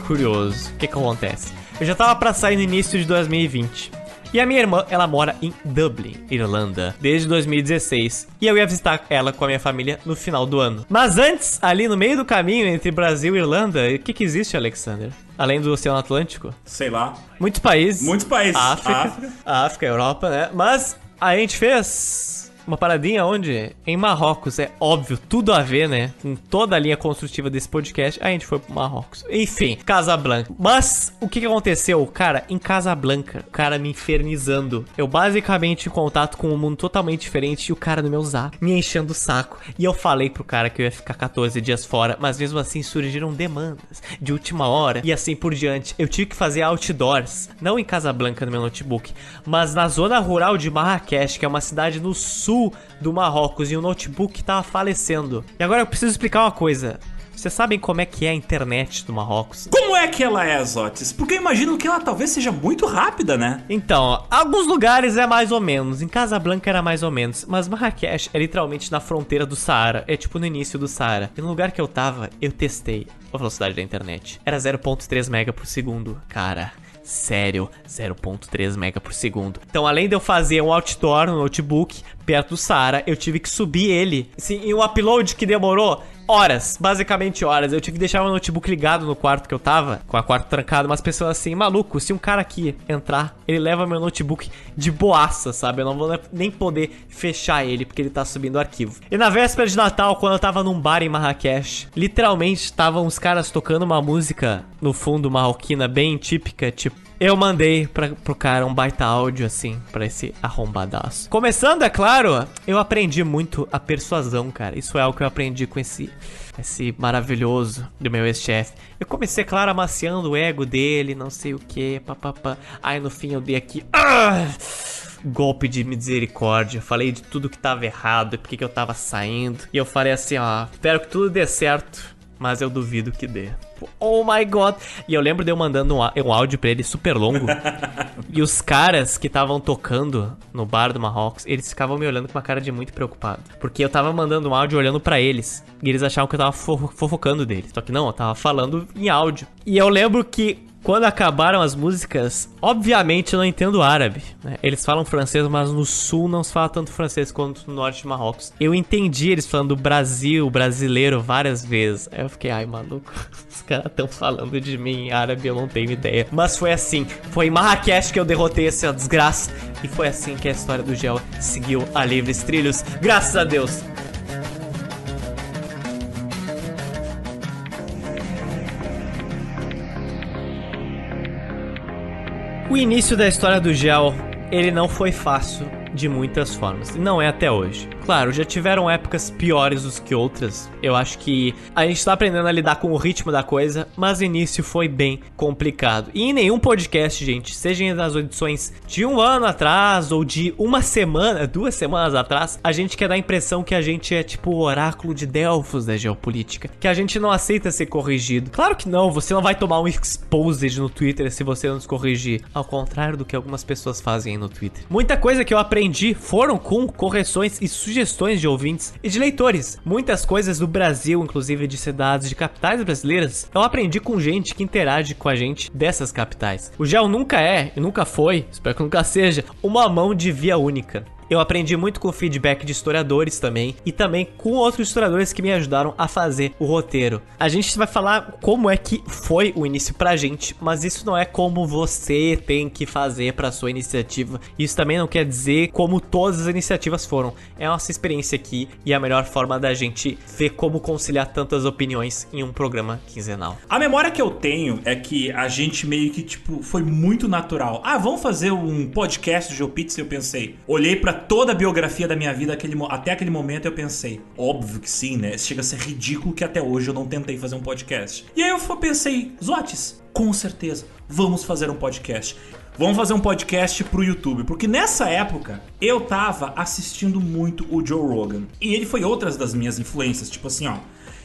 curioso. O que que acontece? Eu já tava para sair no início de 2020. E a minha irmã, ela mora em Dublin, Irlanda, desde 2016. E eu ia visitar ela com a minha família no final do ano. Mas antes, ali no meio do caminho entre Brasil e Irlanda, o que que existe, Alexander? Além do Oceano Atlântico? Sei lá. Muitos países. Muitos países. África, África, África Europa, né? Mas a gente fez uma paradinha onde em Marrocos é óbvio, tudo a ver, né? Com toda a linha construtiva desse podcast, a gente foi pro Marrocos. Enfim, Casablanca. Mas o que, aconteceu? Cara, em Casablanca, o cara me infernizando. Eu basicamente em contato com um mundo totalmente diferente e o cara no meu zap me enchendo o saco. E eu falei pro cara que eu ia ficar 14 dias fora, mas mesmo assim surgiram demandas de última hora e assim por diante. Eu tive que fazer outdoors, não em Casablanca no meu notebook, mas na zona rural de Marrakech, que é uma cidade no sul sul do Marrocos e o notebook estava falecendo. E agora eu preciso explicar uma coisa. Vocês sabem como é que é a internet do Marrocos? Como é que ela é, Zotis? Porque eu imagino que ela talvez seja muito rápida, né? Então, alguns lugares é mais ou menos. Em Casablanca era mais ou menos. Mas Marrakech é literalmente na fronteira do Saara. É tipo no início do Saara. E no lugar que eu tava, eu testei a velocidade da internet. Era 0.3 mega por segundo. Cara, sério, 0.3 mega por segundo. Então, além de eu fazer um outdoor no notebook perto do Saara, eu tive que subir ele. Sim, e um upload que demorou horas, basicamente horas. Eu tive que deixar meu notebook ligado no quarto que eu tava, com a quarto trancado, mas pessoas assim, maluco, se um cara aqui entrar, ele leva meu notebook de boaça, sabe? Eu não vou nem poder fechar ele, porque ele tá subindo arquivo. E na véspera de Natal, quando eu tava num bar em Marrakech, literalmente estavam os caras tocando uma música no fundo marroquina bem típica, tipo eu mandei pra, pro cara um baita áudio assim, pra esse arrombadaço. Começando, é claro, eu aprendi muito a persuasão, cara. Isso é algo que eu aprendi com esse, esse maravilhoso do meu ex-chefe. Eu comecei, claro, amaciando o ego dele, não sei o que, papapá. Aí no fim eu dei aqui. Ah! golpe de misericórdia. Falei de tudo que tava errado, porque que eu tava saindo. E eu falei assim, ó, espero que tudo dê certo, mas eu duvido que dê. Oh my god. E eu lembro de eu mandando um, um áudio pra ele super longo. e os caras que estavam tocando no bar do Marrocos, eles ficavam me olhando com uma cara de muito preocupado. Porque eu tava mandando um áudio olhando para eles. E eles achavam que eu tava fofocando deles. Só que não, eu tava falando em áudio. E eu lembro que quando acabaram as músicas, obviamente eu não entendo árabe. Né? Eles falam francês, mas no sul não se fala tanto francês quanto no norte de Marrocos. Eu entendi eles falando Brasil, brasileiro várias vezes. Aí eu fiquei, ai maluco, os caras estão falando de mim em árabe, eu não tenho ideia. Mas foi assim, foi em Marrakech que eu derrotei essa desgraça. E foi assim que a história do Gel seguiu a livres trilhos. Graças a Deus. O início da história do Gel, ele não foi fácil de muitas formas. E não é até hoje. Claro, já tiveram épocas piores do que outras. Eu acho que a gente tá aprendendo a lidar com o ritmo da coisa, mas o início foi bem complicado. E em nenhum podcast, gente, seja nas edições de um ano atrás ou de uma semana, duas semanas atrás, a gente quer dar a impressão que a gente é tipo o oráculo de Delfos da geopolítica, que a gente não aceita ser corrigido. Claro que não, você não vai tomar um exposed no Twitter se você não se corrigir, ao contrário do que algumas pessoas fazem aí no Twitter. Muita coisa que eu aprendi foram com correções e sugestões sugestões de ouvintes e de leitores. Muitas coisas do Brasil, inclusive de cidades de capitais brasileiras, eu aprendi com gente que interage com a gente dessas capitais. O gel nunca é e nunca foi, espero que nunca seja, uma mão de via única. Eu aprendi muito com o feedback de historiadores também e também com outros historiadores que me ajudaram a fazer o roteiro. A gente vai falar como é que foi o início pra gente, mas isso não é como você tem que fazer pra sua iniciativa. Isso também não quer dizer como todas as iniciativas foram. É a nossa experiência aqui e a melhor forma da gente ver como conciliar tantas opiniões em um programa quinzenal. A memória que eu tenho é que a gente meio que tipo foi muito natural. Ah, vamos fazer um podcast do GeoPizza, eu pensei. Olhei para toda a biografia da minha vida aquele, até aquele momento eu pensei, óbvio que sim, né? Chega a ser ridículo que até hoje eu não tentei fazer um podcast. E aí eu pensei, Zotes, com certeza, vamos fazer um podcast. Vamos fazer um podcast pro YouTube, porque nessa época eu tava assistindo muito o Joe Rogan. E ele foi outras das minhas influências, tipo assim, ó,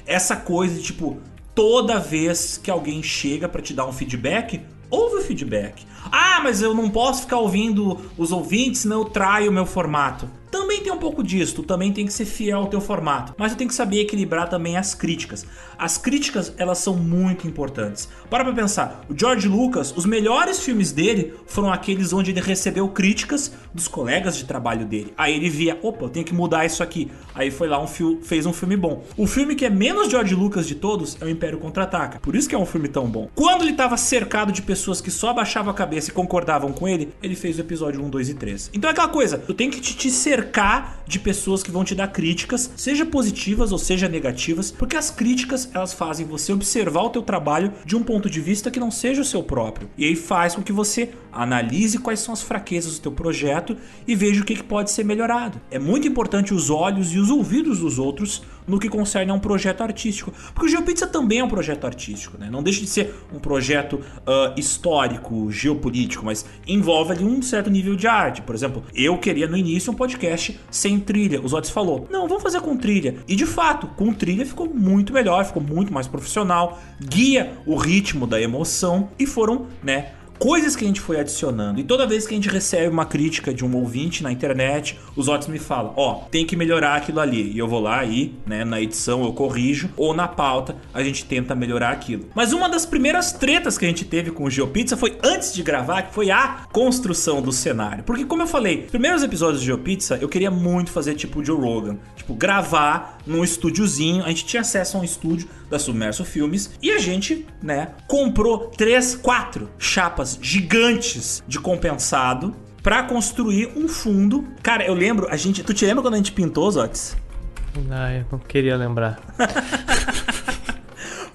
essa coisa de tipo toda vez que alguém chega para te dar um feedback, ouve o feedback. Ah, mas eu não posso ficar ouvindo os ouvintes, senão eu traio o meu formato. Também tem um pouco disso, tu também tem que ser fiel ao teu formato, mas tu tem que saber equilibrar também as críticas. As críticas, elas são muito importantes. Para pra pensar, o George Lucas, os melhores filmes dele foram aqueles onde ele recebeu críticas dos colegas de trabalho dele. Aí ele via, opa, eu tenho que mudar isso aqui. Aí foi lá, um fez um filme bom. O filme que é menos George Lucas de todos é o Império Contra-Ataca. Por isso que é um filme tão bom. Quando ele estava cercado de pessoas que só abaixavam a cabeça e concordavam com ele, ele fez o episódio 1, 2 e 3. Então é aquela coisa, tu tem que te, cercar de pessoas que vão te dar críticas, seja positivas ou seja negativas, porque as críticas elas fazem você observar o teu trabalho de um ponto de vista que não seja o seu próprio. E aí faz com que você analise quais são as fraquezas do teu projeto e veja o que, que pode ser melhorado. É muito importante os olhos e os ouvidos dos outros no que concerne a um projeto artístico. Porque o GeoPizza também é um projeto artístico, né? Não deixa de ser um projeto uh, histórico, geopolítico, mas envolve ali um certo nível de arte. Por exemplo, eu queria no início um podcast sem trilha. Os Otis falou: não, vamos fazer com trilha. E de fato, com trilha ficou muito melhor, ficou muito mais profissional, guia o ritmo da emoção e foram, né? Coisas que a gente foi adicionando. E toda vez que a gente recebe uma crítica de um ouvinte na internet, os outros me falam: ó, oh, tem que melhorar aquilo ali. E eu vou lá e, né, na edição eu corrijo, ou na pauta a gente tenta melhorar aquilo. Mas uma das primeiras tretas que a gente teve com o GeoPizza foi antes de gravar, que foi a construção do cenário. Porque, como eu falei, primeiros episódios do GeoPizza eu queria muito fazer tipo o Joe Rogan, tipo, gravar num estúdiozinho. A gente tinha acesso a um estúdio da Submerso Filmes e a gente, né, comprou três, quatro chapas gigantes de compensado para construir um fundo. Cara, eu lembro, a gente, tu te lembra quando a gente pintou os Otis? Ah, eu não queria lembrar.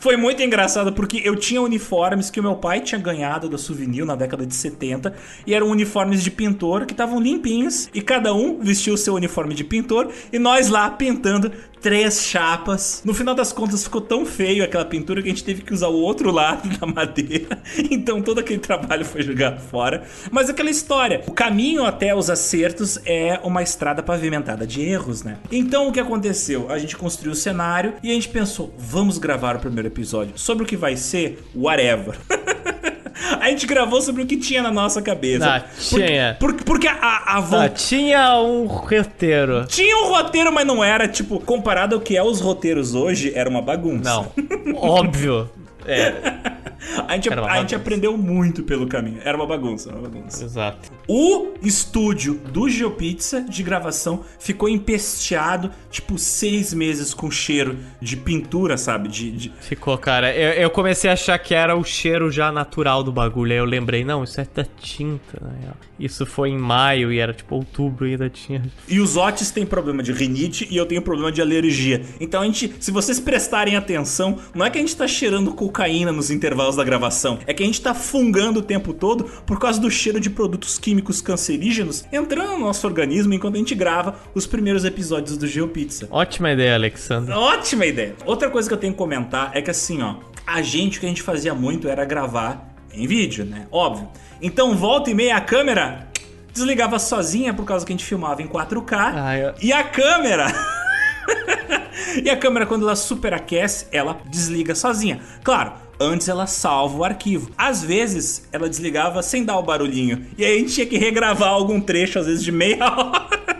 Foi muito engraçado porque eu tinha uniformes que o meu pai tinha ganhado da Souvenir na década de 70 e eram uniformes de pintor que estavam limpinhos e cada um vestiu o seu uniforme de pintor e nós lá pintando três chapas. No final das contas ficou tão feio aquela pintura que a gente teve que usar o outro lado da madeira. Então todo aquele trabalho foi jogado fora. Mas aquela história, o caminho até os acertos é uma estrada pavimentada de erros, né? Então o que aconteceu? A gente construiu o cenário e a gente pensou, vamos gravar o primeiro episódio sobre o que vai ser whatever. A gente gravou sobre o que tinha na nossa cabeça. Ah, tinha. Porque, porque, porque a, a ah, tinha um roteiro. Tinha um roteiro, mas não era, tipo, comparado ao que é os roteiros hoje, era uma bagunça. Não. Óbvio. É. A gente, a gente aprendeu muito pelo caminho. Era uma bagunça, uma bagunça. Exato. O estúdio do GeoPizza de gravação ficou empesteado, tipo, seis meses com cheiro de pintura, sabe? De, de... Ficou, cara. Eu, eu, comecei a achar que era o cheiro já natural do bagulho. Aí eu lembrei, não, isso é da tinta, né? Isso foi em maio e era tipo outubro e ainda tinha. E os Otis têm problema de rinite e eu tenho problema de alergia. Então a gente, se vocês prestarem atenção, não é que a gente tá cheirando cocaína nos intervalos da gravação, é que a gente tá fungando o tempo todo por causa do cheiro de produtos químicos cancerígenos entrando no nosso organismo enquanto a gente grava os primeiros episódios do GeoPizza. Ótima ideia, Alexandre. Ótima ideia. Outra coisa que eu tenho que comentar é que assim, ó, a gente o que a gente fazia muito era gravar em vídeo, né? Óbvio. Então, volta e meia a câmera desligava sozinha por causa que a gente filmava em 4K. Ah, eu... E a câmera. e a câmera, quando ela superaquece, ela desliga sozinha. Claro, antes ela salva o arquivo. Às vezes, ela desligava sem dar o barulhinho. E aí a gente tinha que regravar algum trecho, às vezes de meia hora.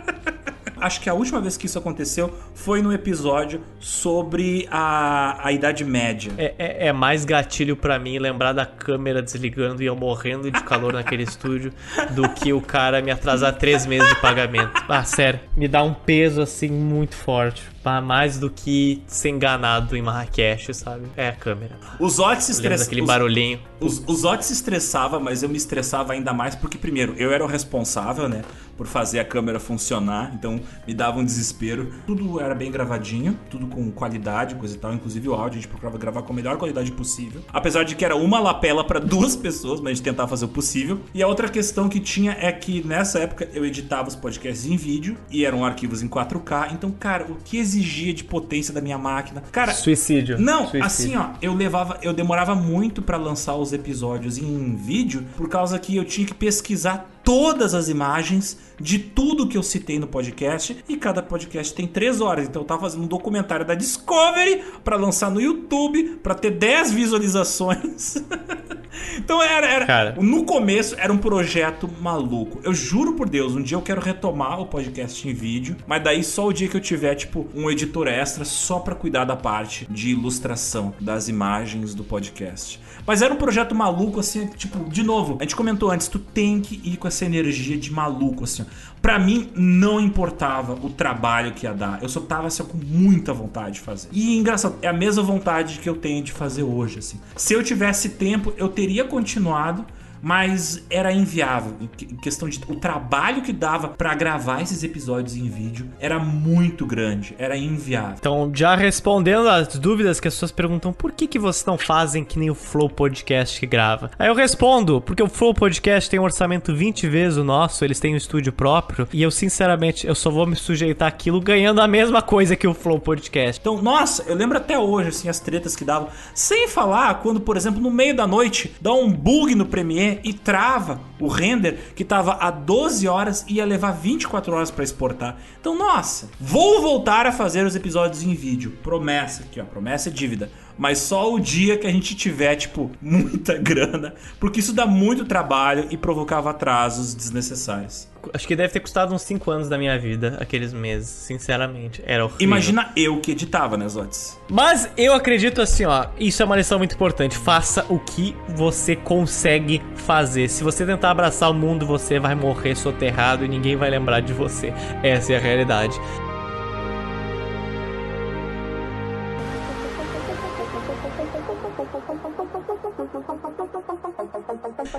Acho que a última vez que isso aconteceu foi no episódio sobre a, a Idade Média. É, é, é mais gatilho para mim lembrar da câmera desligando e eu morrendo de calor naquele estúdio do que o cara me atrasar três meses de pagamento. Ah, sério, me dá um peso assim muito forte mais do que ser enganado em Marrakech, sabe? É a câmera. Os Otis estressavam. aquele barulhinho. Os, os Otis se estressava, mas eu me estressava ainda mais porque, primeiro, eu era o responsável, né? Por fazer a câmera funcionar, então me dava um desespero. Tudo era bem gravadinho, tudo com qualidade, coisa e tal. Inclusive o áudio, a gente procurava gravar com a melhor qualidade possível. Apesar de que era uma lapela para duas pessoas, mas a gente tentava fazer o possível. E a outra questão que tinha é que nessa época eu editava os podcasts em vídeo e eram arquivos em 4K. Então, cara, o que exigia de potência da minha máquina. Cara, suicídio. Não, suicídio. assim, ó, eu levava, eu demorava muito para lançar os episódios em vídeo por causa que eu tinha que pesquisar todas as imagens de tudo que eu citei no podcast e cada podcast tem três horas. Então eu tava fazendo um documentário da Discovery para lançar no YouTube para ter 10 visualizações. então era, era Cara. no começo era um projeto maluco. Eu juro por Deus, um dia eu quero retomar o podcast em vídeo, mas daí só o dia que eu tiver tipo um editor extra só para cuidar da parte de ilustração das imagens do podcast. Mas era um projeto maluco, assim, tipo, de novo, a gente comentou antes, tu tem que ir com essa energia de maluco, assim. Pra mim, não importava o trabalho que ia dar. Eu só tava, assim, com muita vontade de fazer. E engraçado, é a mesma vontade que eu tenho de fazer hoje, assim. Se eu tivesse tempo, eu teria continuado mas era inviável. Em questão de o trabalho que dava para gravar esses episódios em vídeo era muito grande, era inviável. Então, já respondendo as dúvidas que as pessoas perguntam, por que que vocês não fazem que nem o Flow Podcast que grava? Aí eu respondo, porque o Flow Podcast tem um orçamento 20 vezes o nosso, eles têm um estúdio próprio, e eu sinceramente, eu só vou me sujeitar aquilo ganhando a mesma coisa que o Flow Podcast. Então, nossa, eu lembro até hoje assim as tretas que davam, sem falar quando, por exemplo, no meio da noite dá um bug no Premiere e trava o render que estava a 12 horas e ia levar 24 horas para exportar. Então, nossa, vou voltar a fazer os episódios em vídeo. Promessa aqui, ó, promessa é dívida. Mas só o dia que a gente tiver, tipo, muita grana, porque isso dá muito trabalho e provocava atrasos desnecessários. Acho que deve ter custado uns 5 anos da minha vida, aqueles meses, sinceramente. Era horrível. Imagina eu que editava, né, Zotes? Mas eu acredito assim, ó, isso é uma lição muito importante. Faça o que você consegue fazer. Se você tentar abraçar o mundo, você vai morrer soterrado e ninguém vai lembrar de você. Essa é a realidade.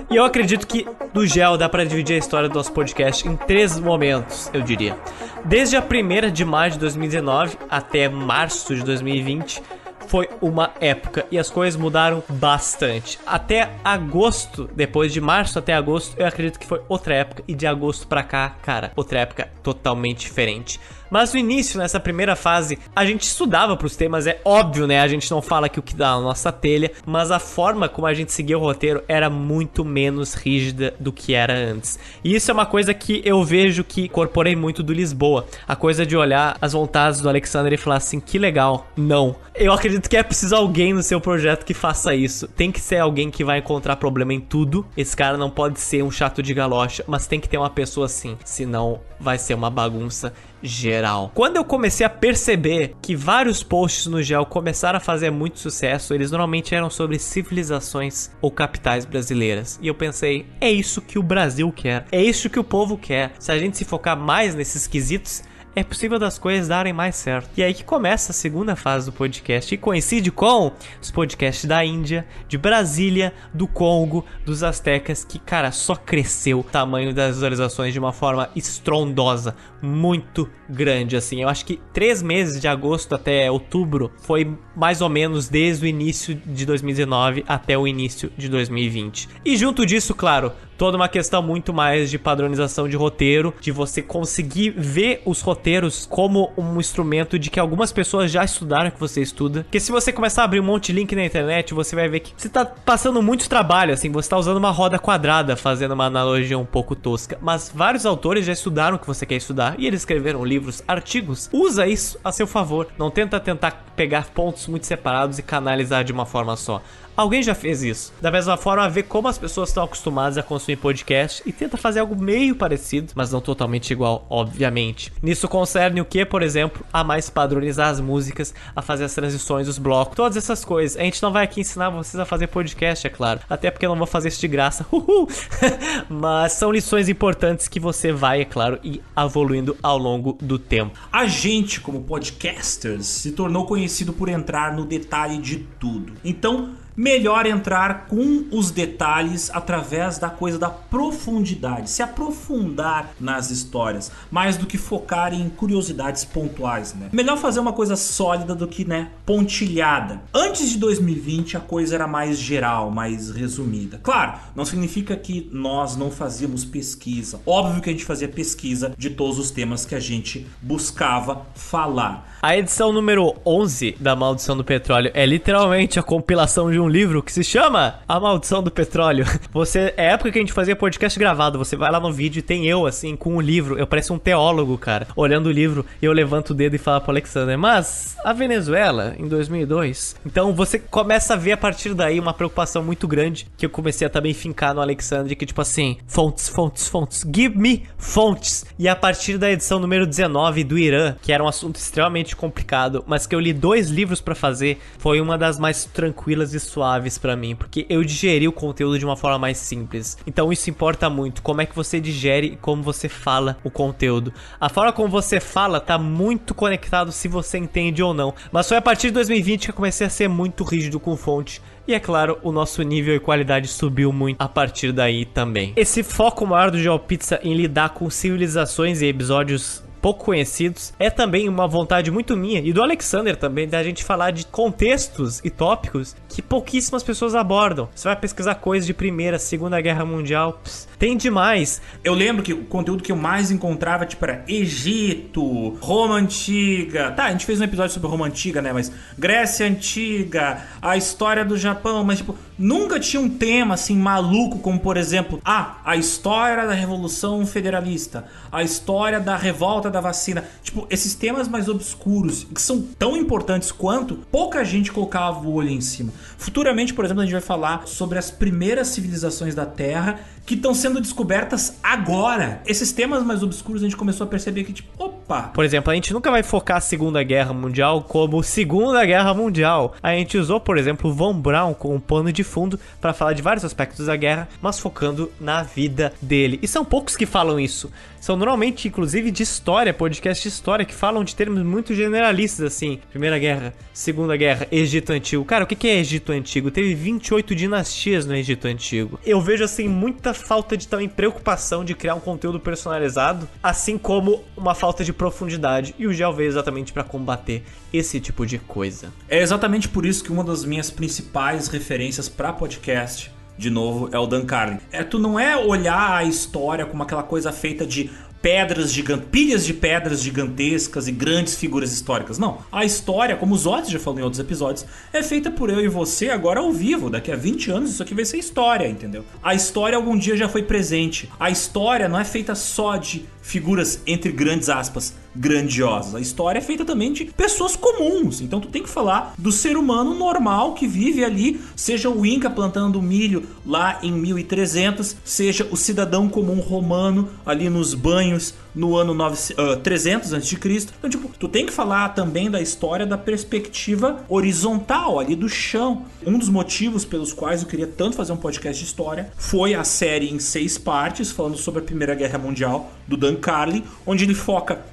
E eu acredito que do Gel dá para dividir a história do nosso podcast em três momentos, eu diria. Desde a primeira de maio de 2019 até março de 2020, foi uma época e as coisas mudaram bastante. Até agosto, depois de março até agosto, eu acredito que foi outra época e de agosto para cá, cara, outra época totalmente diferente. Mas no início, nessa primeira fase, a gente estudava pros temas, é óbvio, né? A gente não fala que o que dá na nossa telha, mas a forma como a gente seguia o roteiro era muito menos rígida do que era antes. E isso é uma coisa que eu vejo que incorporei muito do Lisboa. A coisa de olhar as vontades do Alexander e falar assim, que legal. Não. Eu acredito que é preciso alguém no seu projeto que faça isso. Tem que ser alguém que vai encontrar problema em tudo. Esse cara não pode ser um chato de galocha, mas tem que ter uma pessoa assim. Senão vai ser uma bagunça geral. Quando eu comecei a perceber que vários posts no Gel começaram a fazer muito sucesso, eles normalmente eram sobre civilizações ou capitais brasileiras. E eu pensei, é isso que o Brasil quer, é isso que o povo quer. Se a gente se focar mais nesses quesitos, é possível das coisas darem mais certo. E aí que começa a segunda fase do podcast e coincide com os podcasts da Índia, de Brasília, do Congo, dos Aztecas, que, cara, só cresceu o tamanho das visualizações de uma forma estrondosa, muito grande, assim. Eu acho que três meses de agosto até outubro foi mais ou menos desde o início de 2019 até o início de 2020. E junto disso, claro, toda uma questão muito mais de padronização de roteiro, de você conseguir ver os roteiros como um instrumento de que algumas pessoas já estudaram que você estuda. Porque se você começar a abrir um monte de link na internet, você vai ver que você tá passando muito trabalho, assim, você tá usando uma roda quadrada, fazendo uma analogia um pouco tosca. Mas vários autores já estudaram o que você quer estudar e eles escreveram livros, artigos. Usa isso a seu favor. Não tenta tentar pegar pontos muito separados e canalizar de uma forma só. Alguém já fez isso. Da mesma forma, ver como as pessoas estão acostumadas a consumir podcast e tenta fazer algo meio parecido, mas não totalmente igual, obviamente. Nisso concerne o que, por exemplo, a mais padronizar as músicas, a fazer as transições, os blocos, todas essas coisas. A gente não vai aqui ensinar vocês a fazer podcast, é claro. Até porque eu não vou fazer isso de graça. Uhul! mas são lições importantes que você vai, é claro, ir evoluindo ao longo do tempo. A gente, como podcasters, se tornou conhecido por entrar no detalhe de tudo. Então, melhor entrar com os detalhes através da coisa da profundidade, se aprofundar nas histórias, mais do que focar em curiosidades pontuais, né? Melhor fazer uma coisa sólida do que, né, pontilhada. Antes de 2020 a coisa era mais geral, mais resumida. Claro, não significa que nós não fazíamos pesquisa. Óbvio que a gente fazia pesquisa de todos os temas que a gente buscava falar. A edição número 11 da Maldição do Petróleo é literalmente a compilação de um livro que se chama A Maldição do Petróleo. Você é época que a gente fazia podcast gravado, você vai lá no vídeo e tem eu assim com o livro, eu pareço um teólogo, cara, olhando o livro e eu levanto o dedo e falo pro Alexander: "Mas a Venezuela em 2002". Então você começa a ver a partir daí uma preocupação muito grande que eu comecei a também fincar no Alexander, que tipo assim, fontes, fontes, fontes, give me fontes. E a partir da edição número 19 do Irã, que era um assunto extremamente extremamente complicado, mas que eu li dois livros para fazer, foi uma das mais tranquilas e suaves para mim, porque eu digeri o conteúdo de uma forma mais simples. Então isso importa muito, como é que você digere e como você fala o conteúdo. A forma como você fala tá muito conectado se você entende ou não. Mas foi a partir de 2020 que eu comecei a ser muito rígido com fonte. E é claro, o nosso nível e qualidade subiu muito a partir daí também. Esse foco maior do GeoPizza em lidar com civilizações e episódios pouco conhecidos. É também uma vontade muito minha e do Alexander também da gente falar de contextos e tópicos que pouquíssimas pessoas abordam. Você vai pesquisar coisas de Primeira, Segunda Guerra Mundial, pss, tem demais. Eu lembro que o conteúdo que eu mais encontrava tipo era Egito, Roma antiga. Tá, a gente fez um episódio sobre Roma antiga, né, mas Grécia antiga, a história do Japão, mas tipo, nunca tinha um tema assim maluco como por exemplo, ah, a história da Revolução Federalista, a história da revolta da vacina. Tipo, esses temas mais obscuros, que são tão importantes quanto, pouca gente colocava o olho em cima. Futuramente, por exemplo, a gente vai falar sobre as primeiras civilizações da Terra que estão sendo descobertas agora. Esses temas mais obscuros a gente começou a perceber que, tipo, opa. Por exemplo, a gente nunca vai focar a Segunda Guerra Mundial como Segunda Guerra Mundial. A gente usou, por exemplo, Von Braun como pano de fundo para falar de vários aspectos da guerra, mas focando na vida dele. E são poucos que falam isso. São normalmente, inclusive, de história, podcast de história, que falam de termos muito generalistas, assim. Primeira Guerra, Segunda Guerra, Egito Antigo. Cara, o que é Egito Antigo? Teve 28 dinastias no Egito Antigo. Eu vejo, assim, muita falta de também preocupação de criar um conteúdo personalizado, assim como uma falta de profundidade. E o Gel veio exatamente para combater esse tipo de coisa. É exatamente por isso que uma das minhas principais referências para podcast de novo, é o Dan Carlin. É, tu não é olhar a história como aquela coisa feita de pedras gigantes, pilhas de pedras gigantescas e grandes figuras históricas. Não. A história, como os Otis já falou em outros episódios, é feita por eu e você agora ao vivo. Daqui a 20 anos isso aqui vai ser história, entendeu? A história algum dia já foi presente. A história não é feita só de figuras, entre grandes aspas, grandiosas. A história é feita também de pessoas comuns. Então tu tem que falar do ser humano normal que vive ali, seja o Inca plantando milho lá em 1300, seja o cidadão comum romano ali nos banhos no ano 9, uh, 300 a.C. Então, tipo, tu tem que falar também da história da perspectiva horizontal, ali do chão. Um dos motivos pelos quais eu queria tanto fazer um podcast de história foi a série em seis partes, falando sobre a Primeira Guerra Mundial, do Dan Carlin, onde ele foca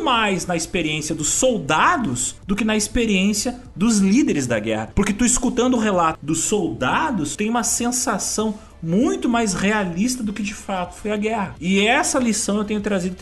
mais na experiência dos soldados do que na experiência dos líderes da guerra. Porque tu escutando o relato dos soldados, tem uma sensação muito mais realista do que de fato foi a guerra. E essa lição eu tenho trazido,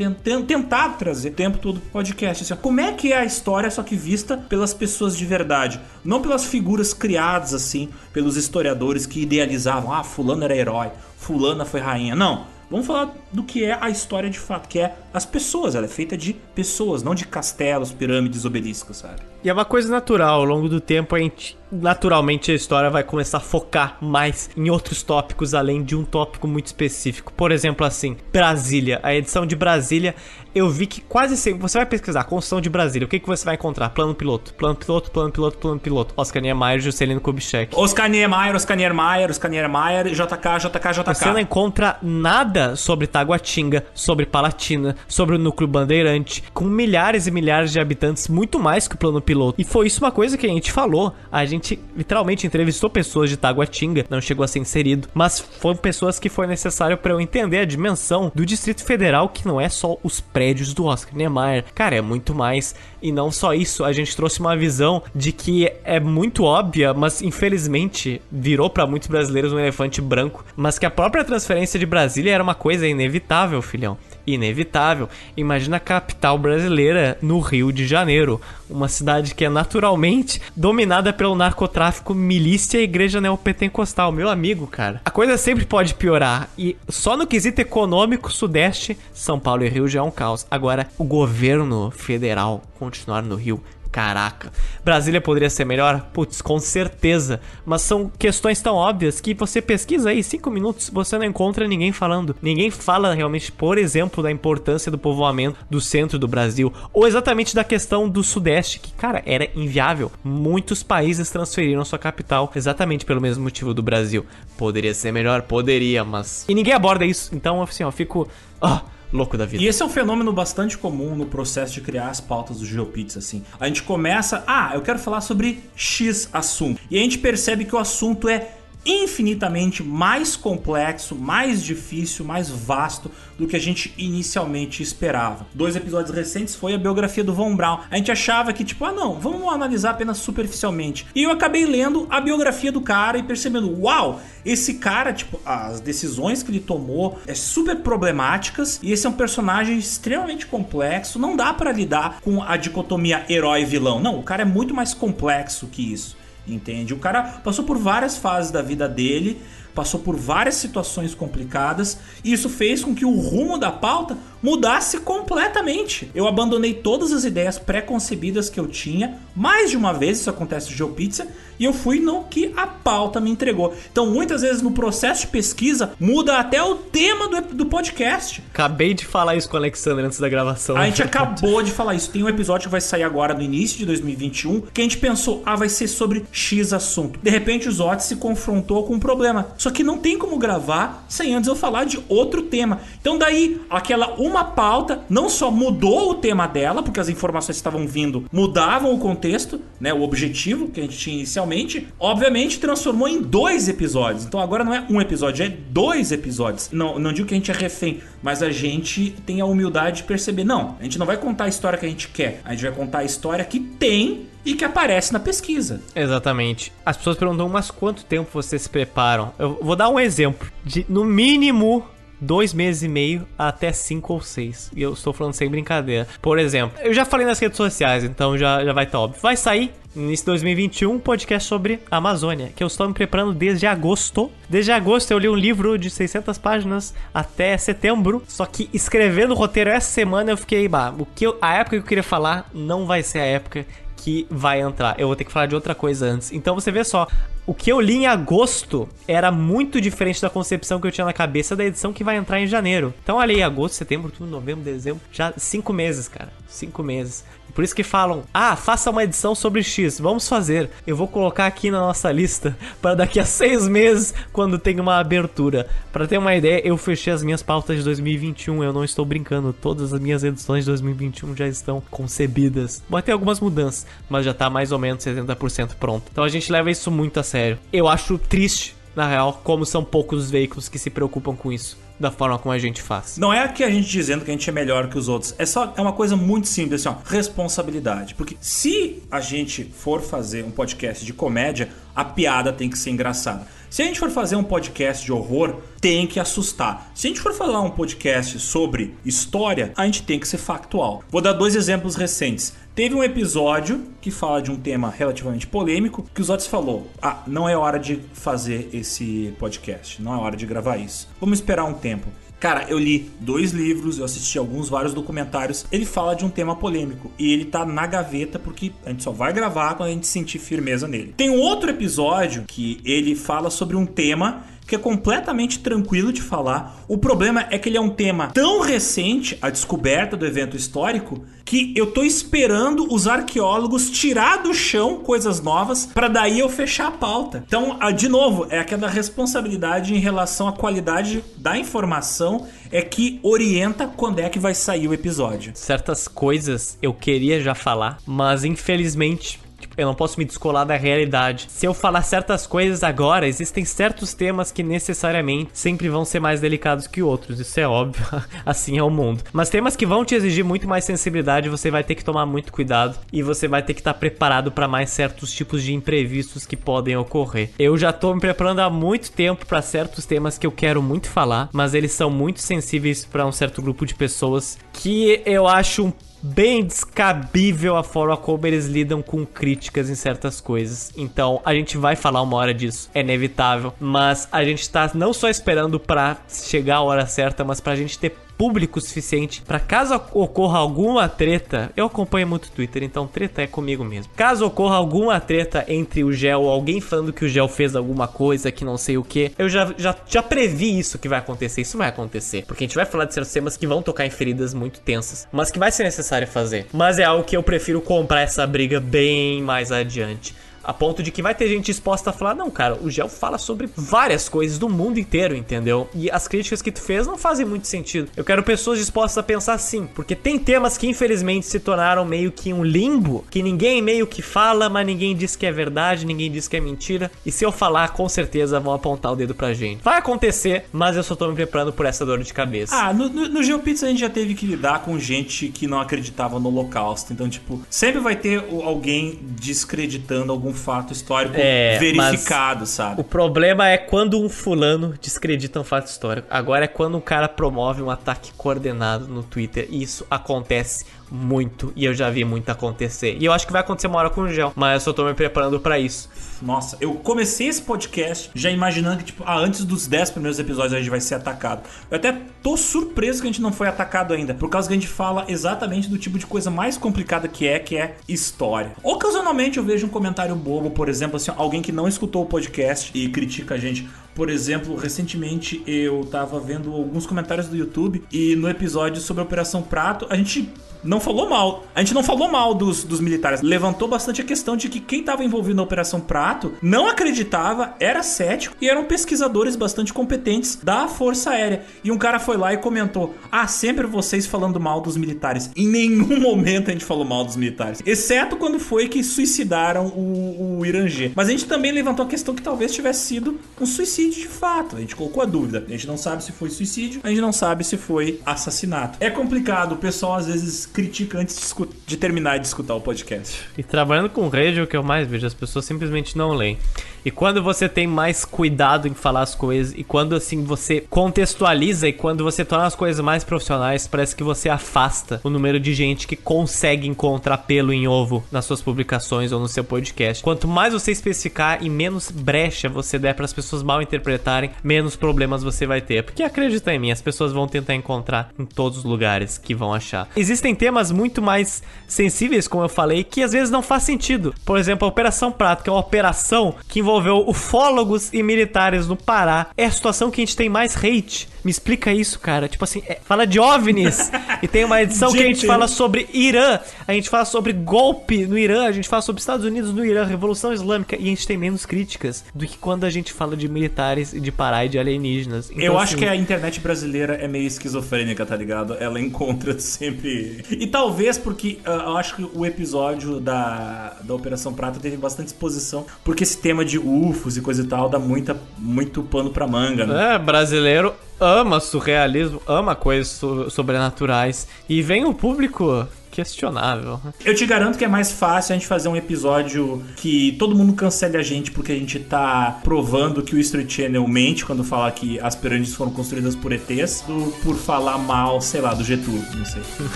tentado trazer o tempo todo pro podcast. Assim, como é que é a história, só que vista pelas pessoas de verdade, não pelas figuras criadas assim, pelos historiadores que idealizavam, ah, fulano era herói, fulana foi rainha. Não. Vamos falar do que é a história de fato, que é as pessoas. Ela é feita de pessoas, não de castelos, pirâmides, obeliscos, sabe? E é uma coisa natural, ao longo do tempo a gente naturalmente a história vai começar a focar mais em outros tópicos além de um tópico muito específico. Por exemplo, assim, Brasília. A edição de Brasília, eu vi que quase sempre você vai pesquisar construção de Brasília. O que, que você vai encontrar? Plano piloto, plano piloto, plano piloto, plano piloto. Oscar Niemeyer, Juscelino Kubitschek. Oscar Niemeyer, Oscar Niemeyer, Oscar Niemeyer, JK, JK, JK. Você não encontra nada sobre Taguatinga, sobre Palatina, sobre o núcleo bandeirante, com milhares e milhares de habitantes, muito mais que o plano piloto. E foi isso uma coisa que a gente falou. A gente literalmente entrevistou pessoas de Taguatinga, não chegou a ser inserido, mas foram pessoas que foi necessário para eu entender a dimensão do Distrito Federal, que não é só os prédios do Oscar Niemeyer. Cara, é muito mais. E não só isso, a gente trouxe uma visão de que é muito óbvia, mas infelizmente virou para muitos brasileiros um elefante branco, mas que a própria transferência de Brasília era uma coisa inevitável, filhão inevitável. Imagina a capital brasileira no Rio de Janeiro, uma cidade que é naturalmente dominada pelo narcotráfico, milícia e igreja neopentecostal. Meu amigo, cara. A coisa sempre pode piorar e só no quesito econômico, Sudeste, São Paulo e Rio já é um caos. Agora, o governo federal continuar no Rio Caraca, Brasília poderia ser melhor? Putz, com certeza. Mas são questões tão óbvias que você pesquisa aí, cinco minutos, você não encontra ninguém falando. Ninguém fala realmente, por exemplo, da importância do povoamento do centro do Brasil. Ou exatamente da questão do Sudeste, que, cara, era inviável. Muitos países transferiram sua capital exatamente pelo mesmo motivo do Brasil. Poderia ser melhor? Poderia, mas. E ninguém aborda isso. Então, assim, ó, eu fico. Oh, louco da vida. E esse é um fenômeno bastante comum no processo de criar as pautas do GeoPizza, assim. A gente começa, ah, eu quero falar sobre X assunto. E a gente percebe que o assunto é infinitamente mais complexo, mais difícil, mais vasto do que a gente inicialmente esperava. Dois episódios recentes foi a biografia do Von Braun. A gente achava que tipo, ah não, vamos analisar apenas superficialmente. E eu acabei lendo a biografia do cara e percebendo, uau, esse cara, tipo, as decisões que ele tomou é super problemáticas e esse é um personagem extremamente complexo, não dá para lidar com a dicotomia herói vilão. Não, o cara é muito mais complexo que isso entende? O cara passou por várias fases da vida dele, passou por várias situações complicadas e isso fez com que o rumo da pauta mudasse completamente. Eu abandonei todas as ideias pré-concebidas que eu tinha, mais de uma vez isso acontece no GeoPizza, e eu fui no que a pauta me entregou. Então, muitas vezes no processo de pesquisa, muda até o tema do, do podcast. Acabei de falar isso com o Alexandre antes da gravação. A gente acabou de falar isso. Tem um episódio que vai sair agora no início de 2021 que a gente pensou, ah, vai ser sobre X assunto. De repente, o Zotti se confrontou com um problema. Só que não tem como gravar sem antes eu falar de outro tema. Então, daí, aquela uma pauta não só mudou o tema dela, porque as informações que estavam vindo mudavam o contexto, né, o objetivo que a gente tinha inicialmente, obviamente transformou em dois episódios. Então agora não é um episódio, é dois episódios. Não, não digo que a gente é refém, mas a gente tem a humildade de perceber, não, a gente não vai contar a história que a gente quer, a gente vai contar a história que tem e que aparece na pesquisa. Exatamente. As pessoas perguntam, mas quanto tempo vocês se preparam? Eu vou dar um exemplo. De, no mínimo, dois meses e meio até cinco ou seis. E eu estou falando sem brincadeira. Por exemplo, eu já falei nas redes sociais, então já, já vai estar óbvio. Vai sair de 2021 um podcast sobre a Amazônia, que eu estou me preparando desde agosto. Desde agosto eu li um livro de 600 páginas até setembro, só que escrevendo o roteiro essa semana eu fiquei, bah, o que eu, a época que eu queria falar não vai ser a época que vai entrar. Eu vou ter que falar de outra coisa antes. Então você vê só, o que eu li em agosto era muito diferente da concepção que eu tinha na cabeça da edição que vai entrar em janeiro. Então aí, agosto, setembro, outubro, novembro, dezembro, já cinco meses, cara. Cinco meses. Por isso que falam: ah, faça uma edição sobre X. Vamos fazer. Eu vou colocar aqui na nossa lista para daqui a seis meses, quando tem uma abertura. Para ter uma ideia, eu fechei as minhas pautas de 2021. Eu não estou brincando. Todas as minhas edições de 2021 já estão concebidas. Vai ter algumas mudanças, mas já tá mais ou menos 70% pronto. Então a gente leva isso muito a sério. Eu acho triste na real, como são poucos os veículos que se preocupam com isso da forma como a gente faz. Não é aqui a gente dizendo que a gente é melhor que os outros. É só é uma coisa muito simples, assim, ó, responsabilidade. Porque se a gente for fazer um podcast de comédia, a piada tem que ser engraçada. Se a gente for fazer um podcast de horror, tem que assustar. Se a gente for falar um podcast sobre história, a gente tem que ser factual. Vou dar dois exemplos recentes. Teve um episódio que fala de um tema relativamente polêmico que os outros falou: "Ah, não é hora de fazer esse podcast, não é hora de gravar isso. Vamos esperar um tempo". Cara, eu li dois livros, eu assisti alguns vários documentários. Ele fala de um tema polêmico e ele tá na gaveta porque a gente só vai gravar quando a gente sentir firmeza nele. Tem um outro episódio que ele fala sobre um tema que é completamente tranquilo de falar. O problema é que ele é um tema tão recente, a descoberta do evento histórico, que eu tô esperando os arqueólogos tirar do chão coisas novas para daí eu fechar a pauta. Então, ah, de novo, é aquela responsabilidade em relação à qualidade da informação é que orienta quando é que vai sair o episódio. Certas coisas eu queria já falar, mas infelizmente eu não posso me descolar da realidade. Se eu falar certas coisas agora, existem certos temas que necessariamente sempre vão ser mais delicados que outros. Isso é óbvio, assim é o mundo. Mas temas que vão te exigir muito mais sensibilidade, você vai ter que tomar muito cuidado e você vai ter que estar preparado para mais certos tipos de imprevistos que podem ocorrer. Eu já tô me preparando há muito tempo para certos temas que eu quero muito falar, mas eles são muito sensíveis para um certo grupo de pessoas que eu acho um bem descabível a forma como eles lidam com críticas em certas coisas. Então, a gente vai falar uma hora disso, é inevitável, mas a gente tá não só esperando para chegar a hora certa, mas pra gente ter público suficiente para caso ocorra alguma treta, eu acompanho muito o Twitter, então treta é comigo mesmo. Caso ocorra alguma treta entre o Gel ou alguém falando que o Gel fez alguma coisa que não sei o que, eu já, já, já previ isso que vai acontecer. Isso vai acontecer, porque a gente vai falar de certos temas que vão tocar em feridas muito tensas, mas que vai ser necessário fazer. Mas é algo que eu prefiro comprar essa briga bem mais adiante. A ponto de que vai ter gente disposta a falar: não, cara, o Gel fala sobre várias coisas do mundo inteiro, entendeu? E as críticas que tu fez não fazem muito sentido. Eu quero pessoas dispostas a pensar assim, porque tem temas que infelizmente se tornaram meio que um limbo, que ninguém meio que fala, mas ninguém diz que é verdade, ninguém diz que é mentira. E se eu falar, com certeza vão apontar o dedo pra gente. Vai acontecer, mas eu só tô me preparando por essa dor de cabeça. Ah, no, no, no GeoPizza a gente já teve que lidar com gente que não acreditava no Holocausto. Então, tipo, sempre vai ter alguém descreditando algum fato histórico é, verificado, sabe? O problema é quando um fulano descredita um fato histórico. Agora é quando um cara promove um ataque coordenado no Twitter. E isso acontece muito e eu já vi muito acontecer. E eu acho que vai acontecer uma hora com o gel, mas eu só tô me preparando para isso. Nossa, eu comecei esse podcast já imaginando que, tipo, ah, antes dos 10 primeiros episódios a gente vai ser atacado. Eu até tô surpreso que a gente não foi atacado ainda, por causa que a gente fala exatamente do tipo de coisa mais complicada que é, que é história. Ocasionalmente eu vejo um comentário bobo, por exemplo, assim, alguém que não escutou o podcast e critica a gente. Por exemplo, recentemente eu tava vendo alguns comentários do YouTube e no episódio sobre a Operação Prato, a gente não falou mal. A gente não falou mal dos, dos militares. Levantou bastante a questão de que quem estava envolvido na Operação Prato não acreditava, era cético e eram pesquisadores bastante competentes da Força Aérea. E um cara foi lá e comentou: Ah, sempre vocês falando mal dos militares. Em nenhum momento a gente falou mal dos militares. Exceto quando foi que suicidaram o, o Irangê. Mas a gente também levantou a questão que talvez tivesse sido um suicídio de fato. A gente colocou a dúvida. A gente não sabe se foi suicídio, a gente não sabe se foi assassinato. É complicado, o pessoal às vezes critica antes de, de, terminar de escutar o podcast. E trabalhando com rede, o que eu mais vejo, as pessoas simplesmente não leem. E quando você tem mais cuidado em falar as coisas, e quando assim você contextualiza e quando você torna as coisas mais profissionais, parece que você afasta o número de gente que consegue encontrar pelo em ovo nas suas publicações ou no seu podcast. Quanto mais você especificar e menos brecha você der para as pessoas mal interpretarem, menos problemas você vai ter. Porque acredita em mim, as pessoas vão tentar encontrar em todos os lugares que vão achar. Existem temas muito mais sensíveis, como eu falei, que às vezes não faz sentido. Por exemplo, a Operação Prato, que é uma operação que envolveu ufólogos e militares no Pará. É a situação que a gente tem mais hate me explica isso, cara. Tipo assim, é, fala de OVNIs. e tem uma edição que a gente fala sobre Irã. A gente fala sobre golpe no Irã. A gente fala sobre Estados Unidos no Irã, Revolução Islâmica. E a gente tem menos críticas do que quando a gente fala de militares, de Pará e de alienígenas. Então, eu acho assim, que a internet brasileira é meio esquizofrênica, tá ligado? Ela encontra sempre. E talvez porque uh, eu acho que o episódio da, da Operação Prata teve bastante exposição. Porque esse tema de UFOs e coisa e tal dá muita, muito pano pra manga, né? É, brasileiro ama surrealismo, ama coisas so sobrenaturais. E vem o público questionável. Eu te garanto que é mais fácil a gente fazer um episódio que todo mundo cancele a gente porque a gente tá provando que o Street Channel mente quando fala que as pirâmides foram construídas por ETs do por falar mal, sei lá, do Getúlio, não sei.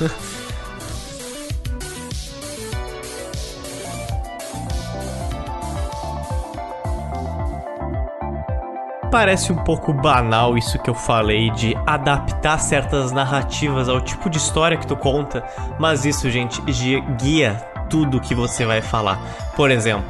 Parece um pouco banal isso que eu falei de adaptar certas narrativas ao tipo de história que tu conta, mas isso, gente, guia tudo que você vai falar. Por exemplo,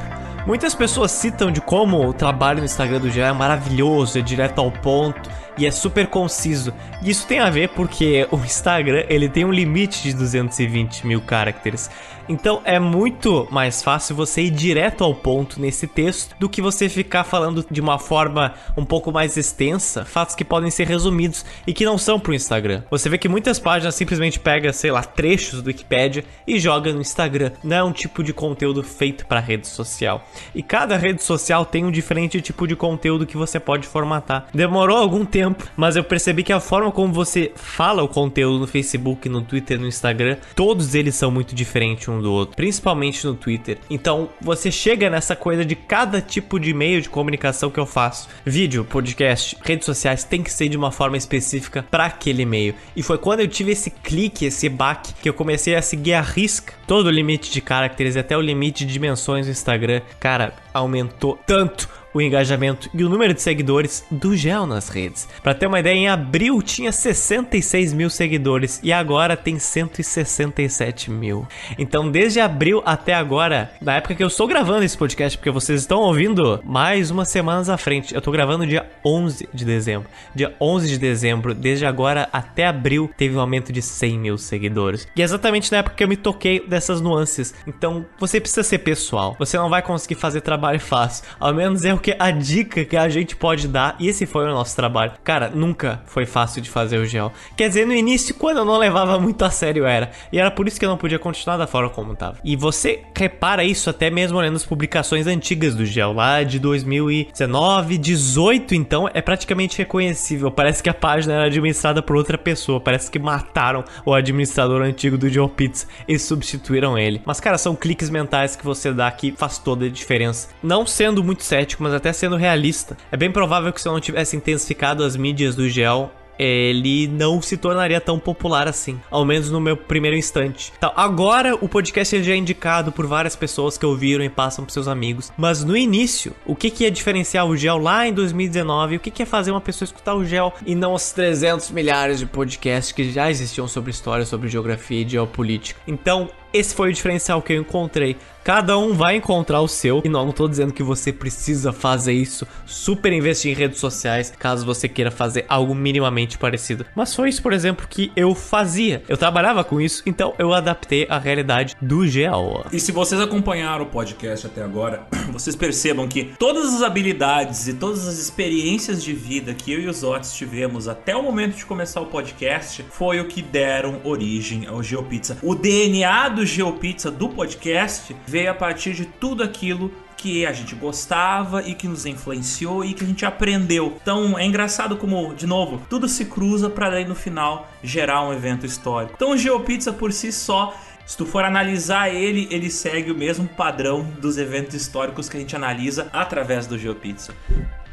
muitas pessoas citam de como o trabalho no Instagram do Gé é maravilhoso, é direto ao ponto e é super conciso. E isso tem a ver porque o Instagram ele tem um limite de 220 mil caracteres. Então é muito mais fácil você ir direto ao ponto nesse texto do que você ficar falando de uma forma um pouco mais extensa, fatos que podem ser resumidos e que não são pro Instagram. Você vê que muitas páginas simplesmente pega, sei lá, trechos do Wikipedia e joga no Instagram. Não é um tipo de conteúdo feito para rede social. E cada rede social tem um diferente tipo de conteúdo que você pode formatar. Demorou algum tempo, mas eu percebi que a forma como você fala o conteúdo no Facebook, no Twitter, no Instagram, todos eles são muito diferentes do outro, principalmente no Twitter. Então, você chega nessa coisa de cada tipo de meio de comunicação que eu faço. Vídeo, podcast, redes sociais tem que ser de uma forma específica para aquele meio. E foi quando eu tive esse clique, esse baque, que eu comecei a seguir a risca todo o limite de caracteres até o limite de dimensões do Instagram. Cara, aumentou tanto o engajamento e o número de seguidores do Gel nas redes. Para ter uma ideia, em abril tinha 66 mil seguidores e agora tem 167 mil. Então, desde abril até agora, na época que eu estou gravando esse podcast, porque vocês estão ouvindo mais umas semanas à frente, eu estou gravando dia 11 de dezembro. Dia 11 de dezembro, desde agora até abril, teve um aumento de 100 mil seguidores. E é exatamente na época que eu me toquei dessas nuances. Então, você precisa ser pessoal. Você não vai conseguir fazer trabalho fácil. Ao menos é o que a dica que a gente pode dar, e esse foi o nosso trabalho. Cara, nunca foi fácil de fazer o gel. Quer dizer, no início, quando eu não levava muito a sério, era. E era por isso que eu não podia continuar da forma como tava. E você repara isso até mesmo olhando as publicações antigas do gel, lá de 2019, 18, então, é praticamente reconhecível. Parece que a página era administrada por outra pessoa. Parece que mataram o administrador antigo do Joe Pizza e substituíram ele. Mas, cara, são cliques mentais que você dá que faz toda a diferença. Não sendo muito cético, mas até sendo realista. É bem provável que se eu não tivesse intensificado as mídias do gel ele não se tornaria tão popular assim, ao menos no meu primeiro instante. Então, agora o podcast ele já é indicado por várias pessoas que ouviram e passam para seus amigos, mas no início, o que que ia diferenciar o Gel lá em 2019? O que que é fazer uma pessoa escutar o Gel e não os 300 milhares de podcasts que já existiam sobre história, sobre geografia e geopolítica? Então, esse foi o diferencial que eu encontrei. Cada um vai encontrar o seu. E não, não tô dizendo que você precisa fazer isso, super investir em redes sociais, caso você queira fazer algo minimamente parecido. Mas foi isso, por exemplo, que eu fazia. Eu trabalhava com isso, então eu adaptei a realidade do GEAL. E se vocês acompanharam o podcast até agora, vocês percebam que todas as habilidades e todas as experiências de vida que eu e os Otis tivemos até o momento de começar o podcast foi o que deram origem ao GeoPizza. O DNA do GeoPizza do podcast veio a partir de tudo aquilo que a gente gostava e que nos influenciou e que a gente aprendeu. Então é engraçado como, de novo, tudo se cruza para daí no final gerar um evento histórico. Então o GeoPizza por si só se tu for analisar ele, ele segue o mesmo padrão dos eventos históricos que a gente analisa através do GeoPizza.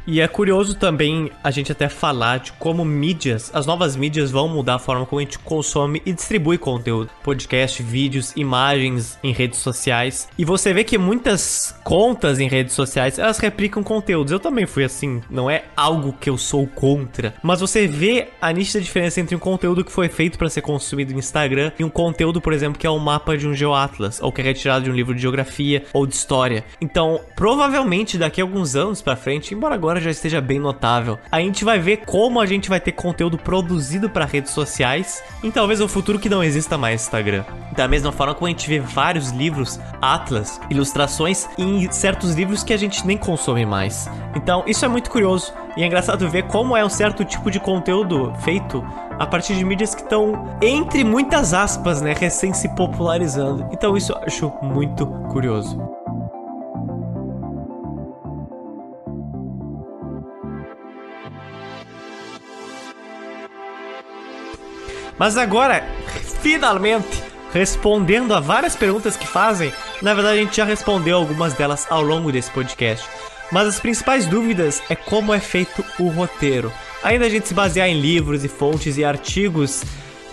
E é curioso também a gente até falar de como mídias, as novas mídias vão mudar a forma como a gente consome e distribui conteúdo. Podcast, vídeos, imagens em redes sociais. E você vê que muitas contas em redes sociais, elas replicam conteúdos. Eu também fui assim, não é algo que eu sou contra. Mas você vê a nítida diferença entre um conteúdo que foi feito para ser consumido no Instagram e um conteúdo, por exemplo, que é um mapa de um geoatlas, ou que é retirado de um livro de geografia ou de história. Então, provavelmente daqui a alguns anos para frente, embora agora já esteja bem notável. A gente vai ver como a gente vai ter conteúdo produzido para redes sociais em talvez um futuro que não exista mais Instagram. Da mesma forma como a gente vê vários livros, atlas, ilustrações em certos livros que a gente nem consome mais. Então, isso é muito curioso e é engraçado ver como é um certo tipo de conteúdo feito a partir de mídias que estão, entre muitas aspas, né, recém se popularizando. Então, isso eu acho muito curioso. Mas agora, finalmente, respondendo a várias perguntas que fazem, na verdade a gente já respondeu algumas delas ao longo desse podcast. Mas as principais dúvidas é como é feito o roteiro. Ainda a gente se basear em livros e fontes e artigos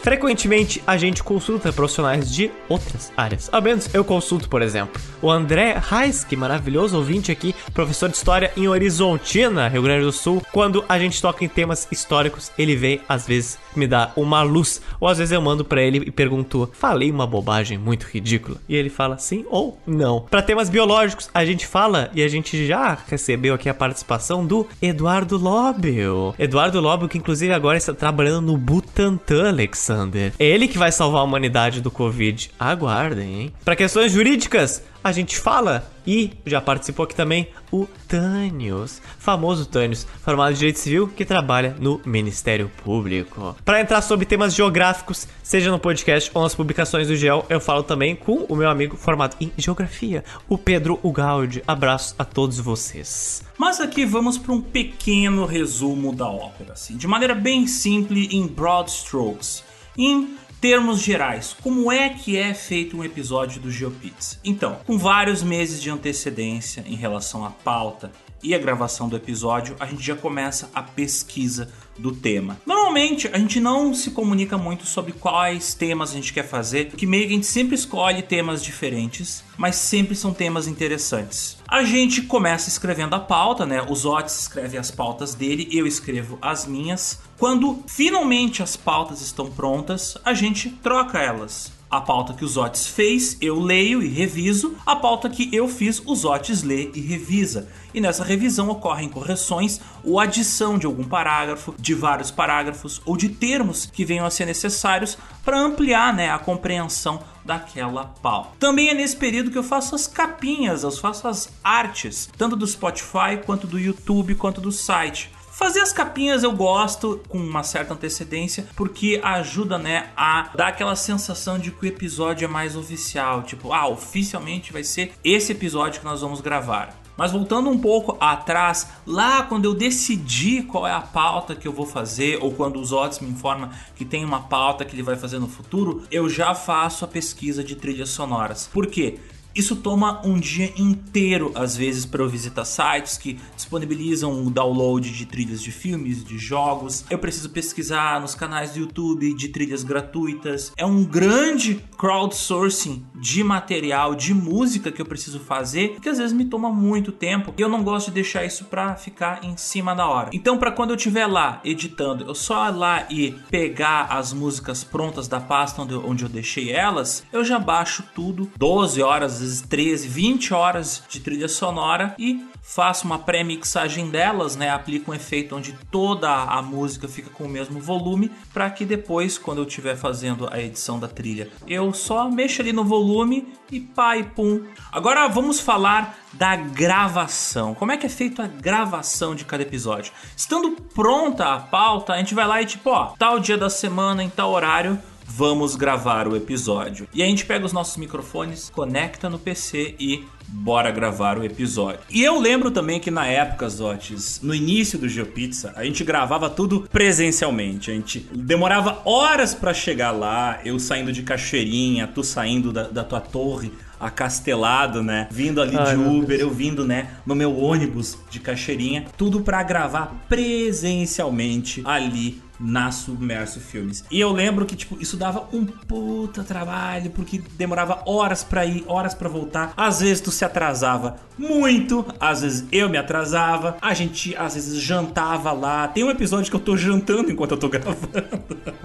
Frequentemente a gente consulta profissionais de outras áreas. Ao menos eu consulto, por exemplo, o André Reis, que maravilhoso ouvinte aqui, professor de história em Horizontina, Rio Grande do Sul. Quando a gente toca em temas históricos, ele vem às vezes me dá uma luz, ou às vezes eu mando para ele e pergunto: "Falei uma bobagem muito ridícula?" E ele fala sim ou não. Para temas biológicos, a gente fala e a gente já recebeu aqui a participação do Eduardo Lobel. Eduardo Lobel que inclusive agora está trabalhando no Butantan, Alexandre. Alexander. Ele que vai salvar a humanidade do Covid. Aguardem, hein? Para questões jurídicas, a gente fala e já participou aqui também o Tânios, famoso Tânios, formado em Direito Civil que trabalha no Ministério Público. Para entrar sobre temas geográficos, seja no podcast ou nas publicações do GEL, eu falo também com o meu amigo formado em Geografia, o Pedro Ugaldi. Abraço a todos vocês. Mas aqui vamos para um pequeno resumo da ópera, assim, de maneira bem simples, em broad strokes. Em termos gerais, como é que é feito um episódio do GeoPizza? Então, com vários meses de antecedência em relação à pauta e a gravação do episódio, a gente já começa a pesquisa do tema. Normalmente a gente não se comunica muito sobre quais temas a gente quer fazer, porque meio que a gente sempre escolhe temas diferentes, mas sempre são temas interessantes. A gente começa escrevendo a pauta, né? Os Otis escreve as pautas dele, eu escrevo as minhas. Quando finalmente as pautas estão prontas, a gente troca elas. A pauta que o Zotes fez, eu leio e reviso. A pauta que eu fiz, o Zotes lê e revisa. E nessa revisão ocorrem correções ou adição de algum parágrafo, de vários parágrafos ou de termos que venham a ser necessários para ampliar né, a compreensão daquela pauta. Também é nesse período que eu faço as capinhas, eu faço as artes, tanto do Spotify quanto do YouTube quanto do site. Fazer as capinhas eu gosto com uma certa antecedência, porque ajuda, né, a dar aquela sensação de que o episódio é mais oficial, tipo, ah, oficialmente vai ser esse episódio que nós vamos gravar. Mas voltando um pouco atrás, lá quando eu decidi qual é a pauta que eu vou fazer, ou quando os Otis me informam que tem uma pauta que ele vai fazer no futuro, eu já faço a pesquisa de trilhas sonoras. Por quê? Isso toma um dia inteiro, às vezes, para eu visitar sites que disponibilizam o download de trilhas de filmes, de jogos. Eu preciso pesquisar nos canais do YouTube de trilhas gratuitas. É um grande crowdsourcing de material, de música que eu preciso fazer, que às vezes me toma muito tempo e eu não gosto de deixar isso para ficar em cima da hora. Então, para quando eu estiver lá editando, eu só ir lá e pegar as músicas prontas da pasta onde eu, deixei elas, eu já baixo tudo, 12 horas, vezes 13, 20 horas de trilha sonora e faço uma pré-mixagem delas, né? Aplico um efeito onde toda a música fica com o mesmo volume, para que depois, quando eu estiver fazendo a edição da trilha, eu só mexo ali no volume e pá e pum. Agora vamos falar da gravação. Como é que é feita a gravação de cada episódio? Estando pronta a pauta, a gente vai lá e tipo, ó, tal dia da semana, em tal horário, vamos gravar o episódio. E a gente pega os nossos microfones, conecta no PC e bora gravar o episódio. E eu lembro também que na época, Zotes, no início do GeoPizza, a gente gravava tudo presencialmente. A gente demorava horas para chegar lá, eu saindo de Cachoeirinha, tu saindo da, da tua torre acastelado, né? Vindo ali Ai, de Uber, eu vindo, né, no meu ônibus de Cachoeirinha, tudo para gravar presencialmente ali na Submerso Filmes. E eu lembro que, tipo, isso dava um puta trabalho, porque demorava horas para ir, horas para voltar. Às vezes tu se atrasava muito, às vezes eu me atrasava, a gente às vezes jantava lá. Tem um episódio que eu tô jantando enquanto eu tô gravando.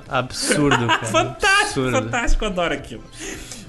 Absurdo, cara. fantástico, Absurdo. fantástico, adoro aquilo.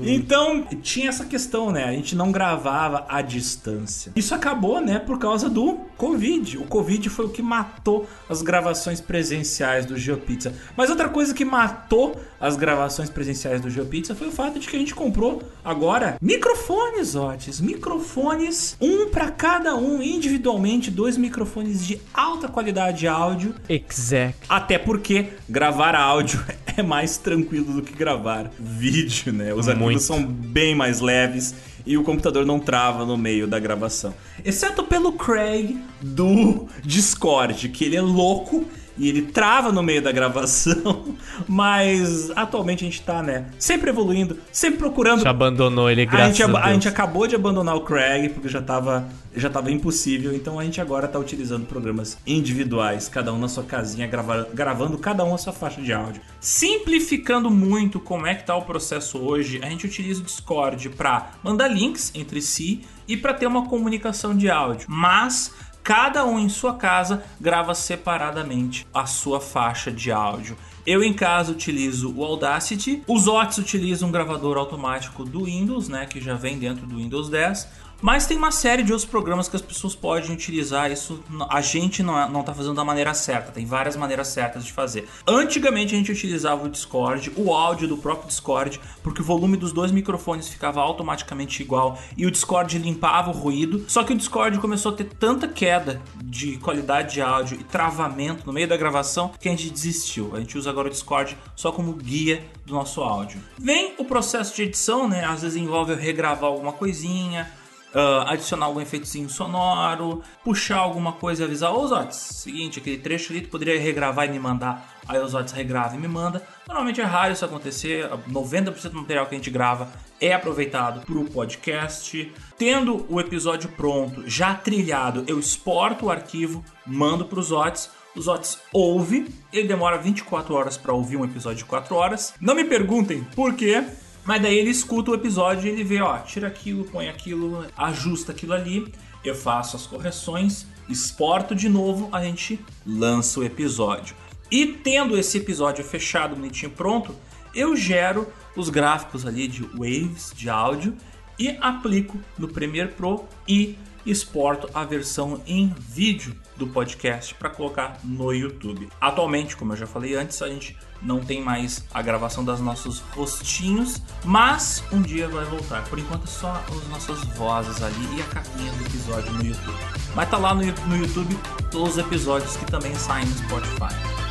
Então, tinha essa questão, né? A gente não gravava à distância. Isso acabou, né, por causa do Covid. O Covid foi o que matou as gravações presenciais do GeoPizza. Mas outra coisa que matou as gravações presenciais do GeoPizza foi o fato de que a gente comprou agora microfones, Otis. Microfones, um para cada um, individualmente, dois microfones de alta qualidade de áudio. Exact. Até porque gravar áudio é mais tranquilo do que gravar vídeo, né? Os arquivos são bem mais leves e o computador não trava no meio da gravação. Exceto pelo Craig do Discord, que ele é louco e ele trava no meio da gravação, mas atualmente a gente tá, né, sempre evoluindo, sempre procurando. Já abandonou ele, graças a, gente, a, Deus. a gente acabou de abandonar o Craig porque já tava, já tava impossível, então a gente agora tá utilizando programas individuais, cada um na sua casinha, gravar, gravando cada um a sua faixa de áudio. Simplificando muito como é que tá o processo hoje, a gente utiliza o Discord para mandar links entre si e para ter uma comunicação de áudio, mas cada um em sua casa grava separadamente a sua faixa de áudio. Eu em casa utilizo o Audacity, os Otis utilizam um gravador automático do Windows, né, que já vem dentro do Windows 10. Mas tem uma série de outros programas que as pessoas podem utilizar. Isso a gente não, é, não tá fazendo da maneira certa. Tem várias maneiras certas de fazer. Antigamente a gente utilizava o Discord, o áudio do próprio Discord, porque o volume dos dois microfones ficava automaticamente igual e o Discord limpava o ruído. Só que o Discord começou a ter tanta queda de qualidade de áudio e travamento no meio da gravação que a gente desistiu. A gente usa agora o Discord só como guia do nosso áudio. Vem o processo de edição, né? Às vezes envolve regravar alguma coisinha Uh, adicionar algum efeitozinho sonoro, puxar alguma coisa e avisar, ô Zotes, seguinte, aquele trecho ali tu poderia regravar e me mandar. Aí o Zotes regrava e me manda. Normalmente é raro isso acontecer, 90% do material que a gente grava é aproveitado para o podcast. Tendo o episódio pronto, já trilhado, eu exporto o arquivo, mando para os Zotes. Os Otis ouve, ele demora 24 horas para ouvir um episódio de 4 horas. Não me perguntem por quê, mas daí ele escuta o episódio e ele vê, ó, tira aquilo, põe aquilo, ajusta aquilo ali, eu faço as correções, exporto de novo, a gente lança o episódio. E tendo esse episódio fechado, bonitinho, pronto, eu gero os gráficos ali de waves de áudio e aplico no Premiere Pro e exporto a versão em vídeo do podcast para colocar no YouTube. Atualmente, como eu já falei antes, a gente não tem mais a gravação dos nossos rostinhos, mas um dia vai voltar. Por enquanto só as nossas vozes ali e a capinha do episódio no YouTube. Mas tá lá no, no YouTube todos os episódios que também saem no Spotify.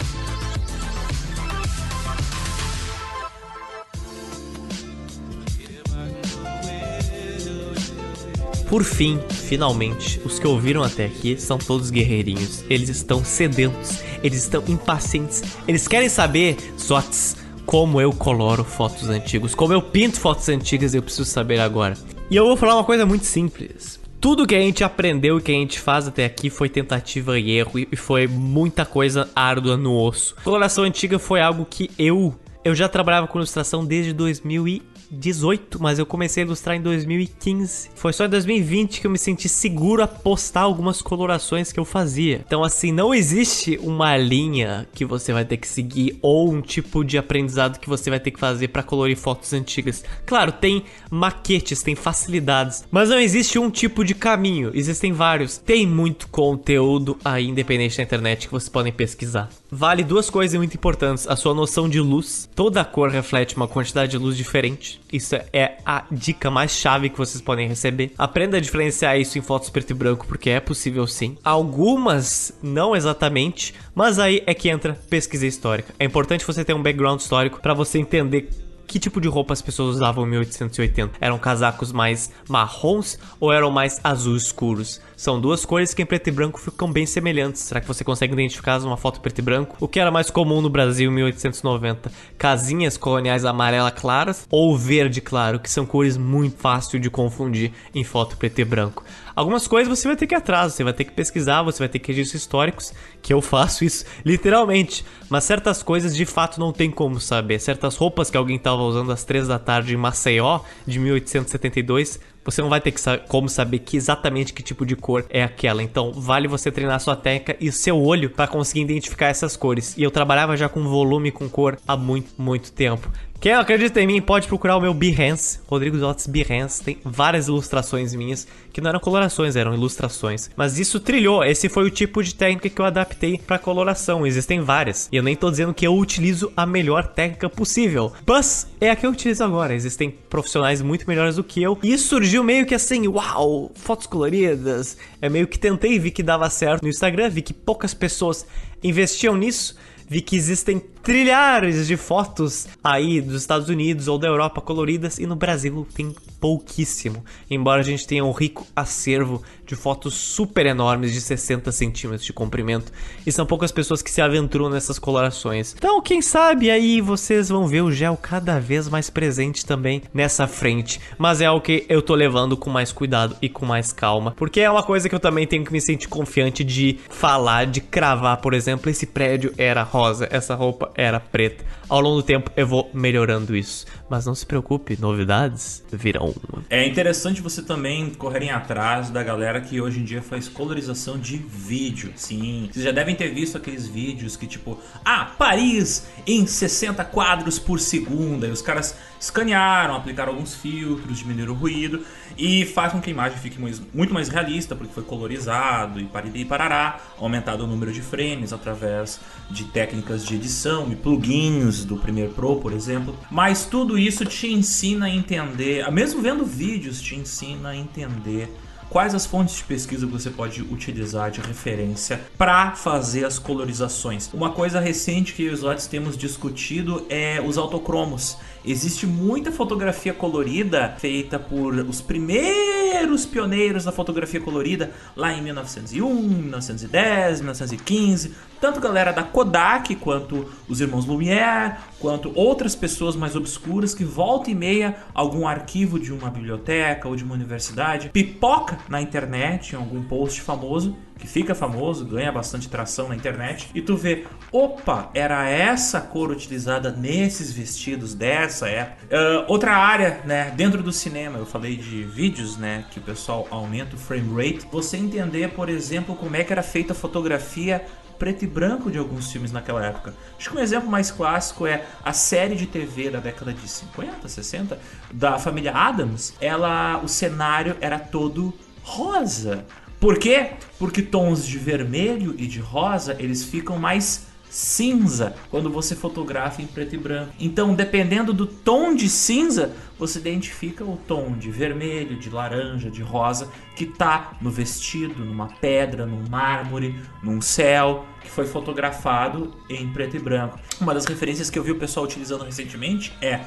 Por fim, finalmente, os que ouviram até aqui são todos guerreirinhos. Eles estão sedentos, eles estão impacientes, eles querem saber, Zots, como eu coloro fotos antigas, como eu pinto fotos antigas, eu preciso saber agora. E eu vou falar uma coisa muito simples. Tudo que a gente aprendeu e que a gente faz até aqui foi tentativa e erro e foi muita coisa árdua no osso. Coloração antiga foi algo que eu eu já trabalhava com ilustração desde 2000 e 2018, mas eu comecei a ilustrar em 2015. Foi só em 2020 que eu me senti seguro a postar algumas colorações que eu fazia. Então, assim, não existe uma linha que você vai ter que seguir ou um tipo de aprendizado que você vai ter que fazer para colorir fotos antigas. Claro, tem maquetes, tem facilidades, mas não existe um tipo de caminho. Existem vários. Tem muito conteúdo aí independente da internet que vocês podem pesquisar. Vale duas coisas muito importantes: a sua noção de luz. Toda cor reflete uma quantidade de luz diferente. Isso é a dica mais chave que vocês podem receber. Aprenda a diferenciar isso em fotos preto e branco, porque é possível sim. Algumas não exatamente, mas aí é que entra pesquisa histórica. É importante você ter um background histórico para você entender que tipo de roupa as pessoas usavam em 1880? Eram casacos mais marrons ou eram mais azul escuros? São duas cores que em preto e branco ficam bem semelhantes. Será que você consegue identificar uma foto preto e branco? O que era mais comum no Brasil em 1890? Casinhas coloniais amarela claras ou verde claro, que são cores muito fácil de confundir em foto preto e branco. Algumas coisas você vai ter que ir atrás, você vai ter que pesquisar, você vai ter que registros históricos, que eu faço isso literalmente. Mas certas coisas de fato não tem como saber. Certas roupas que alguém estava usando às três da tarde em Maceió, de 1872, você não vai ter que sa como saber que exatamente que tipo de cor é aquela. Então, vale você treinar sua técnica e seu olho para conseguir identificar essas cores. E eu trabalhava já com volume com cor há muito, muito tempo. Quem acredita em mim pode procurar o meu Behance, Rodrigo Dots Behance. Tem várias ilustrações minhas que não eram colorações, eram ilustrações. Mas isso trilhou, esse foi o tipo de técnica que eu adaptei para coloração. Existem várias. E eu nem tô dizendo que eu utilizo a melhor técnica possível. Mas é a que eu utilizo agora. Existem profissionais muito melhores do que eu. E isso surgiu meio que assim, uau, fotos coloridas. É meio que tentei, vi que dava certo no Instagram, vi que poucas pessoas investiam nisso vi que existem trilhares de fotos aí dos Estados Unidos ou da Europa coloridas e no Brasil tem pouquíssimo. Embora a gente tenha um rico acervo de fotos super enormes de 60 centímetros de comprimento e são poucas pessoas que se aventuram nessas colorações. Então, quem sabe aí vocês vão ver o gel cada vez mais presente também nessa frente. Mas é algo que eu tô levando com mais cuidado e com mais calma, porque é uma coisa que eu também tenho que me sentir confiante de falar, de cravar, por exemplo, esse prédio era rosa, essa roupa era preta. Ao longo do tempo eu vou melhorando isso. Mas não se preocupe, novidades virão. É interessante você também correrem atrás da galera que hoje em dia faz colorização de vídeo. Sim, vocês já devem ter visto aqueles vídeos que tipo, ah, Paris em 60 quadros por segundo. E os caras escanearam, aplicaram alguns filtros, diminuíram o ruído e faz com que a imagem fique muito mais realista, porque foi colorizado e parará, aumentado o número de frames através de técnicas de edição e plugins do Premiere Pro, por exemplo. Mas tudo isso te ensina a entender, mesmo vendo vídeos, te ensina a entender quais as fontes de pesquisa que você pode utilizar de referência para fazer as colorizações. Uma coisa recente que os Otis temos discutido é os autocromos. Existe muita fotografia colorida feita por os primeiros pioneiros da fotografia colorida lá em 1901, 1910, 1915. Tanto galera da Kodak, quanto os irmãos Lumière, quanto outras pessoas mais obscuras que volta e meia algum arquivo de uma biblioteca ou de uma universidade pipoca na internet, em algum post famoso que fica famoso, ganha bastante tração na internet, e tu vê, opa, era essa cor utilizada nesses vestidos dessa época. Uh, outra área, né, dentro do cinema, eu falei de vídeos, né, que o pessoal aumenta o frame rate. Você entender, por exemplo, como é que era feita a fotografia preto e branco de alguns filmes naquela época. Acho que um exemplo mais clássico é a série de TV da década de 50, 60 da família Adams. Ela, o cenário era todo rosa. Por quê? Porque tons de vermelho e de rosa, eles ficam mais cinza quando você fotografa em preto e branco. Então, dependendo do tom de cinza, você identifica o tom de vermelho, de laranja, de rosa que está no vestido, numa pedra, num mármore, num céu que foi fotografado em preto e branco. Uma das referências que eu vi o pessoal utilizando recentemente é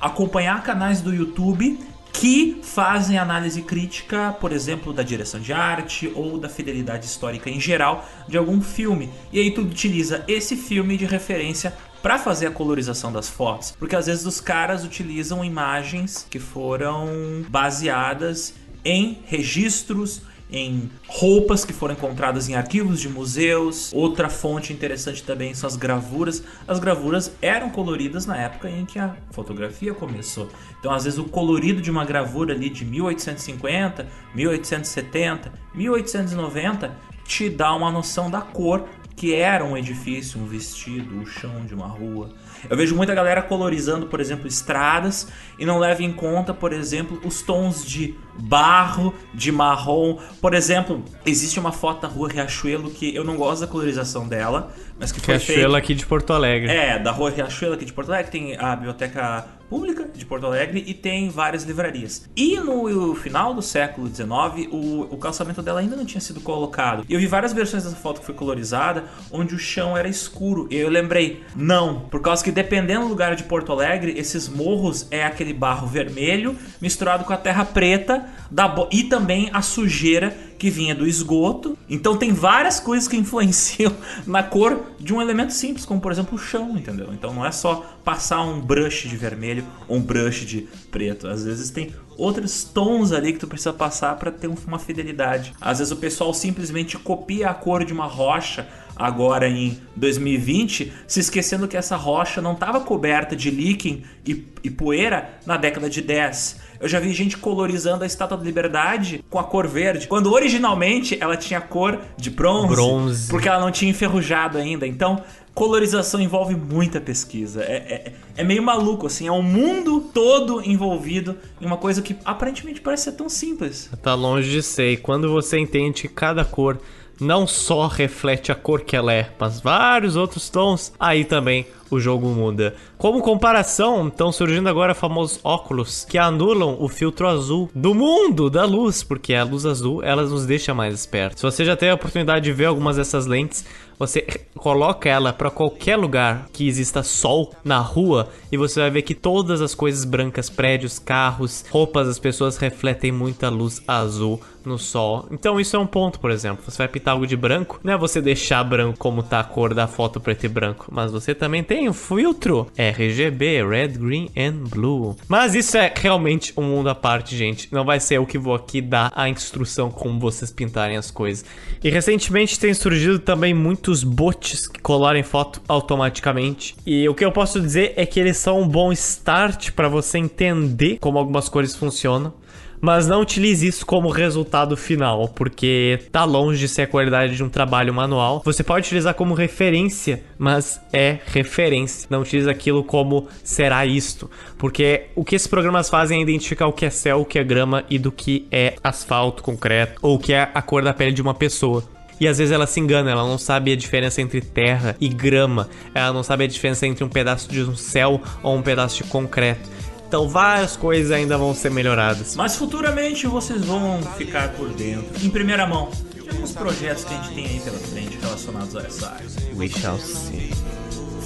acompanhar canais do YouTube que fazem análise crítica, por exemplo, da direção de arte ou da fidelidade histórica em geral de algum filme. E aí tu utiliza esse filme de referência para fazer a colorização das fotos, porque às vezes os caras utilizam imagens que foram baseadas em registros em roupas que foram encontradas em arquivos de museus. Outra fonte interessante também são as gravuras. As gravuras eram coloridas na época em que a fotografia começou. Então, às vezes, o colorido de uma gravura ali de 1850, 1870, 1890 te dá uma noção da cor que era um edifício, um vestido, o chão de uma rua. Eu vejo muita galera colorizando, por exemplo, estradas e não leva em conta, por exemplo, os tons de barro, de marrom. Por exemplo, existe uma foto da rua Riachuelo que eu não gosto da colorização dela, mas que foi Riachuelo aqui de Porto Alegre. É, da rua Riachuelo aqui de Porto Alegre, tem a biblioteca pública de Porto Alegre e tem várias livrarias. E no final do século XIX, o, o calçamento dela ainda não tinha sido colocado. E eu vi várias versões dessa foto que foi colorizada, onde o chão era escuro. E eu lembrei, não, por causa que dependendo do lugar de Porto Alegre, esses morros é aquele barro vermelho misturado com a terra preta da e também a sujeira que vinha do esgoto. Então tem várias coisas que influenciam na cor de um elemento simples, como por exemplo o chão, entendeu? Então não é só passar um brush de vermelho ou um brush de preto. Às vezes tem outros tons ali que tu precisa passar para ter uma fidelidade. Às vezes o pessoal simplesmente copia a cor de uma rocha agora em 2020, se esquecendo que essa rocha não estava coberta de líquen e, e poeira na década de 10. Eu já vi gente colorizando a Estátua da Liberdade com a cor verde, quando originalmente ela tinha cor de bronze, Bronze. porque ela não tinha enferrujado ainda. Então, colorização envolve muita pesquisa. É, é, é meio maluco, assim, é um mundo todo envolvido em uma coisa que aparentemente parece ser tão simples. Tá longe de ser. E quando você entende que cada cor não só reflete a cor que ela é, mas vários outros tons, aí também o jogo muda. Como comparação, estão surgindo agora famosos óculos que anulam o filtro azul do mundo da luz, porque a luz azul ela nos deixa mais espertos. Se você já teve a oportunidade de ver algumas dessas lentes, você coloca ela para qualquer lugar que exista sol na rua e você vai ver que todas as coisas brancas, prédios, carros, roupas das pessoas refletem muita luz azul no sol. Então isso é um ponto, por exemplo. Você vai pintar algo de branco, não é você deixar branco como tá a cor da foto preto e branco, mas você também tem o filtro RGB, Red, Green and Blue. Mas isso é realmente um mundo à parte, gente. Não vai ser eu que vou aqui dar a instrução como vocês pintarem as coisas. E recentemente tem surgido também muitos bots que colorem foto automaticamente. E o que eu posso dizer é que eles são um bom start para você entender como algumas cores funcionam mas não utilize isso como resultado final, porque tá longe de ser a qualidade de um trabalho manual. Você pode utilizar como referência, mas é referência. Não utilize aquilo como será isto, porque o que esses programas fazem é identificar o que é céu, o que é grama e do que é asfalto, concreto ou o que é a cor da pele de uma pessoa. E às vezes ela se engana, ela não sabe a diferença entre terra e grama, ela não sabe a diferença entre um pedaço de um céu ou um pedaço de concreto. Então várias coisas ainda vão ser melhoradas. Mas futuramente vocês vão ficar por dentro, em primeira mão, de alguns projetos que a gente tem aí pela frente relacionados a essa área. We shall see.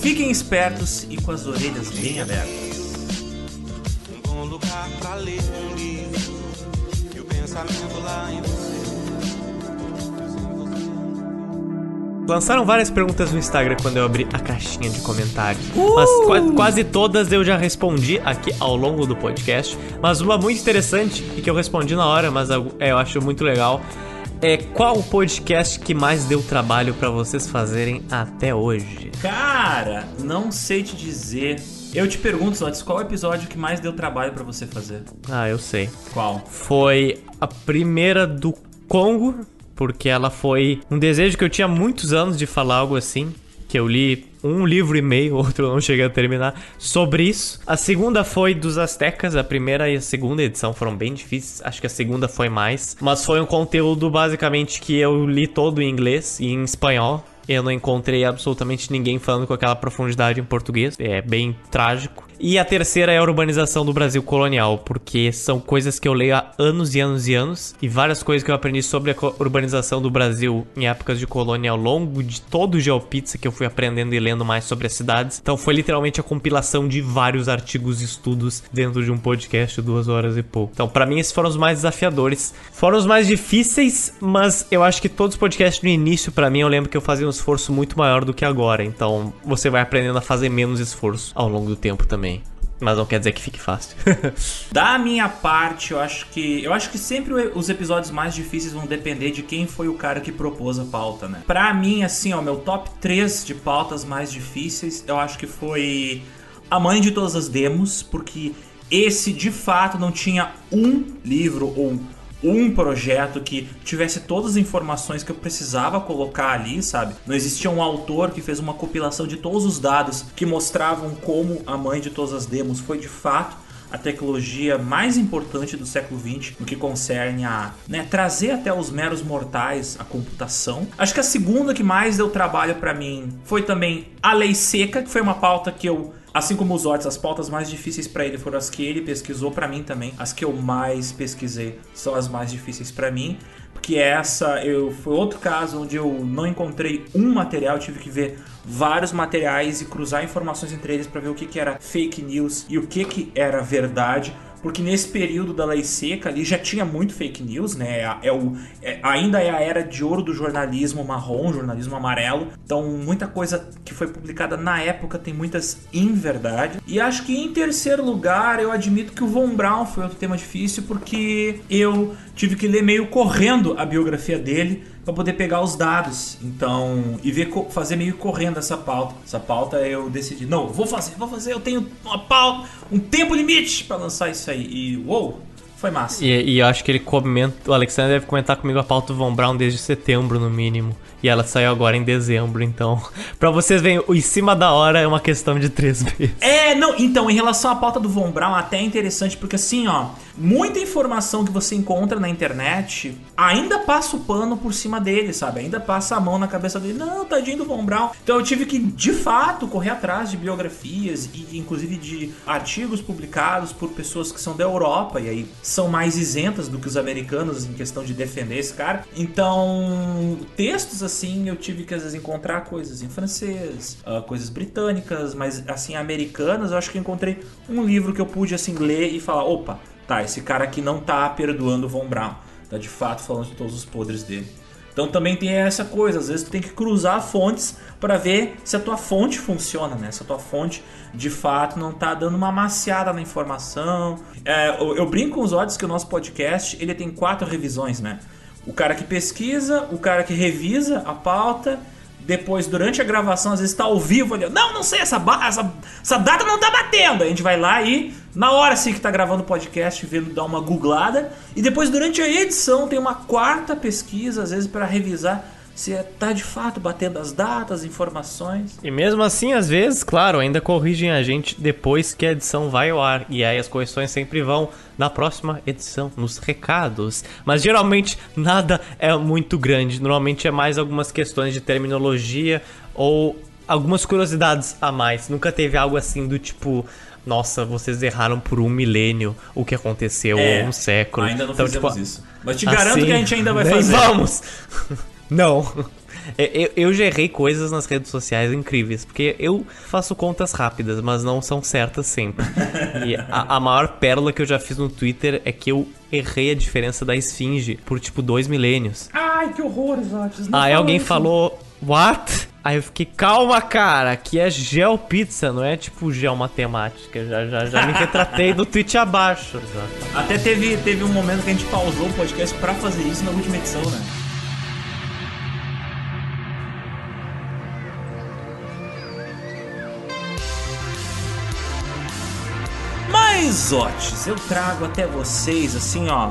Fiquem espertos e com as orelhas bem abertas. Um bom lugar pra ler um livro e o pensamento lá em você. Lançaram várias perguntas no Instagram quando eu abri a caixinha de comentários. Mas qua- quase todas eu já respondi aqui ao longo do podcast. Mas uma muito interessante e que eu respondi na hora, mas eu, é, eu acho muito legal. É qual o podcast que mais deu trabalho pra vocês fazerem até hoje? Cara, não sei te dizer. Eu te pergunto, Zotes, qual o episódio que mais deu trabalho pra você fazer? Ah, eu sei. Qual? Foi a primeira do Congo, porque ela foi um desejo que eu tinha muitos anos de falar algo assim. Que eu li um livro e meio, outro não cheguei a terminar, sobre isso. A segunda foi dos Aztecas, a primeira e a segunda edição foram bem difíceis, acho que a segunda foi mais. Mas foi um conteúdo basicamente que eu li todo em inglês e em espanhol. Eu não encontrei absolutamente ninguém falando com aquela profundidade em português. É bem trágico. E a terceira é a urbanização do Brasil colonial, porque são coisas que eu leio há anos e anos e anos, e várias coisas que eu aprendi sobre a urbanização do Brasil em épocas de colônia ao longo de todo o GeoPizza que eu fui aprendendo e lendo mais sobre as cidades. Então foi literalmente a compilação de vários artigos e estudos dentro de um podcast de duas horas e pouco. Então, para mim, esses foram os mais desafiadores. Foram os mais difíceis, mas eu acho que todos os podcasts no início, para mim, eu lembro que eu fazia um esforço muito maior do que agora. Então, você vai aprendendo a fazer menos esforço ao longo do tempo também. Mas não quer dizer que fique fácil. da minha parte, eu acho que. Eu acho que sempre os episódios mais difíceis vão depender de quem foi o cara que propôs a pauta, né? Pra mim, assim, ó, meu top 3 de pautas mais difíceis, eu acho que foi a mãe de todas as demos, porque esse de fato não tinha um livro ou um projeto que tivesse todas as informações que eu precisava colocar ali, sabe? Não existia um autor que fez uma compilação de todos os dados que mostravam como a mãe de todas as demos foi de fato a tecnologia mais importante do século XX no que concerne a né, trazer até os meros mortais a computação. Acho que a segunda que mais deu trabalho para mim foi também a lei seca, que foi uma pauta que eu Assim como os Orts, as pautas mais difíceis para ele foram as que ele pesquisou para mim também. As que eu mais pesquisei são as mais difíceis para mim, porque essa eu foi outro caso onde eu não encontrei um material, tive que ver vários materiais e cruzar informações entre eles para ver o que, que era fake news e o que, que era verdade porque nesse período da lei seca ali já tinha muito fake news, né? É, é o, é, ainda é a era de ouro do jornalismo marrom, jornalismo amarelo. Então, muita coisa que foi publicada na época tem muitas inverdade. E acho que em terceiro lugar, eu admito que o Von Braun foi outro tema difícil, porque eu tive que ler meio correndo a biografia dele para poder pegar os dados. Então, e ver fazer meio correndo essa pauta. Essa pauta eu decidi, não, vou fazer, vou fazer, eu tenho uma pauta, um tempo limite para lançar isso aí. E uou, foi massa. E, e eu acho que ele comenta, o Alexandre deve comentar comigo a pauta do Von Brown desde setembro no mínimo. E ela saiu agora em dezembro, então. Pra vocês verem, o em cima da hora é uma questão de três meses. É, não, então, em relação à pauta do Von Braun, até é interessante, porque assim, ó, muita informação que você encontra na internet ainda passa o pano por cima dele, sabe? Ainda passa a mão na cabeça dele. Não, tadinho do Von Braun. Então eu tive que, de fato, correr atrás de biografias e, inclusive, de artigos publicados por pessoas que são da Europa e aí são mais isentas do que os americanos em questão de defender esse cara. Então, textos assim, eu tive que às vezes encontrar coisas em francês, uh, coisas britânicas, mas assim, americanas, eu acho que encontrei um livro que eu pude assim ler e falar, opa, tá, esse cara aqui não tá perdoando o Von Braun, tá de fato falando de todos os podres dele. Então também tem essa coisa, às vezes tu tem que cruzar fontes para ver se a tua fonte funciona, né? Se a tua fonte de fato não tá dando uma maciada na informação. É, eu, eu, brinco com os olhos que o nosso podcast ele tem quatro revisões, né? O cara que pesquisa, o cara que revisa a pauta, depois, durante a gravação, às vezes está ao vivo ali, não, não sei, essa, essa, essa data não tá batendo. A gente vai lá e, na hora assim que tá gravando o podcast, vendo, dá uma googlada. E depois, durante a edição, tem uma quarta pesquisa, às vezes, para revisar se tá de fato batendo as datas, informações. E mesmo assim, às vezes, claro, ainda corrigem a gente depois que a edição vai ao ar. E aí as correções sempre vão na próxima edição, nos recados. Mas geralmente nada é muito grande. Normalmente é mais algumas questões de terminologia ou algumas curiosidades a mais. Nunca teve algo assim do tipo. Nossa, vocês erraram por um milênio o que aconteceu, é, ou um século. Ainda não então, fizemos tipo, isso. Mas te garanto assim, que a gente ainda vai fazer. Vamos! Não. Eu, eu já errei coisas nas redes sociais incríveis, porque eu faço contas rápidas, mas não são certas sempre. E a, a maior pérola que eu já fiz no Twitter é que eu errei a diferença da esfinge por tipo dois milênios. Ai, que horror, Zotes. Aí alguém isso. falou, what? Aí eu fiquei, calma, cara, que é gel pizza, não é tipo gel matemática. Já, já, já me retratei do tweet abaixo. Até teve, teve um momento que a gente pausou o podcast pra fazer isso na última edição, né? Risotes, eu trago até vocês assim, ó,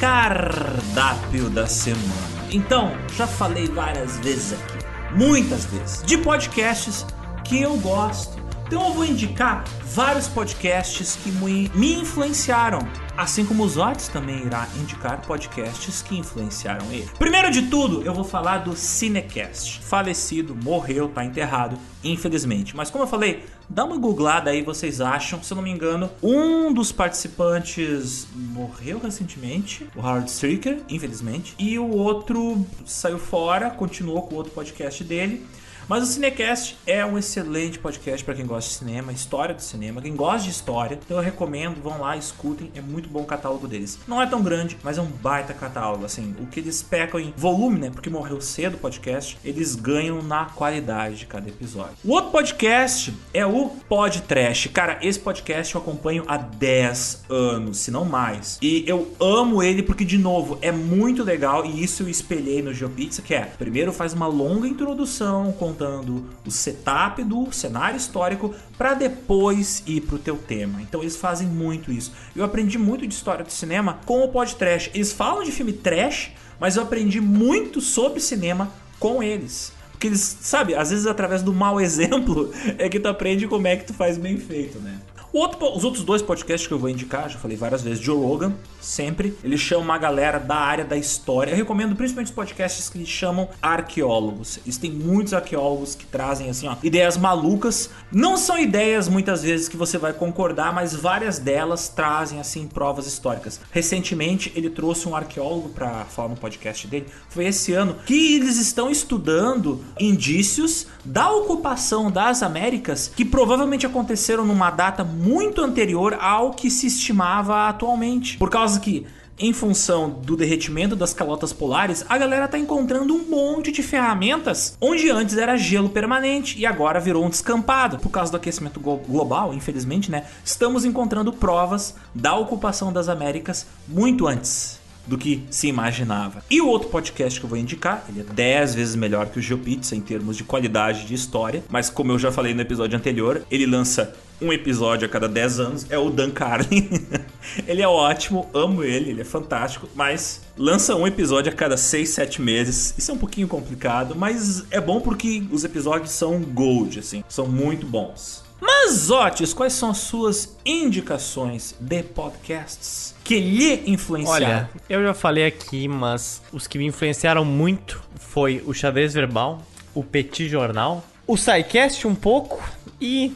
cardápio da semana. Então, já falei várias vezes aqui, muitas vezes, de podcasts que eu gosto. Então eu vou indicar vários podcasts que me influenciaram Assim como os Otis também irá indicar podcasts que influenciaram ele. Primeiro de tudo, eu vou falar do Cinecast. Falecido, morreu, tá enterrado, infelizmente. Mas como eu falei, dá uma googlada aí, vocês acham. Se eu não me engano, um dos participantes morreu recentemente, o Howard Stricker, infelizmente. E o outro saiu fora, continuou com o outro podcast dele. Mas o Cinecast é um excelente podcast para quem gosta de cinema, história do cinema, quem gosta de história. Então eu recomendo, vão lá, escutem, é muito bom o catálogo deles. Não é tão grande, mas é um baita catálogo, assim. O que eles pecam em volume, né? Porque morreu cedo o podcast, eles ganham na qualidade de cada episódio. O outro podcast é o Pod Trash. Cara, esse podcast eu acompanho há 10 anos, se não mais. E eu amo ele porque, de novo, é muito legal e isso eu espelhei no GeoPizza, que é, primeiro faz uma longa introdução contando o setup do cenário histórico para depois ir pro teu tema. Então eles fazem muito isso. Eu aprendi muito de história do cinema com o Pod Trash. Eles falam de filme trash, mas eu aprendi muito sobre cinema com eles. Porque eles, sabe, às vezes através do mau exemplo é que tu aprende como é que tu faz bem feito, né? Outro, os outros dois podcasts que eu vou indicar, já falei várias vezes, Joe Rogan, sempre. Ele chama uma galera da área da história. Eu recomendo principalmente os podcasts que chamam arqueólogos. Eles têm muitos arqueólogos que trazem, assim, ó, ideias malucas. Não são ideias, muitas vezes, que você vai concordar, mas várias delas trazem, assim, provas históricas. Recentemente, ele trouxe um arqueólogo para falar no podcast dele. Foi esse ano que eles estão estudando indícios da ocupação das Américas que provavelmente aconteceram numa data muito anterior ao que se estimava atualmente. Por causa que em função do derretimento das calotas polares, a galera tá encontrando um monte de ferramentas onde antes era gelo permanente e agora virou um descampado. Por causa do aquecimento global, infelizmente, né? Estamos encontrando provas da ocupação das Américas muito antes do que se imaginava. E o outro podcast que eu vou indicar, ele é 10 vezes melhor que o GeoPizza em termos de qualidade de história, mas como eu já falei no episódio anterior, ele lança um episódio a cada 10 anos, é o Dan Carlin. ele é ótimo, amo ele, ele é fantástico, mas lança um episódio a cada 6, 7 meses. Isso é um pouquinho complicado, mas é bom porque os episódios são gold, assim, são muito bons. Mas, Otis, quais são as suas indicações de podcasts que lhe influenciaram? Olha, eu já falei aqui, mas os que me influenciaram muito foi o Xadrez Verbal, o Petit Jornal, o SciCast um pouco e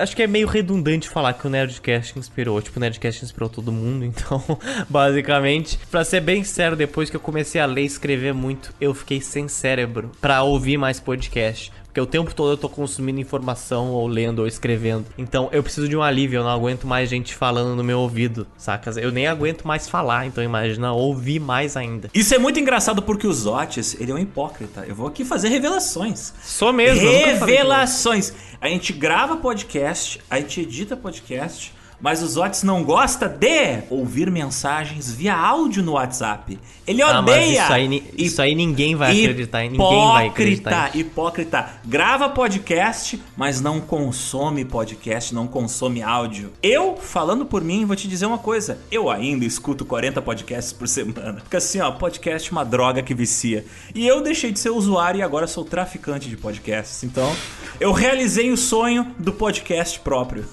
acho que é meio redundante falar que o Nerdcast inspirou. Tipo, o Nerdcast inspirou todo mundo. Então, basicamente, para ser bem sério, depois que eu comecei a ler e escrever muito, eu fiquei sem cérebro para ouvir mais podcast. Porque o tempo todo eu tô consumindo informação, ou lendo, ou escrevendo. Então eu preciso de um alívio, eu não aguento mais gente falando no meu ouvido, sacas? Eu nem aguento mais falar, então imagina ouvir mais ainda. Isso é muito engraçado porque o Zotes, ele é um hipócrita. Eu vou aqui fazer revelações. Sou mesmo. Revelações. A gente grava podcast, a gente edita podcast mas o Zotes não gosta de ouvir mensagens via áudio no WhatsApp. Ele Ah, odeia. isso aí, isso aí ninguém vai acreditar. Ninguém vai acreditar. Hipócrita, hipócrita. Grava podcast, mas não consome podcast, não consome áudio. Eu, falando por mim, vou te dizer uma coisa. Eu ainda escuto 40 podcasts por semana. Porque assim, ó, podcast é uma droga que vicia. E eu deixei de ser usuário e agora sou traficante de podcasts. Então, eu realizei o sonho do podcast próprio.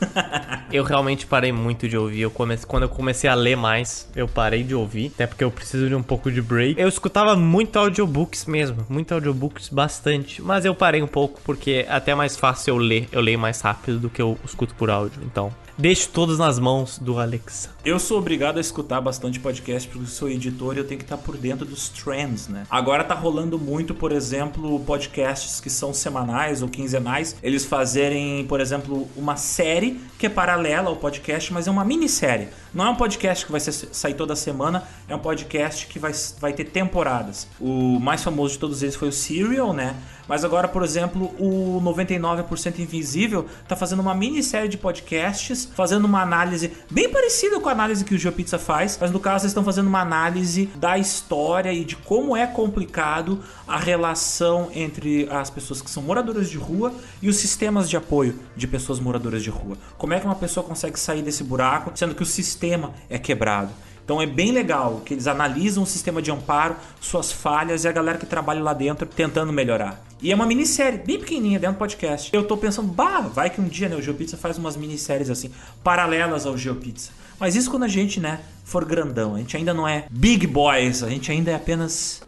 Eu realmente parei muito de ouvir. Eu comecei, quando eu comecei a ler mais, eu parei de ouvir. Até porque eu preciso de um pouco de break. Eu escutava muito audiobooks mesmo. Muito audiobooks, bastante. Mas eu parei um pouco porque é até mais fácil eu ler. Eu leio mais rápido do que eu escuto por áudio. Então, deixo todos nas mãos do Alexa. Eu sou obrigado a escutar bastante podcast porque sou editor e eu tenho que estar por dentro dos trends, né? Agora tá rolando muito, por exemplo, podcasts que são semanais ou quinzenais, eles fazerem, por exemplo, uma série que é paralela ao podcast, mas é uma minissérie. Não é um podcast que vai ser, sair toda semana, é um podcast que vai, vai ter temporadas. O mais famoso de todos eles foi o Serial, né? Mas agora, por exemplo, o 99% Invisível tá fazendo uma minissérie de podcasts, fazendo uma análise bem parecida com a análise que o GeoPizza faz, mas no caso eles estão fazendo uma análise da história e de como é complicado a relação entre as pessoas que são moradoras de rua e os sistemas de apoio de pessoas moradoras de rua. Como é que uma pessoa consegue sair desse buraco, sendo que o sistema é quebrado? Então é bem legal que eles analisam o sistema de amparo, suas falhas e a galera que trabalha lá dentro tentando melhorar. E é uma minissérie bem pequenininha dentro do podcast. Eu tô pensando, bah, vai que um dia né, o GeoPizza faz umas minisséries assim, paralelas ao GeoPizza. Mas isso quando a gente, né, for grandão. A gente ainda não é big boys, a gente ainda é apenas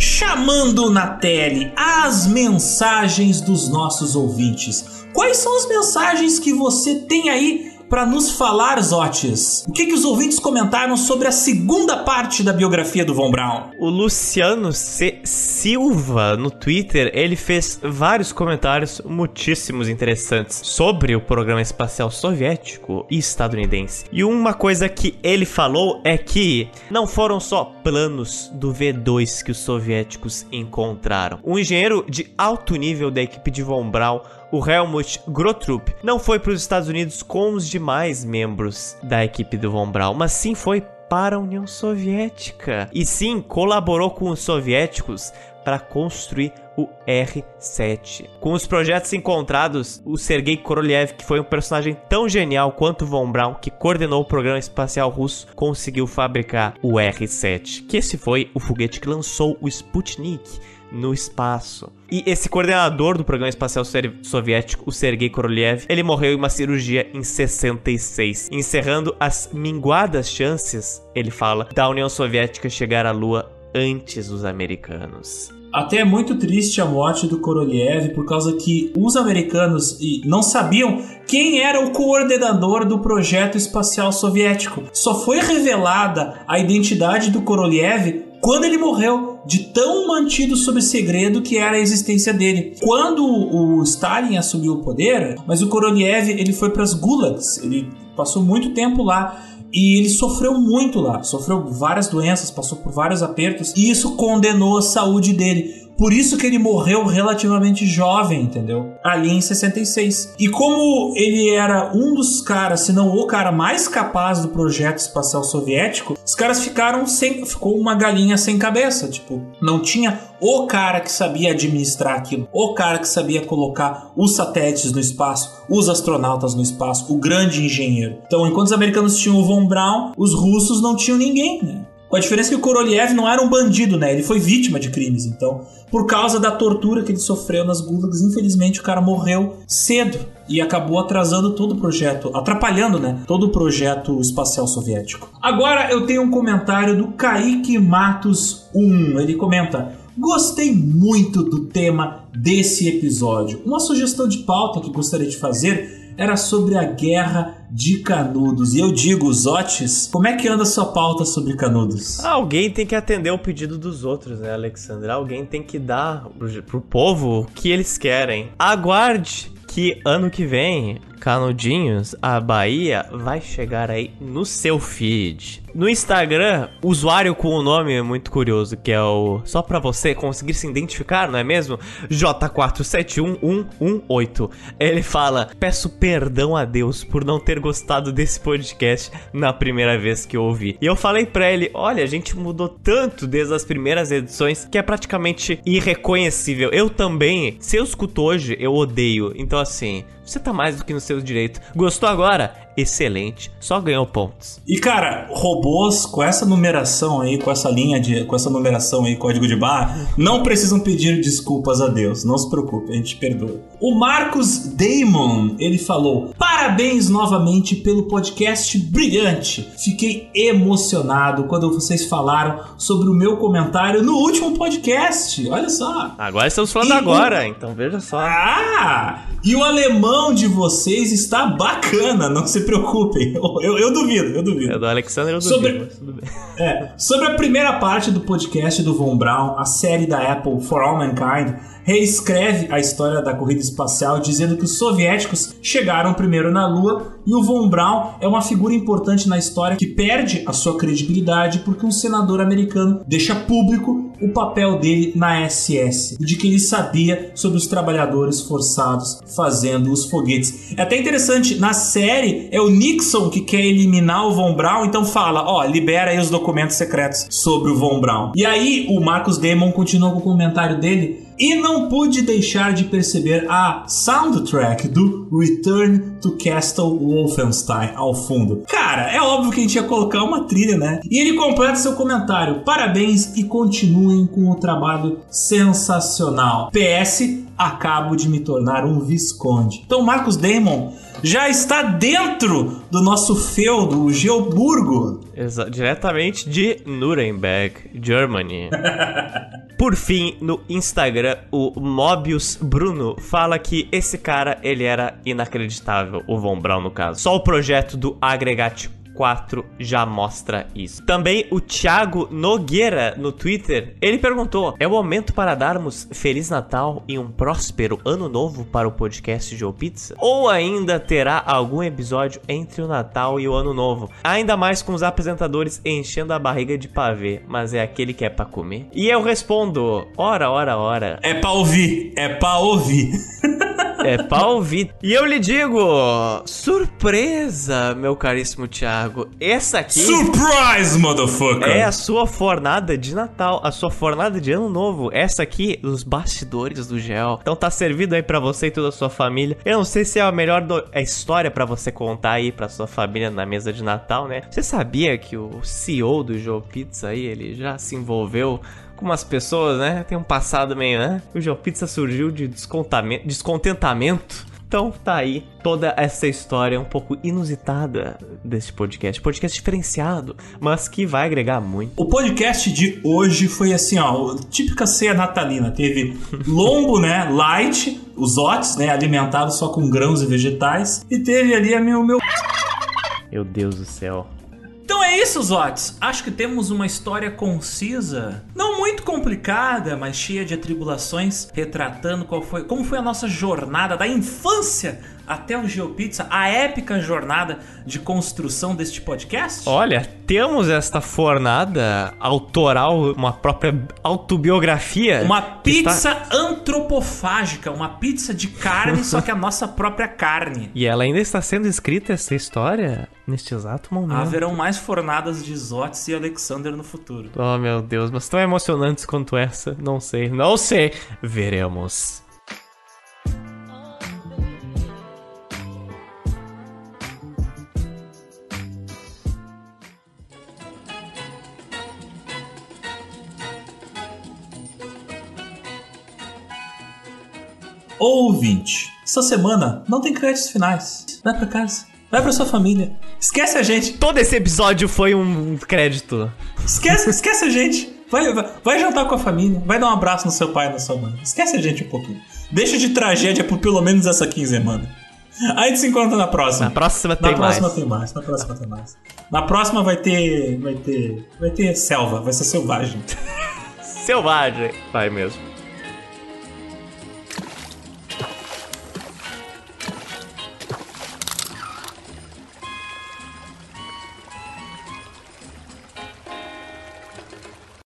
chamando na tele as mensagens dos nossos ouvintes. Quais são as mensagens que você tem aí para nos falar, Zotes? O que, que os ouvintes comentaram sobre a segunda parte da biografia do Von Braun? O Luciano C. Silva, no Twitter, ele fez vários comentários muitíssimos interessantes sobre o programa espacial soviético e estadunidense. E uma coisa que ele falou é que não foram só planos do V2 que os soviéticos encontraram. Um engenheiro de alto nível da equipe de Von Braun o Helmut Grotrup não foi para os Estados Unidos com os demais membros da equipe do Von Braun, mas sim foi para a União Soviética. E sim, colaborou com os soviéticos para construir o R-7. Com os projetos encontrados, o Sergei Korolev, que foi um personagem tão genial quanto Von Braun, que coordenou o programa espacial russo, conseguiu fabricar o R-7, que esse foi o foguete que lançou o Sputnik no espaço. E esse coordenador do programa espacial soviético, o Sergei Korolev, ele morreu em uma cirurgia em 66, encerrando as minguadas chances, ele fala, da União Soviética chegar à Lua antes dos americanos. Até é muito triste a morte do Korolev por causa que os americanos não sabiam quem era o coordenador do projeto espacial soviético. Só foi revelada a identidade do Korolev quando ele morreu, de tão mantido sob segredo que era a existência dele. Quando o Stalin assumiu o poder, mas o Korolev ele foi para as gulags, ele passou muito tempo lá. E ele sofreu muito lá, sofreu várias doenças, passou por vários apertos, e isso condenou a saúde dele. Por isso que ele morreu relativamente jovem, entendeu? Ali em 66. E como ele era um dos caras, se não o cara mais capaz do projeto espacial soviético, os caras ficaram sem. Ficou uma galinha sem cabeça. Tipo, não tinha o cara que sabia administrar aquilo, o cara que sabia colocar os satélites no espaço, os astronautas no espaço, o grande engenheiro. Então, enquanto os americanos tinham o Von Braun, os russos não tinham ninguém, né? Com a diferença que o Korolev não era um bandido, né? Ele foi vítima de crimes. Então, por causa da tortura que ele sofreu nas gulags, infelizmente o cara morreu cedo e acabou atrasando todo o projeto, atrapalhando, né? Todo o projeto espacial soviético. Agora eu tenho um comentário do Kaique Matos 1. Ele comenta: Gostei muito do tema desse episódio. Uma sugestão de pauta que gostaria de fazer era sobre a guerra de Canudos. E eu digo, Zotes, como é que anda a sua pauta sobre Canudos? Alguém tem que atender o pedido dos outros, né, Alexandre? Alguém tem que dar pro, pro povo o que eles querem. Aguarde que ano que vem, Canudinhos, a Bahia vai chegar aí no seu feed. No Instagram, usuário com o um nome muito curioso, que é o. Só pra você conseguir se identificar, não é mesmo? J471118. Ele fala: Peço perdão a Deus por não ter gostado desse podcast na primeira vez que eu ouvi. E eu falei pra ele: Olha, a gente mudou tanto desde as primeiras edições que é praticamente irreconhecível. Eu também, se eu escuto hoje, eu odeio. Então, assim, você tá mais do que no seu direito. Gostou agora? Excelente, só ganhou pontos. E cara, robôs com essa numeração aí, com essa linha de, com essa numeração aí, código de barra, não precisam pedir desculpas a Deus, não se preocupe, a gente perdoa. O Marcos Damon, ele falou: "Parabéns novamente pelo podcast brilhante. Fiquei emocionado quando vocês falaram sobre o meu comentário no último podcast. Olha só. Agora estamos falando e agora, o... então veja só. Ah! E o alemão de vocês está bacana, não se preocupem. Eu, eu duvido, eu duvido. É do Alexander, eu duvido. Sobre, é, sobre a primeira parte do podcast do Von Braun, a série da Apple For All Mankind, reescreve a história da corrida espacial dizendo que os soviéticos chegaram primeiro na Lua e o Von Braun é uma figura importante na história que perde a sua credibilidade porque um senador americano deixa público o papel dele na SS, de que ele sabia sobre os trabalhadores forçados fazendo os foguetes. É até interessante, na série é o Nixon que quer eliminar o Von Braun, então fala, ó, libera aí os documentos secretos sobre o Von Braun. E aí o Marcos Damon continua com o comentário dele E não pude deixar de perceber a soundtrack do Return to Castle Wolfenstein ao fundo. Cara, é óbvio que a gente ia colocar uma trilha, né? E ele completa seu comentário. Parabéns e continuem com o trabalho sensacional. PS, acabo de me tornar um visconde. Então, Marcos Damon já está dentro do nosso feudo, o Geoburgo. Exa diretamente de Nuremberg, Germany. Por fim, no Instagram, o Mobius Bruno fala que esse cara, ele era inacreditável, o Von Braun no caso. Só o projeto do Agregate 4 já mostra isso. Também o Thiago Nogueira no Twitter, ele perguntou: "É o momento para darmos feliz Natal e um próspero ano novo para o podcast Joe Pizza? Ou ainda terá algum episódio entre o Natal e o Ano Novo? Ainda mais com os apresentadores enchendo a barriga de pavê, mas é aquele que é para comer?" E eu respondo: "Ora, ora, ora. É pra ouvir, é pra ouvir. É pra ouvir. E eu lhe digo, surpresa, meu caríssimo Thiago. Essa aqui Surprise, motherfucker! é a sua fornada de Natal, a sua fornada de Ano Novo. Essa aqui, os bastidores do Gel. Então tá servido aí pra você e toda a sua família. Eu não sei se é a melhor do- a história pra você contar aí pra sua família na mesa de Natal, né? Você sabia que o CEO do Joe Pizza aí, ele já se envolveu com umas pessoas, né? Tem um passado meio, né? O Joe Pizza surgiu de descontentamento. Então tá aí toda essa história um pouco inusitada desse podcast. Podcast diferenciado, mas que vai agregar muito. O podcast de hoje foi assim, ó, típica ceia natalina. Teve lombo, né, light, os otes, né, alimentados só com grãos e vegetais. E teve ali a meu, meu... Meu Deus do céu. Então é isso, Zotes. Acho que temos uma história concisa, não muito complicada, mas cheia de atribulações, retratando qual foi, como foi a nossa jornada da infância até o GeoPizza, a épica jornada de construção deste podcast. Olha, temos esta fornada autoral, uma própria autobiografia. Uma que está- pizza antropofágica, uma pizza de carne, só que a nossa própria carne. E ela ainda está sendo escrita essa história neste exato momento. Haverão mais fornadas de Zotes e Alexander no futuro. Oh meu Deus, mas tão emocionantes quanto essa, não sei, não sei. Veremos. Ouvinte, essa semana não tem créditos finais. Vai pra casa. Vai pra sua família. Esquece a gente. Todo esse episódio foi um crédito. Esquece, esquece a gente. Vai, vai, vai jantar com a família. Vai dar um abraço no seu pai e na sua mãe. Esquece a gente um pouquinho. Deixa de tragédia por pelo menos essa quinzena. A gente se encontra na próxima. Na próxima Na tem próxima mais. tem mais. Na próxima tem mais. Na próxima vai ter. Vai ter. Vai ter selva. Vai ser selvagem. Selvagem. Vai mesmo.